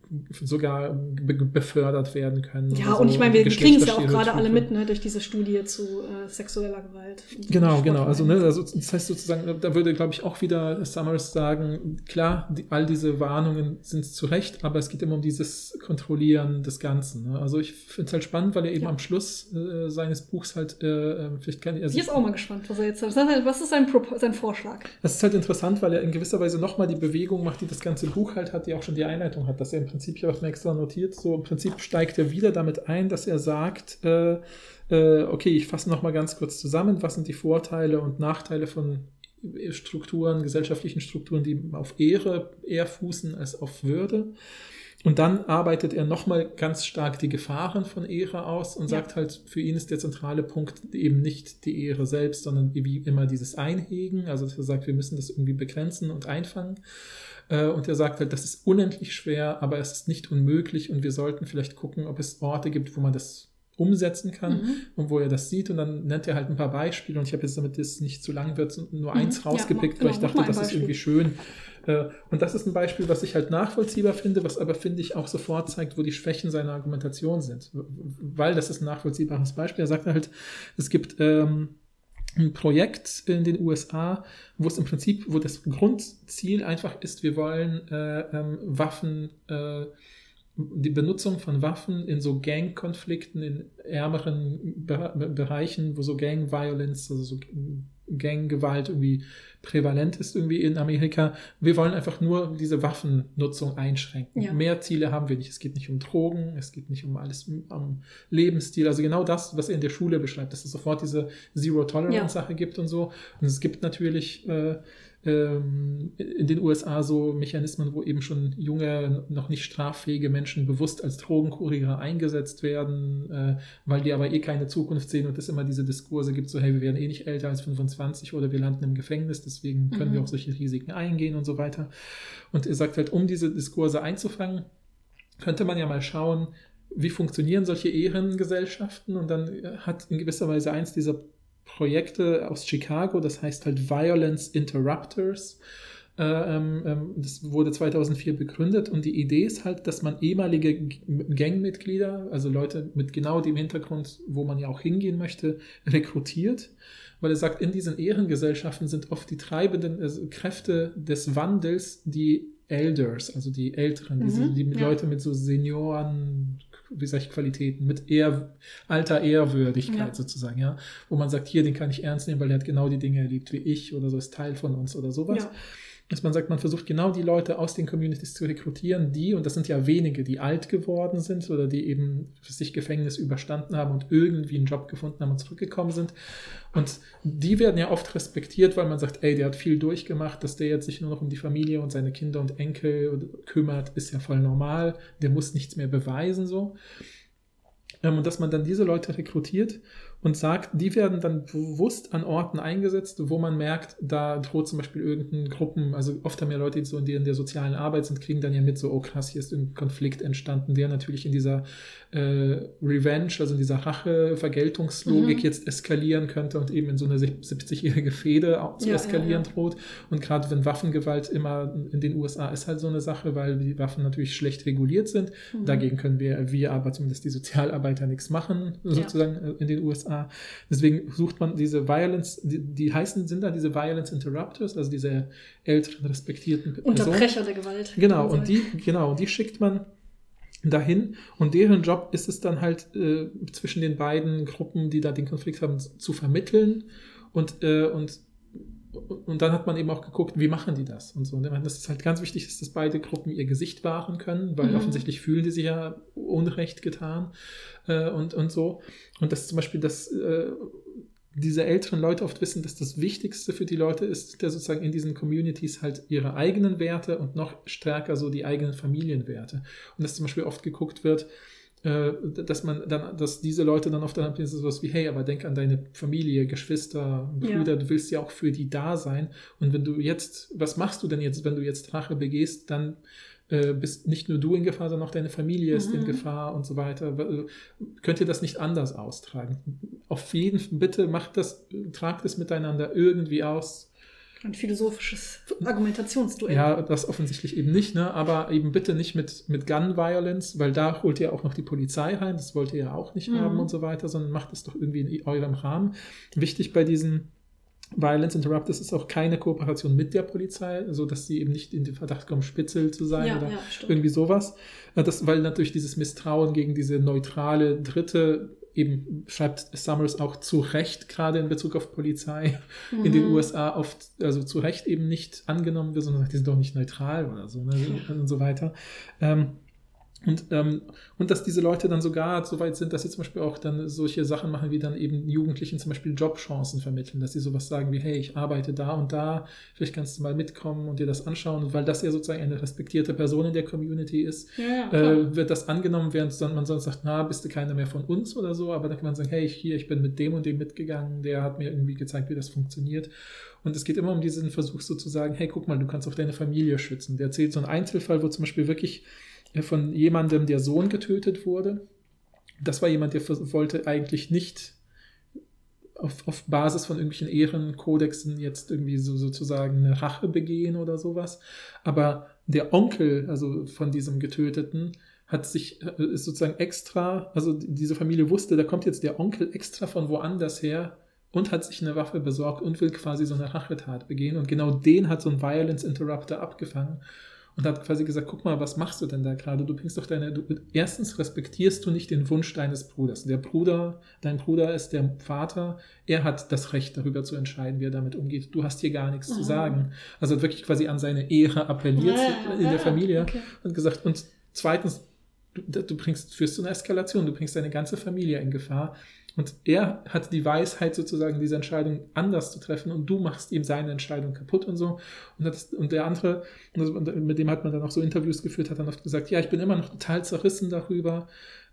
sogar be befördert werden können. Ja, und so, ich meine, wir kriegen es ja auch gerade alle mit, ne, durch diese Studie zu äh, sexueller Gewalt. Genau, genau. Also, ne, also das heißt sozusagen, da würde, glaube ich, auch wieder Summers sagen, klar, die, all diese Warnungen sind zu Recht, aber es geht immer um dieses Kontrollieren des Ganzen. Ne? Also ich finde es halt spannend, weil er eben Ja. am Schluss äh, seines Buchs halt, äh, äh, vielleicht kann also Ich jetzt auch mal gespannt, was er jetzt sagt. Was ist sein, Propo- sein Vorschlag? Das ist halt interessant, weil er in gewisser Weise nochmal die Bewegung macht, die das ganze Buch halt hat, die auch schon die Einleitung hat, dass er im Prinzip, ich habe mir extra notiert, so im Prinzip steigt er wieder damit ein, dass er sagt, äh, äh, okay, ich fasse nochmal ganz kurz zusammen, was sind die Vorteile und Nachteile von Strukturen, gesellschaftlichen Strukturen, die auf Ehre eher fußen als auf Würde. Und dann arbeitet er nochmal ganz stark die Gefahren von Ehre aus und Ja. sagt halt, für ihn ist der zentrale Punkt eben nicht die Ehre selbst, sondern wie immer dieses Einhegen. Also dass er sagt, wir müssen das irgendwie begrenzen und einfangen. Äh, Und er sagt halt, das ist unendlich schwer, aber es ist nicht unmöglich und wir sollten vielleicht gucken, ob es Orte gibt, wo man das umsetzen kann Mhm. und wo er das sieht. Und dann nennt er halt ein paar Beispiele. Und ich habe jetzt, damit es nicht zu lang wird, nur Mhm. eins Ja, rausgepickt, mach- weil ich genau, mach dachte, das ist irgendwie schön. Äh, Und das ist ein Beispiel, was ich halt nachvollziehbar finde, was aber, finde ich, auch sofort zeigt, wo die Schwächen seiner Argumentation sind. Weil das ist ein nachvollziehbares Beispiel. Er sagt halt, es gibt ähm, ein Projekt in den USA, wo es im Prinzip, wo das Grundziel einfach ist, wir wollen äh, ähm, Waffen, äh, die Benutzung von Waffen in so Gang-Konflikten in ärmeren Be Be Bereichen, wo so Gang-Violence, also so Gang-Gewalt irgendwie prävalent ist irgendwie in Amerika. Wir wollen einfach nur diese Waffennutzung einschränken. Ja. Mehr Ziele haben wir nicht. Es geht nicht um Drogen, es geht nicht um alles, um Lebensstil. Also genau das, was er in der Schule beschreibt, dass es sofort diese Zero-Tolerance-Sache gibt und so. Und es gibt natürlich äh, ähm, in den USA so Mechanismen, wo eben schon junge, noch nicht straffähige Menschen bewusst als Drogenkurier eingesetzt werden, äh, weil die aber eh keine Zukunft sehen und es immer diese Diskurse gibt, so hey, wir werden eh nicht älter als 25 oder wir landen im Gefängnis, deswegen können Mhm. wir auch solche Risiken eingehen und so weiter. Und er sagt halt, um diese Diskurse einzufangen, könnte man ja mal schauen, wie funktionieren solche Ehrengesellschaften und dann hat in gewisser Weise eins dieser Projekte aus Chicago, das heißt halt Violence Interrupters. Äh, ähm, ähm, das wurde 2004 begründet und die Idee ist halt, dass man ehemalige Gangmitglieder, also Leute mit genau dem Hintergrund, wo man ja auch hingehen möchte, rekrutiert. Weil er sagt, in diesen Ehrengesellschaften sind oft die treibenden also Kräfte des Wandels die Elders, also die Älteren, diese, Mhm, die ja. Leute mit so Senioren, wie sag ich, Qualitäten, mit eher, alter Ehrwürdigkeit Ja. sozusagen, ja. Wo man sagt, hier, den kann ich ernst nehmen, weil der hat genau die Dinge erlebt wie ich oder so, ist Teil von uns oder sowas. Ja. Dass man sagt, man versucht genau die Leute aus den Communities zu rekrutieren, die, und das sind ja wenige, die alt geworden sind oder die eben für sich Gefängnis überstanden haben und irgendwie einen Job gefunden haben und zurückgekommen sind. Und die werden ja oft respektiert, weil man sagt, ey, der hat viel durchgemacht, dass der jetzt sich nur noch um die Familie und seine Kinder und Enkel kümmert, ist ja voll normal. Der muss nichts mehr beweisen, so. Ähm, und dass man dann diese Leute rekrutiert und sagt, die werden dann bewusst an Orten eingesetzt, wo man merkt, da droht zum Beispiel irgendeine Gruppen, also oft haben ja Leute, die so in der, in der sozialen Arbeit sind, kriegen dann ja mit, so, oh krass, hier ist ein Konflikt entstanden, der natürlich in dieser äh, Revenge, also in dieser Rache-Vergeltungslogik Mhm. jetzt eskalieren könnte und eben in so eine 70-jährige Fehde auch zu Ja, ja, eskalieren ja. droht. Und gerade wenn Waffengewalt immer in den USA ist halt so eine Sache, weil die Waffen natürlich schlecht reguliert sind. Mhm. Dagegen können wir, wir aber zumindest die Sozialarbeiter nichts machen, sozusagen äh, in den USA. Deswegen sucht man diese Violence, die, die heißen, sind da diese Violence Interrupters, also diese älteren, respektierten Personen. Unterbrecher der Gewalt. Genau, und die, genau, die schickt man dahin und deren Job ist es dann halt äh, zwischen den beiden Gruppen, die da den Konflikt haben, zu vermitteln und, äh, und und dann hat man eben auch geguckt, wie machen die das und so. Und das ist halt ganz wichtig, dass beide Gruppen ihr Gesicht wahren können, weil mhm. offensichtlich fühlen die sich ja Unrecht getan äh, und, und so. Und das zum Beispiel, dass äh, diese älteren Leute oft wissen, dass das Wichtigste für die Leute ist, der sozusagen in diesen Communities halt ihre eigenen Werte und noch stärker so die eigenen Familienwerte. Und dass zum Beispiel oft geguckt wird, äh, dass man dann, dass diese Leute dann oft dann so was wie, hey, aber denk an deine Familie, Geschwister, Brüder, ja. du willst ja auch für die da sein. Und wenn du jetzt, was machst du denn jetzt, wenn du jetzt Rache begehst, dann äh, bist nicht nur du in Gefahr, sondern auch deine Familie ist mhm. in Gefahr und so weiter. Äh, könnt ihr das nicht anders austragen? Auf jeden Fall, bitte macht das, tragt es miteinander irgendwie aus ein philosophisches Argumentationsduell. Ja, das offensichtlich eben nicht, ne? aber eben bitte nicht mit, mit Gun Violence, weil da holt ihr auch noch die Polizei rein, das wollt ihr ja auch nicht mhm. haben und so weiter, sondern macht es doch irgendwie in eurem Rahmen. Wichtig bei diesen Violence Interrupters ist auch keine Kooperation mit der Polizei, so dass sie eben nicht in den Verdacht kommen, Spitzel zu sein ja, oder ja, irgendwie sowas. Äh, das, weil natürlich dieses Misstrauen gegen diese neutrale Dritte eben schreibt Summers auch zu Recht, gerade in Bezug auf Polizei mhm. in den mhm. USA oft, also zu Recht eben nicht angenommen wird, sondern sagt, die sind doch nicht neutral oder so ne, und so weiter. Ähm, und, ähm, und dass diese Leute dann sogar so weit sind, dass sie zum Beispiel auch dann solche Sachen machen, wie dann eben Jugendlichen zum Beispiel Jobchancen vermitteln, dass sie sowas sagen wie, hey, ich arbeite da und da, vielleicht kannst du mal mitkommen und dir das anschauen. Und weil das ja sozusagen eine respektierte Person in der Community ist, ja, äh, wird das angenommen, während man sonst sagt, na, bist du keiner mehr von uns oder so, aber dann kann man sagen, hey, hier, ich bin mit dem und dem mitgegangen, der hat mir irgendwie gezeigt, wie das funktioniert. Und es geht immer um diesen Versuch sozusagen, hey, guck mal, du kannst auch deine Familie schützen. Der erzählt so einen Einzelfall, wo zum Beispiel wirklich von jemandem, der Sohn getötet wurde. Das war jemand, der wollte eigentlich nicht auf, auf Basis von irgendwelchen Ehrenkodexen jetzt irgendwie so sozusagen eine Rache begehen oder sowas. Aber der Onkel, also von diesem Getöteten, hat sich, äh, ist sozusagen extra, also diese Familie wusste, da kommt jetzt der Onkel extra von woanders her und hat sich eine Waffe besorgt und will quasi so eine Rachetat begehen. Und genau den hat so ein Violence Interrupter abgefangen und hat quasi gesagt, guck mal, was machst du denn da gerade? Du bringst doch deine, du, erstens respektierst du nicht den Wunsch deines Bruders. Der Bruder, dein Bruder ist der Vater, er hat das Recht darüber zu entscheiden, wie er damit umgeht. Du hast hier gar nichts mhm. zu sagen. Also wirklich quasi an seine Ehre appelliert ja, in ja, der Familie okay. und gesagt, und zweitens, du, du bringst, führst du eine Eskalation, du bringst deine ganze Familie in Gefahr. Und er hat die Weisheit, sozusagen diese Entscheidung anders zu treffen und du machst ihm seine Entscheidung kaputt und so. Und, das, und der andere, mit dem hat man dann auch so Interviews geführt, hat dann oft gesagt, ja, ich bin immer noch total zerrissen darüber,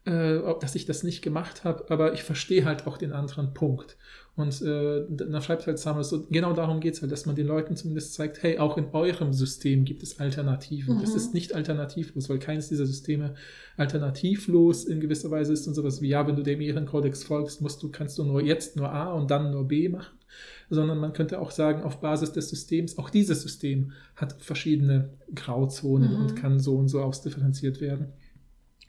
äh, dass ich das nicht gemacht habe, aber ich verstehe halt auch den anderen Punkt. Und äh, dann schreibt halt Summers, so, genau darum geht es halt, dass man den Leuten zumindest zeigt, hey, auch in eurem System gibt es Alternativen. Mhm. Das ist nicht alternativlos, weil keines dieser Systeme alternativlos in gewisser Weise ist und sowas wie, ja, wenn du dem Ehrenkodex folgst, musst du, kannst du nur jetzt nur A und dann nur B machen. Sondern man könnte auch sagen, auf Basis des Systems, auch dieses System hat verschiedene Grauzonen mhm. und kann so und so ausdifferenziert werden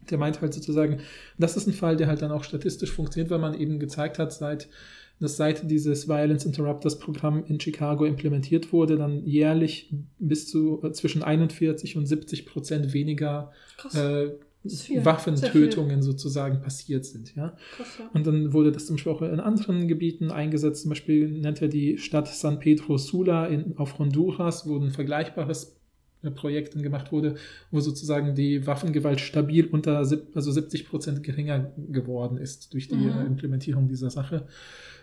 der meint halt sozusagen, das ist ein Fall, der halt dann auch statistisch funktioniert, weil man eben gezeigt hat, seit dass seit dieses Violence Interrupters Programm in Chicago implementiert wurde, dann jährlich bis zu äh, zwischen 41 und 70 Prozent weniger äh, Waffentötungen sozusagen passiert sind. Ja? Krass, ja? Und dann wurde das zum Beispiel auch in anderen Gebieten eingesetzt. Zum Beispiel nennt er die Stadt San Pedro Sula in, auf Honduras, wo ein vergleichbares äh, Projekt dann gemacht wurde, wo sozusagen die Waffengewalt stabil unter also 70 Prozent geringer geworden ist durch die mhm. Äh, Implementierung dieser Sache.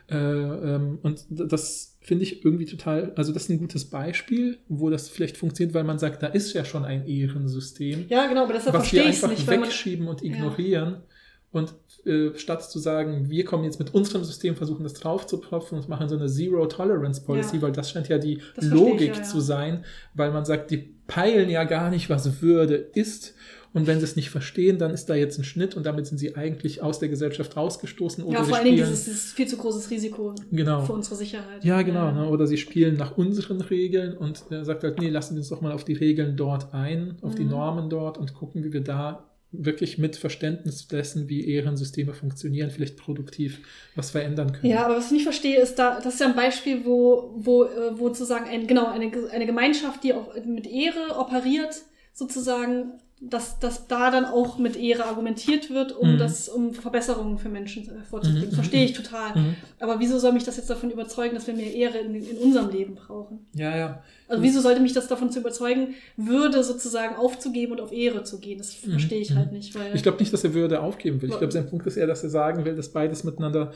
Äh, ähm, und das finde ich irgendwie total, also das ist ein gutes Beispiel, wo das vielleicht funktioniert, weil man sagt, da ist ja schon ein Ehrensystem. Ja, genau, aber das was wir einfach nicht, wegschieben und ignorieren. Ja. Und äh, statt zu sagen, wir kommen jetzt mit unserem System, versuchen das drauf zu propfen und machen so eine Zero-Tolerance-Policy, ja. weil das scheint ja die Logik ja, zu sein, weil man sagt, die peilen ja gar nicht, was Würde ist und wenn sie es nicht verstehen, dann ist da jetzt ein Schnitt und damit sind sie eigentlich aus der Gesellschaft rausgestoßen. Oder ja, vor allen Dingen dieses, dieses viel zu großes Risiko genau. für unsere Sicherheit. Ja, genau. Ja. Ne? Oder sie spielen nach unseren Regeln und er sagt halt, nee, lassen wir uns doch mal auf die Regeln dort ein, auf mhm. die Normen dort und gucken, wie wir da wirklich mit Verständnis dessen, wie Ehrensysteme funktionieren, vielleicht produktiv was verändern können. Ja, aber was ich nicht verstehe, ist da, das ist ja ein Beispiel, wo, wo, äh, wo sozusagen ein, genau, eine, eine Gemeinschaft, die auch mit Ehre operiert, sozusagen dass, dass da dann auch mit Ehre argumentiert wird, um Mhm. das, um Verbesserungen für Menschen äh, vorzubringen. Mhm, verstehe ich total. Mhm. Aber wieso soll mich das jetzt davon überzeugen, dass wir mehr Ehre in, in unserem Leben brauchen? Ja, ja. Also wieso sollte mich das davon zu überzeugen, Würde sozusagen aufzugeben und auf Ehre zu gehen? Das Mhm, verstehe ich mhm. halt nicht. Weil Ich glaube nicht, dass er Würde aufgeben will. Ich glaube, sein Punkt ist eher, dass er sagen will, dass beides miteinander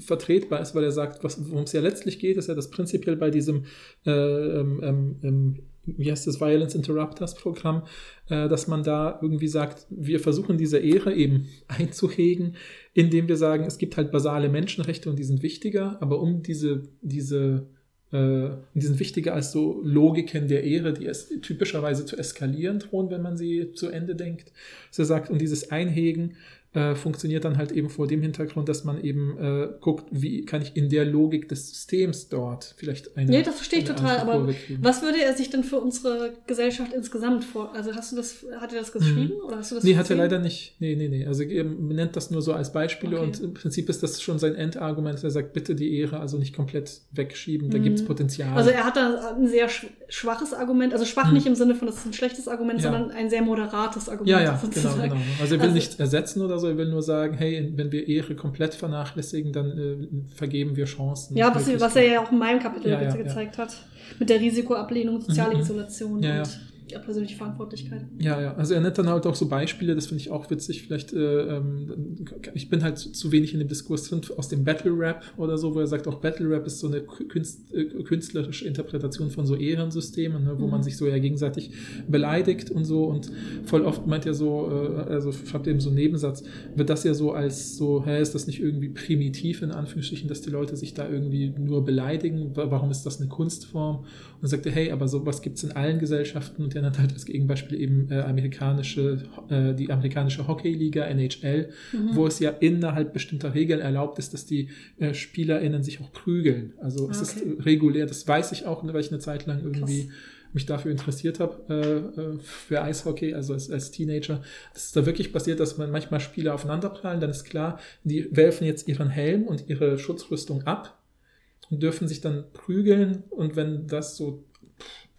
vertretbar ist, weil er sagt, worum es ja letztlich geht, ist ja, dass prinzipiell bei diesem, äh, ähm, ähm, ähm, wie heißt das, Violence Interrupters Programm, äh, dass man da irgendwie sagt, wir versuchen diese Ehre eben einzuhegen, indem wir sagen, es gibt halt basale Menschenrechte und die sind wichtiger, aber um diese, diese äh, die sind wichtiger als so Logiken der Ehre, die es typischerweise zu eskalieren drohen, wenn man sie zu Ende denkt. Er sagt, und dieses Einhegen äh, funktioniert dann halt eben vor dem Hintergrund, dass man eben äh, guckt, wie kann ich in der Logik des Systems dort vielleicht eine. Nee, das verstehe ich total, aber was würde er sich denn für unsere Gesellschaft insgesamt vor? Also hast du das, hat er das geschrieben oder hast du das Mhm. Nee, hat er leider nicht. Nee, nee, nee. Also er nennt das nur so als Beispiele Okay. und im Prinzip ist das schon sein Endargument. Er sagt, bitte die Ehre also nicht komplett wegschieben, da Mhm. gibt es Potenzial. Also er hat da ein sehr sch schwaches Argument, also schwach Hm. nicht im Sinne von, das ist ein schlechtes Argument, Ja. sondern ein sehr moderates Argument. Ja, ja, genau, genau. Also er will Also- nichts ersetzen oder so, er will nur sagen, hey, wenn wir Ehre komplett vernachlässigen, dann äh, vergeben wir Chancen. Ja, was, was er ja auch in meinem Kapitel Ja, ja, ge- ja. gezeigt hat. Mit der Risikoablehnung, soziale Mhm, mhm. Isolation Ja, ja. und ja, persönliche Verantwortlichkeit. Ja, ja, also er nennt dann halt auch so Beispiele, das finde ich auch witzig. Vielleicht, äh, ähm, ich bin halt zu, wenig in dem Diskurs drin aus dem Battle Rap oder so, wo er sagt, auch Battle Rap ist so eine Künst, äh, künstlerische Interpretation von so Ehrensystemen, ne, wo Mhm. man sich so ja gegenseitig beleidigt und so. Und voll oft meint er so, äh, also schreibt eben so einen Nebensatz, wird das ja so als so, hä, ist das nicht irgendwie primitiv in Anführungsstrichen, dass die Leute sich da irgendwie nur beleidigen? Wa- Warum ist das eine Kunstform? Und dann sagt er, hey, aber sowas gibt es in allen Gesellschaften und er nennt halt als Gegenbeispiel eben äh, amerikanische, äh, die amerikanische Hockeyliga, NHL, Mhm. wo es ja innerhalb bestimmter Regeln erlaubt ist, dass die äh, SpielerInnen sich auch prügeln. Also es Ah, ist okay. äh, regulär, das weiß ich auch, weil ich eine Zeit lang irgendwie Krass. mich dafür interessiert habe, äh, äh, für Eishockey, also als, als Teenager. Das ist da wirklich passiert, dass man manchmal Spieler aufeinanderprallen, dann ist klar, die werfen jetzt ihren Helm und ihre Schutzrüstung ab und dürfen sich dann prügeln und wenn das so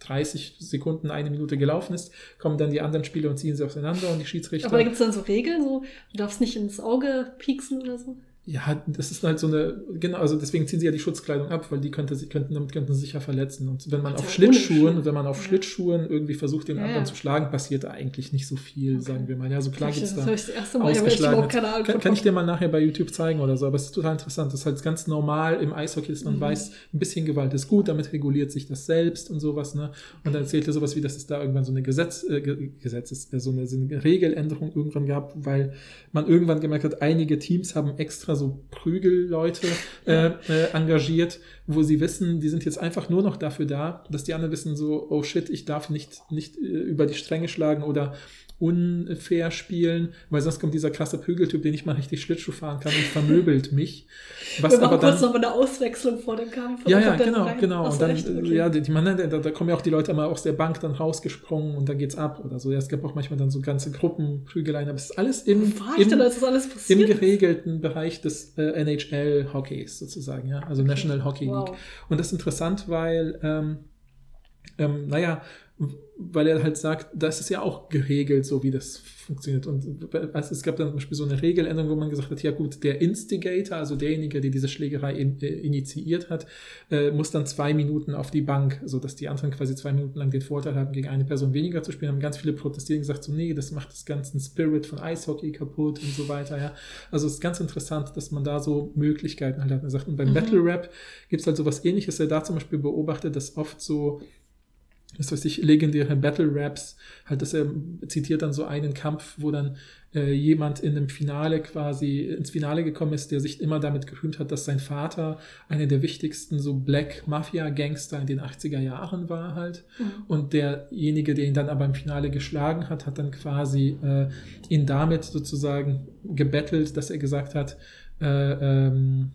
30 Sekunden, eine Minute gelaufen ist, kommen dann die anderen Spieler und ziehen sie auseinander und die Schiedsrichter. Aber gibt es dann so Regeln, so, du darfst nicht ins Auge pieksen oder so. Ja, das ist halt so eine, genau, also deswegen ziehen sie ja die Schutzkleidung ab, weil die könnte, sie könnten, damit könnten sie sich ja verletzen. Und wenn man auf Schlittschuhen, wenn man auf Ja. Schlittschuhen irgendwie versucht, den Ja, anderen ja. zu schlagen, passiert eigentlich nicht so viel, Okay. sagen wir mal. Ja, so klar das gibt's da ich das erste Mal, ich ausgeschlagene. überhaupt keine Ahnung. Kann, kann ich dir mal nachher bei YouTube zeigen oder so, aber es ist total interessant. Das ist halt ganz normal im Eishockey, dass man Mhm. weiß, ein bisschen Gewalt ist gut, damit reguliert sich das selbst und sowas, ne? Und dann erzählt er sowas wie, dass es da irgendwann so eine Gesetz, äh, Ge- Gesetzes, äh, so eine, so eine Regeländerung irgendwann gab, weil man irgendwann gemerkt hat, einige Teams haben extra so Prügelleute äh, äh, engagiert, wo sie wissen, die sind jetzt einfach nur noch dafür da, dass die anderen wissen so, oh shit, ich darf nicht, nicht äh, über die Stränge schlagen oder unfair spielen, weil sonst kommt dieser krasse Prügeltyp, der nicht mal richtig Schlittschuh fahren kann und vermöbelt mich. Was Wir machen aber dann, kurz noch mal eine Auswechslung vor dem Kampf. ja, ja, genau, rein. genau. Ach Und dann, echt? Okay. ja, die, die, man, da, da kommen ja auch die Leute mal aus der Bank dann rausgesprungen und dann geht's ab oder so. Ja, es gab auch manchmal dann so ganze Gruppenprügeleien, aber es ist alles im, ich im, denn, das alles im geregelten Bereich des äh, NHL-Hockeys sozusagen, ja, also National Hockey League. Wow. Und das ist interessant, weil, ähm, ähm, naja, weil er halt sagt, das ist ja auch geregelt, so wie das funktioniert. Und also es gab dann zum Beispiel so eine Regeländerung, wo man gesagt hat, ja gut, der Instigator, also derjenige, der diese Schlägerei in, äh, initiiert hat, äh, muss dann zwei Minuten auf die Bank, so dass die anderen quasi zwei Minuten lang den Vorteil haben, gegen eine Person weniger zu spielen. Haben ganz viele protestiert und gesagt, so nee, das macht das ganzen Spirit von Eishockey kaputt und so weiter. Ja, also es ist ganz interessant, dass man da so Möglichkeiten halt hat. Er sagt, und beim Mhm. Battle Rap gibt es halt so was ähnliches. Er da zum Beispiel beobachtet, dass oft so was weiß ich, legendäre Battle Raps, halt, dass er zitiert dann so einen Kampf, wo dann äh, jemand in einem Finale quasi ins Finale gekommen ist, der sich immer damit gerühmt hat, dass sein Vater einer der wichtigsten so Black Mafia Gangster in den 80er Jahren war halt. Mhm. Und derjenige, der ihn dann aber im Finale geschlagen hat, hat dann quasi äh, ihn damit sozusagen gebettelt, dass er gesagt hat, äh, ähm,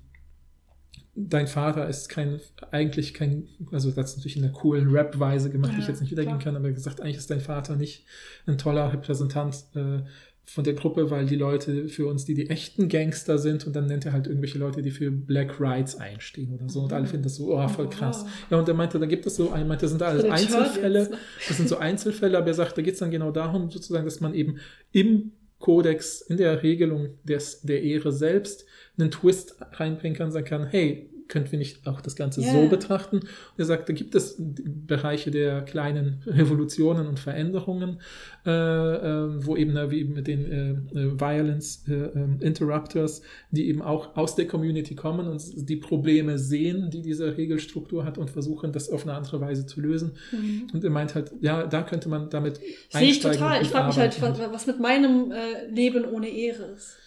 dein Vater ist kein, eigentlich kein, also das ist natürlich in einer coolen Rap-Weise gemacht, die ich Ja, jetzt nicht wiedergeben klar. kann, aber gesagt, eigentlich ist dein Vater nicht ein toller Repräsentant äh, von der Gruppe, weil die Leute für uns, die die echten Gangster sind, und dann nennt er halt irgendwelche Leute, die für Black Rights einstehen oder so. Und alle finden das so, oh, voll krass. Wow. Ja, und er meinte, da gibt es so, er meinte, das sind alles Einzelfälle. Das sind so Einzelfälle, aber er sagt, da geht es dann genau darum, sozusagen, dass man eben im Kodex, in der Regelung des, der Ehre selbst einen Twist reinbringen kann, sagen kann, hey, könnten wir nicht auch das Ganze Ja. so betrachten? Und er sagt, da gibt es Bereiche der kleinen Revolutionen und Veränderungen, äh, äh, wo eben, äh, wie eben mit den äh, äh, Violence äh, ähm, Interrupters, die eben auch aus der Community kommen und die Probleme sehen, die diese Regelstruktur hat und versuchen, das auf eine andere Weise zu lösen. Mhm. Und er meint halt, ja, da könnte man damit Sehe ich total. Ich frage mich halt, was, mit meinem Leben ohne Ehre ist.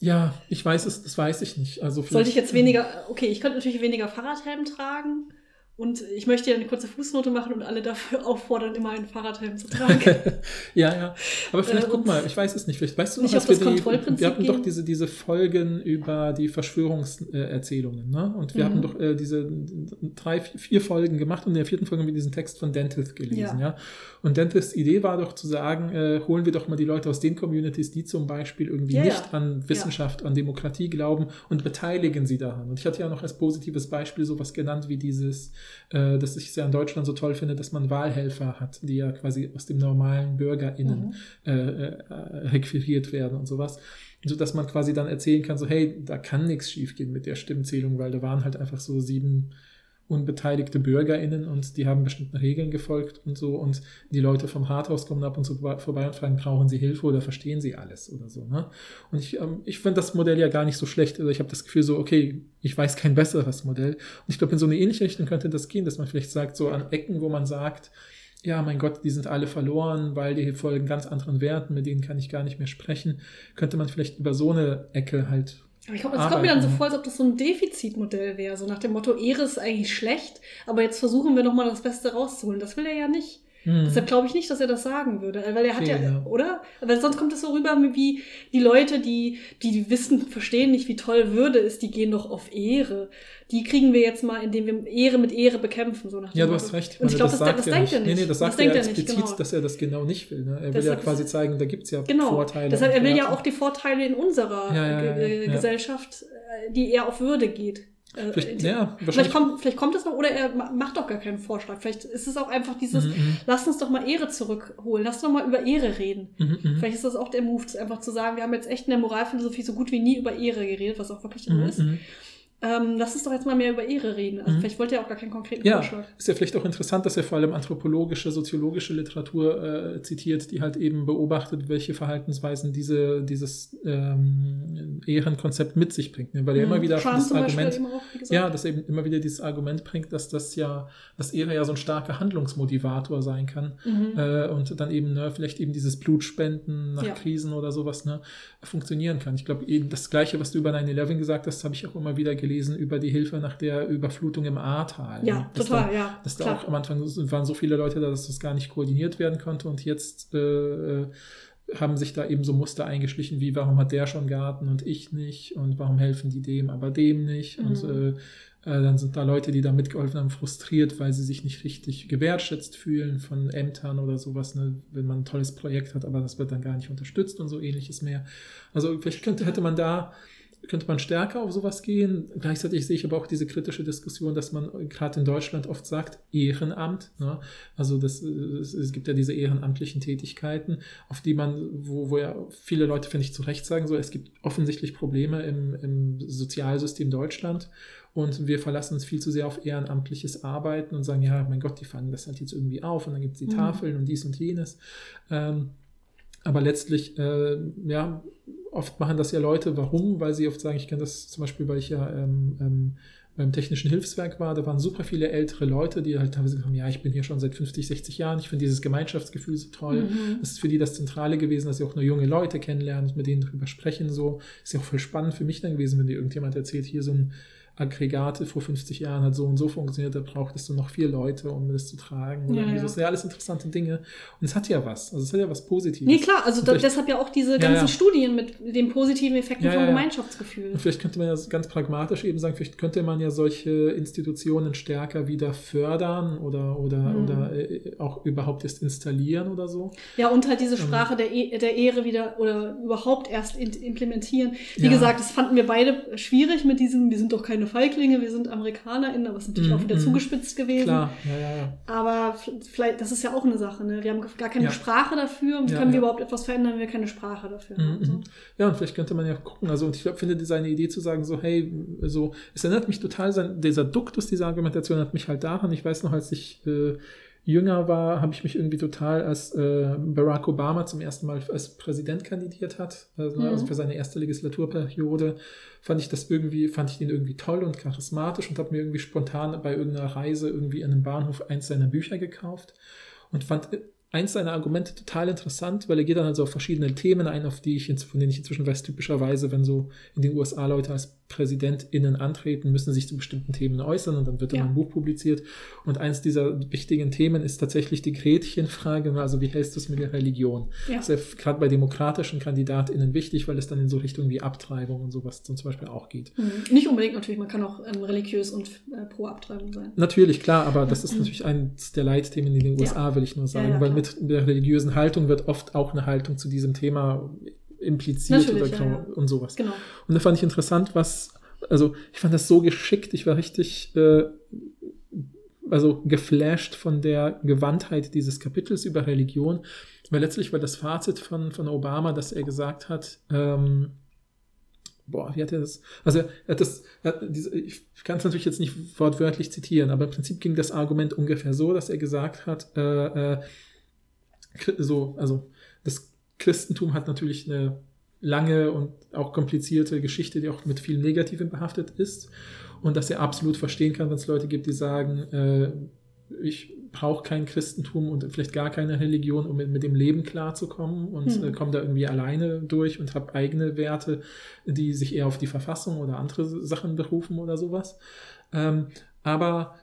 Ja, ich weiß es, das weiß ich nicht. Also Sollte ich jetzt weniger, okay, ich könnte natürlich weniger Fahrradhelm tragen. Und ich möchte ja eine kurze Fußnote machen und alle dafür auffordern, immer einen Fahrradhelm zu tragen. ja, ja. Aber vielleicht Äh, guck mal, ich weiß es nicht. Vielleicht weißt du noch, auf wir die, wir hatten doch gehen? diese, diese Folgen über die Verschwörungserzählungen, ne? Und wir Mhm. hatten doch äh, diese drei, vier Folgen gemacht und in der vierten Folge haben wir diesen Text von Dentith gelesen, ja. Ja. Und Dentiths Idee war doch zu sagen, äh, holen wir doch mal die Leute aus den Communities, die zum Beispiel irgendwie Ja, nicht ja. an Wissenschaft, an Demokratie glauben und beteiligen sie daran. Und ich hatte ja noch als positives Beispiel sowas genannt wie dieses, äh, dass ich es ja in Deutschland so toll finde, dass man Wahlhelfer hat, die ja quasi aus dem normalen BürgerInnen Mhm. äh, äh, requiriert werden und sowas. So dass man quasi dann erzählen kann, so, hey, da kann nichts schiefgehen mit der Stimmzählung, weil da waren halt einfach so sieben unbeteiligte BürgerInnen und die haben bestimmten Regeln gefolgt und so und die Leute vom Rathaus kommen ab und zu vorbei und fragen, brauchen sie Hilfe oder verstehen sie alles oder so, ne? Und ich, ähm, ich finde das Modell ja gar nicht so schlecht. Also ich habe das Gefühl so, okay, ich weiß kein besseres Modell. Und ich glaube, in so eine ähnliche Richtung könnte das gehen, dass man vielleicht sagt, so an Ecken, wo man sagt, ja, mein Gott, die sind alle verloren, weil die folgen ganz anderen Werten, mit denen kann ich gar nicht mehr sprechen, könnte man vielleicht über so eine Ecke halt Aber ich glaube, es kommt mir dann so vor, als ob das so ein Defizitmodell wäre. So nach dem Motto, Ehre ist eigentlich schlecht, aber jetzt versuchen wir nochmal das Beste rauszuholen. Das will er ja nicht. Hm, Deshalb glaube ich nicht, dass er das sagen würde. Weil er hat Okay, ja, oder? Weil sonst kommt es so rüber, wie die Leute, die, die wissen, verstehen nicht, wie toll Würde ist, die gehen doch auf Ehre. Die kriegen wir jetzt mal, indem wir Ehre mit Ehre bekämpfen. So nach dem Ja, du hast recht. Und ich glaube, das, das, sagt er denkt er nicht. Nee, nee, das sagt denkt er er nicht, explizit, genau. dass er das genau nicht will. Ne? Er will Das ja quasi zeigen, da gibt es ja Genau. Vorteile. Deshalb, er will ja auch die Vorteile in unserer Ja, ja, ja, äh, ja. Gesellschaft, äh, die eher auf Würde geht. Vielleicht, äh, ja, Vielleicht kommt, vielleicht kommt es noch, oder er ma- macht doch gar keinen Vorschlag. Vielleicht ist es auch einfach dieses, Mhm, mhm, lass uns doch mal Ehre zurückholen, lass doch mal über Ehre reden. mhm, mhm. Vielleicht ist das auch der Move, einfach zu sagen, wir haben jetzt echt in der Moralphilosophie so gut wie nie über Ehre geredet, was auch wirklich Mhm, ist. Mhm. Ähm, lass uns doch jetzt mal mehr über Ehre reden. Also Mhm. vielleicht wollte er auch gar keinen konkreten Ja, Vorschlag. ist ja vielleicht auch interessant, dass er vor allem anthropologische, soziologische Literatur äh, zitiert, die halt eben beobachtet, welche Verhaltensweisen diese, dieses ähm, Ehrenkonzept mit sich bringt. Ne? Weil er immer wieder Trump das Argument, auch, ja, dass eben immer wieder dieses Argument bringt, dass das ja, dass Ehre ja so ein starker Handlungsmotivator sein kann. Mhm. Äh, und dann eben ne, vielleicht eben dieses Blutspenden nach Ja. Krisen oder sowas ne, funktionieren kann. Ich glaube, eben das Gleiche, was du über 9-11 gesagt hast, habe ich auch immer wieder gelesen über die Hilfe nach der Überflutung im Ahrtal. ja, ne? Dass total, Da, ja. dass da klar. auch am Anfang waren so viele Leute da, dass das gar nicht koordiniert werden konnte und jetzt äh, äh, haben sich da eben so Muster eingeschlichen, wie warum hat der schon Garten und ich nicht und warum helfen die dem, aber dem nicht und Mhm. äh, äh, dann sind da Leute, die da mitgeholfen haben, frustriert, weil sie sich nicht richtig gewertschätzt fühlen von Ämtern oder sowas, ne? wenn man ein tolles Projekt hat, aber das wird dann gar nicht unterstützt und so ähnliches mehr. Also vielleicht könnte, hätte man da könnte man stärker auf sowas gehen. Gleichzeitig sehe ich aber auch diese kritische Diskussion, dass man gerade in Deutschland oft sagt, Ehrenamt. Ne? Also das, es, es gibt ja diese ehrenamtlichen Tätigkeiten, auf die man, wo, wo ja viele Leute, finde ich, zu Recht sagen, so, es gibt offensichtlich Probleme im, im Sozialsystem Deutschland und wir verlassen uns viel zu sehr auf ehrenamtliches Arbeiten und sagen, ja, mein Gott, die fangen das halt jetzt irgendwie auf und dann gibt es die Mhm. Tafeln und dies und jenes. Ähm, aber letztlich, äh, ja, oft machen das ja Leute. Warum? Weil sie oft sagen, ich kenne das zum Beispiel, weil ich ja ähm, ähm, beim Technischen Hilfswerk war, da waren super viele ältere Leute, die halt teilweise gesagt haben, ja, ich bin hier schon seit 50, 60 Jahren, ich finde dieses Gemeinschaftsgefühl so toll. Mhm. Das ist für die das Zentrale gewesen, dass sie auch nur junge Leute kennenlernen und mit denen drüber sprechen. So ist ja auch voll spannend für mich dann gewesen, wenn dir irgendjemand erzählt, hier so ein Aggregate vor 50 Jahren hat so und so funktioniert, da brauchtest du noch vier Leute, um das zu tragen. Oder Ja, ja. so. Das sind ja alles interessante Dinge. Und es hat ja was. Also es hat ja was Positives. Nee, klar, also da, deshalb ja auch diese Ja, ganzen ja. Studien mit den positiven Effekten Ja, von ja, ja. Gemeinschaftsgefühl. Und vielleicht könnte man ja ganz pragmatisch eben sagen, vielleicht könnte man ja solche Institutionen stärker wieder fördern oder, oder, Mhm. oder äh, auch überhaupt erst installieren oder so. Ja, und halt Ähm. diese Sprache der, e der Ehre wieder oder überhaupt erst implementieren. Wie Ja. gesagt, das fanden wir beide schwierig mit diesem, wir sind doch keine Feiglinge, wir sind AmerikanerInnen, aber es ist natürlich Mhm, auch wieder mhm. zugespitzt gewesen. Klar, ja, ja, ja. Aber vielleicht, das ist ja auch eine Sache, ne? Wir haben gar keine Ja. Sprache dafür. Und Ja, können wir überhaupt etwas verändern, wenn wir keine Sprache dafür haben? Mhm, So. mhm. Ja, und vielleicht könnte man ja gucken, also und ich glaub, finde seine Idee zu sagen, so, hey, so, es erinnert mich total, sein, dieser Duktus dieser Argumentation hat mich halt daran, ich weiß noch, als ich äh, jünger war, habe ich mich irgendwie total, als äh, Barack Obama zum ersten Mal als Präsident kandidiert hat, also, Mhm. also für seine erste Legislaturperiode, fand ich das irgendwie, fand ich ihn irgendwie toll und charismatisch und habe mir irgendwie spontan bei irgendeiner Reise irgendwie in einem Bahnhof eins seiner Bücher gekauft und fand eins seiner Argumente total interessant, weil er geht dann also auf verschiedene Themen ein, auf die ich, von denen ich inzwischen weiß, typischerweise, wenn so in den USA Leute als PräsidentInnen antreten, müssen sich zu bestimmten Themen äußern und dann wird Ja. immer ein Buch publiziert. Und eins dieser wichtigen Themen ist tatsächlich die Gretchenfrage, also wie hältst du es mit der Religion? Ja. Das ist ja gerade bei demokratischen KandidatInnen wichtig, weil es dann in so Richtung wie Abtreibung und sowas zum Beispiel auch geht. Mhm. Nicht unbedingt natürlich, man kann auch ähm, religiös und äh, pro Abtreibung sein. Natürlich, klar, aber das ist natürlich eins der Leitthemen in den USA, will ich nur sagen, weil klar. Mit der religiösen Haltung wird oft auch eine Haltung zu diesem Thema impliziert oder Natürlich, ja, ja. und sowas. Genau. Und da fand ich interessant, was, also ich fand das so geschickt, ich war richtig, äh, also geflasht von der Gewandtheit dieses Kapitels über Religion, weil letztlich war das Fazit von, von Obama, dass er gesagt hat, ähm, boah, wie hat er das, also er hat das, er hat diese, ich kann es natürlich jetzt nicht wortwörtlich zitieren, aber im Prinzip ging das Argument ungefähr so, dass er gesagt hat, äh, äh, so, also das Christentum hat natürlich eine lange und auch komplizierte Geschichte, die auch mit viel Negativem behaftet ist. Und dass er absolut verstehen kann, wenn es Leute gibt, die sagen, äh, ich brauche kein Christentum und vielleicht gar keine Religion, um mit, mit dem Leben klarzukommen und Hm. äh, komme da irgendwie alleine durch und habe eigene Werte, die sich eher auf die Verfassung oder andere Sachen berufen oder sowas. Ähm, aber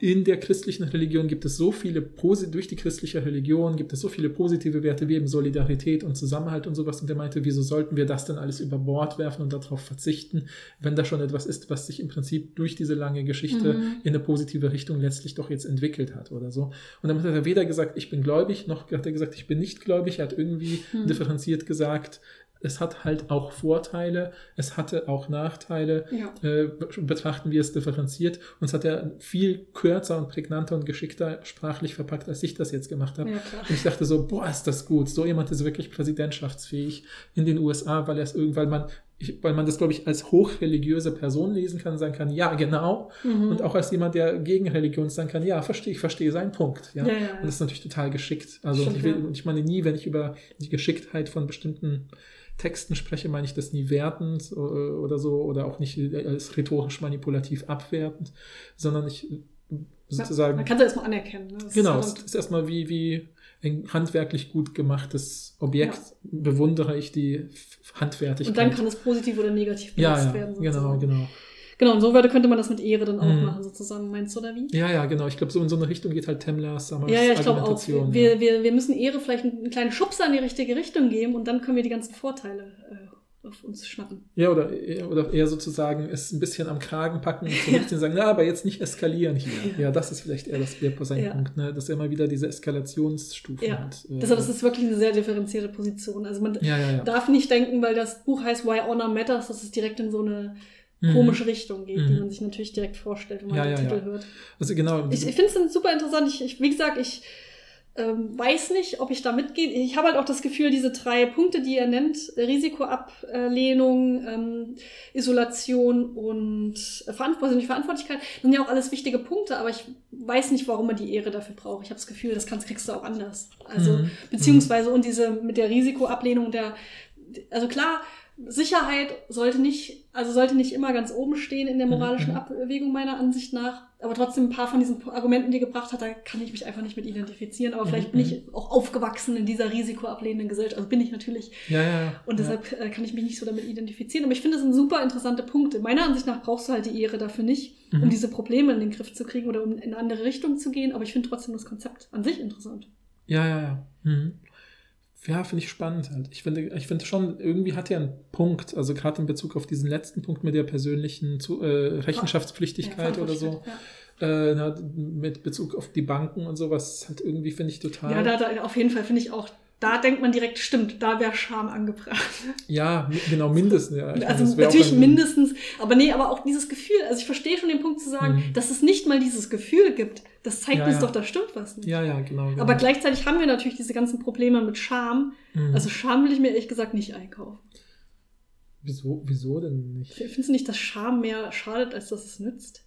in der christlichen Religion gibt es so viele, durch die christliche Religion gibt es so viele positive Werte wie eben Solidarität und Zusammenhalt und sowas. Und er meinte, wieso sollten wir das denn alles über Bord werfen und darauf verzichten, wenn da schon etwas ist, was sich im Prinzip durch diese lange Geschichte Mhm. in eine positive Richtung letztlich doch jetzt entwickelt hat oder so. Und damit hat er weder gesagt, ich bin gläubig, noch hat er gesagt, ich bin nicht gläubig. Er hat irgendwie Mhm. differenziert gesagt, es hat halt auch Vorteile, es hatte auch Nachteile Ja. äh, betrachten wir es differenziert. Und es hat er viel kürzer und prägnanter und geschickter sprachlich verpackt, als ich das jetzt gemacht habe. Ja. Und ich dachte so, boah, ist das gut. So jemand ist wirklich präsidentschaftsfähig in den USA, weil er es irgendwann man, ich, weil man das, glaube ich, als hochreligiöse Person lesen kann, sagen kann, ja, genau. Mhm. Und auch als jemand, der gegen Religion sagen kann, ja, verstehe, ich verstehe seinen Punkt. Ja? Ja, ja, ja. Und das ist natürlich total geschickt. Also Stimmt, ich, will, ich meine nie, wenn ich über die Geschicktheit von bestimmten Texten spreche, meine ich das nie wertend äh, oder so oder auch nicht als rhetorisch manipulativ abwertend, sondern ich sozusagen. Man kann es ja erstmal anerkennen. Ne? Genau, ist es ist erstmal wie, wie ein handwerklich gut gemachtes Objekt, bewundere ich die Handfertigkeit. und dann kann es positiv oder negativ ja, benutzt ja, werden. genau, sozusagen. genau. Genau, und so weit könnte man das mit Ehre dann auch Mhm. machen, sozusagen, meinst du, oder wie? Ja, ja, genau. Ich glaube, so in so eine Richtung geht halt Temlers Summers Ja, ja, ich glaube auch. Wir, ja. wir, wir müssen Ehre vielleicht einen kleinen Schubser in die richtige Richtung geben und dann können wir die ganzen Vorteile äh, auf uns schnappen. Ja, oder, oder eher sozusagen es ein bisschen am Kragen packen und so ein bisschen sagen, na, aber jetzt nicht eskalieren hier. Ja, das ist vielleicht eher das sein Ja. Punkt, ne? dass er immer wieder diese Eskalationsstufen Ja, hat. Äh, deshalb ist es wirklich eine sehr differenzierte Position. Also man ja, ja, ja. darf nicht denken, weil das Buch heißt Why Honor Matters, dass es direkt in so eine. Komische Richtung geht, die Mhm. man sich natürlich direkt vorstellt, wenn man Ja, den ja, Titel ja. hört. Also genau. Ich, ich finde es super interessant. Ich, ich, wie gesagt, ich ähm, weiß nicht, ob ich da mitgehe. Ich habe halt auch das Gefühl, diese drei Punkte, die er nennt, Risikoablehnung, ähm, Isolation und äh, Verantwortung, nicht Verantwortlichkeit, sind ja auch alles wichtige Punkte, aber ich weiß nicht, warum man die Ehre dafür braucht. Ich habe das Gefühl, das kannst, kriegst du auch anders. Also, Mhm. beziehungsweise und diese mit der Risikoablehnung der, also klar, Sicherheit sollte nicht, also sollte nicht immer ganz oben stehen in der moralischen Mhm. Abwägung meiner Ansicht nach. aber trotzdem ein paar von diesen Argumenten, die er gebracht hat, da kann ich mich einfach nicht mit identifizieren. Aber vielleicht bin ich auch aufgewachsen in dieser risikoablehnenden Gesellschaft. Also bin ich natürlich. Ja, ja, ja. Und deshalb äh, kann ich mich nicht so damit identifizieren. Aber ich finde, das sind super interessante Punkte. Meiner Ansicht nach brauchst du halt die Ehre dafür nicht, um Mhm. diese Probleme in den Griff zu kriegen oder um in eine andere Richtung zu gehen. Aber ich finde trotzdem das Konzept an sich interessant. Ja, ja, ja. Mhm. Ja, finde ich spannend halt. Ich finde, ich finde schon, irgendwie hat er einen Punkt, also gerade in Bezug auf diesen letzten Punkt mit der persönlichen Zu äh, Rechenschaftspflichtigkeit Ja, oder so, Ja. äh, mit Bezug auf die Banken und sowas, halt irgendwie finde ich total. Ja, da, da auf jeden Fall finde ich auch, da denkt man direkt, stimmt, da wäre Scham angebracht. Ja, genau, mindestens. Ja. Ich meine, Also auch natürlich mindestens, aber nee, aber auch dieses Gefühl, also ich verstehe schon den Punkt zu sagen, Mhm. dass es nicht mal dieses Gefühl gibt, das zeigt Ja, uns ja. doch, da stimmt was nicht. Ja, ja, genau. genau. Aber gleichzeitig haben wir natürlich diese ganzen Probleme mit Scham. Mhm. Also Scham will ich mir ehrlich gesagt nicht einkaufen. wieso, wieso denn nicht? Findest du nicht, dass Scham mehr schadet, als dass es nützt?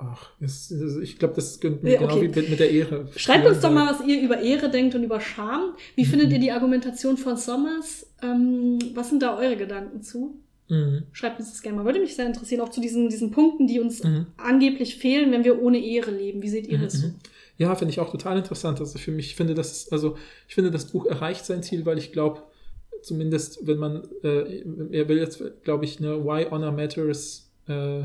Ach, es, es, ich glaube, das gehört Ja, genau okay. wie mit, mit der Ehre. Schreibt uns doch mal, was ihr über Ehre denkt und über Scham. Wie Mhm. findet ihr die Argumentation von Sommers? Ähm, was sind da eure Gedanken zu? Mhm. Schreibt uns das gerne mal. Würde mich sehr interessieren, auch zu diesen, diesen Punkten, die uns Mhm. angeblich fehlen, wenn wir ohne Ehre leben. Wie seht ihr das? mhm. Ja, finde ich auch total interessant. Also für mich ich finde das, also ich finde, das Buch erreicht sein Ziel, weil ich glaube, zumindest wenn man, äh, er will jetzt, glaube ich, eine Why Honor Matters, äh,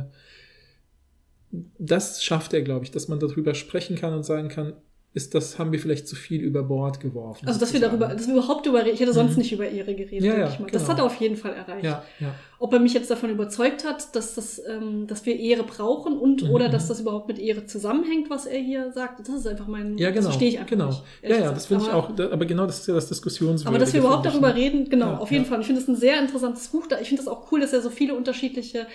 das schafft er, glaube ich, dass man darüber sprechen kann und sagen kann, ist das, haben wir vielleicht zu viel über Bord geworfen. Also, dass wir darüber, dass wir überhaupt über, ich hätte sonst Mhm. nicht über Ehre geredet, Ja, denke ja, ich mal. Das genau. hat er auf jeden Fall erreicht. Ja, ja. Ob er mich jetzt davon überzeugt hat, dass, das, ähm, dass wir Ehre brauchen und Mhm, oder mhm. dass das überhaupt mit Ehre zusammenhängt, was er hier sagt, das ist einfach mein, Ja, genau. das verstehe ich einfach genau. nicht. Ja, ja, gesagt. das finde ich auch, aber genau das ist ja das Diskussionswürdige. Aber dass wir überhaupt darüber ne? reden, genau, auf jeden. Fall. Ich finde es ein sehr interessantes Buch. Da- Ich finde es auch cool, dass er so viele unterschiedliche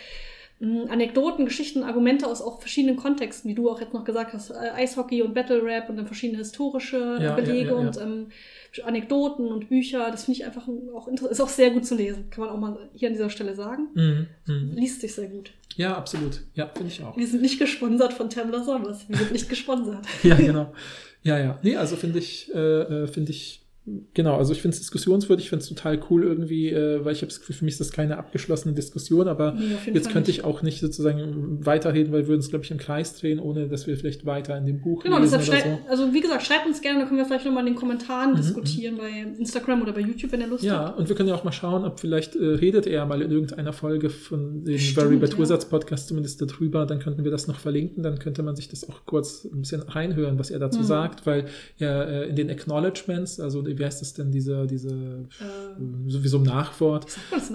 Anekdoten, Geschichten, Argumente aus auch verschiedenen Kontexten, wie du auch jetzt noch gesagt hast, äh, Eishockey und Battle Rap und dann verschiedene historische Ja, Belege ja, ja, und ähm, Anekdoten und Bücher. Das finde ich einfach auch interessant. Ist auch sehr gut zu lesen, kann man auch mal hier an dieser Stelle sagen. Mhm, mhm. Liest sich sehr gut. Ja, absolut. Ja, finde ich auch. Wir sind nicht gesponsert von Tamla Sommers. Wir sind nicht gesponsert. Ja, genau. Ja, ja. Nee, also finde ich, äh, äh, finde ich, genau, also ich finde es diskussionswürdig, ich finde es total cool irgendwie, äh, weil ich habe das Gefühl, für mich ist das keine abgeschlossene Diskussion, aber Nee, jetzt Fall könnte nicht. ich auch nicht sozusagen weiterreden, weil wir würden es, glaube ich, im Kreis drehen, ohne dass wir vielleicht weiter in dem Buch Genau, lesen deshalb schreibt, so. also wie gesagt, schreibt uns gerne, dann können wir vielleicht nochmal in den Kommentaren Mhm, diskutieren bei Instagram oder bei YouTube, wenn ihr Lust Ja, habt. und wir können ja auch mal schauen, ob vielleicht äh, redet er mal in irgendeiner Folge von dem Stimmt, Very Bad ja. Podcast zumindest darüber, dann könnten wir das noch verlinken, dann könnte man sich das auch kurz ein bisschen reinhören, was er dazu Mhm. sagt, weil er äh, in den Acknowledgements, also wie heißt das denn, diese, diese Äh, sowieso im Nachwort,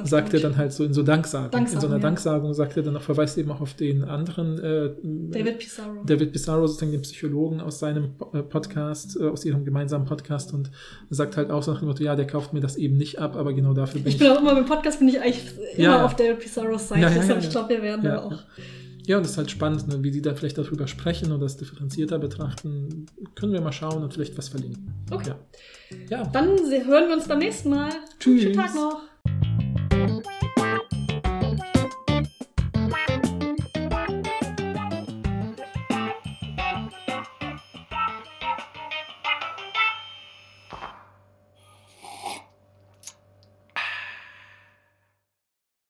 sagt sagt er dann halt so in so Danksagen. in so einer ja. Danksagung sagt er dann noch, verweist eben auch auf den anderen äh, David Pizarro. David Pissarro, sozusagen den Psychologen aus seinem äh, Podcast, äh, aus ihrem gemeinsamen Podcast und sagt halt auch so nach dem Motto, ja, der kauft mir das eben nicht ab, aber genau dafür bin ich ich. bin auch immer beim Podcast bin ich eigentlich immer Ja, auf David Pizarros Seite. Ja, deshalb ich glaube, wir werden dann auch. Ja. Und es ist halt spannend, ne, wie die da vielleicht darüber sprechen und das differenzierter betrachten. Können wir mal schauen und vielleicht was verlinken. Okay. Ja. ja. Dann hören wir uns beim nächsten Mal. Tschüss. Schönen Tag noch.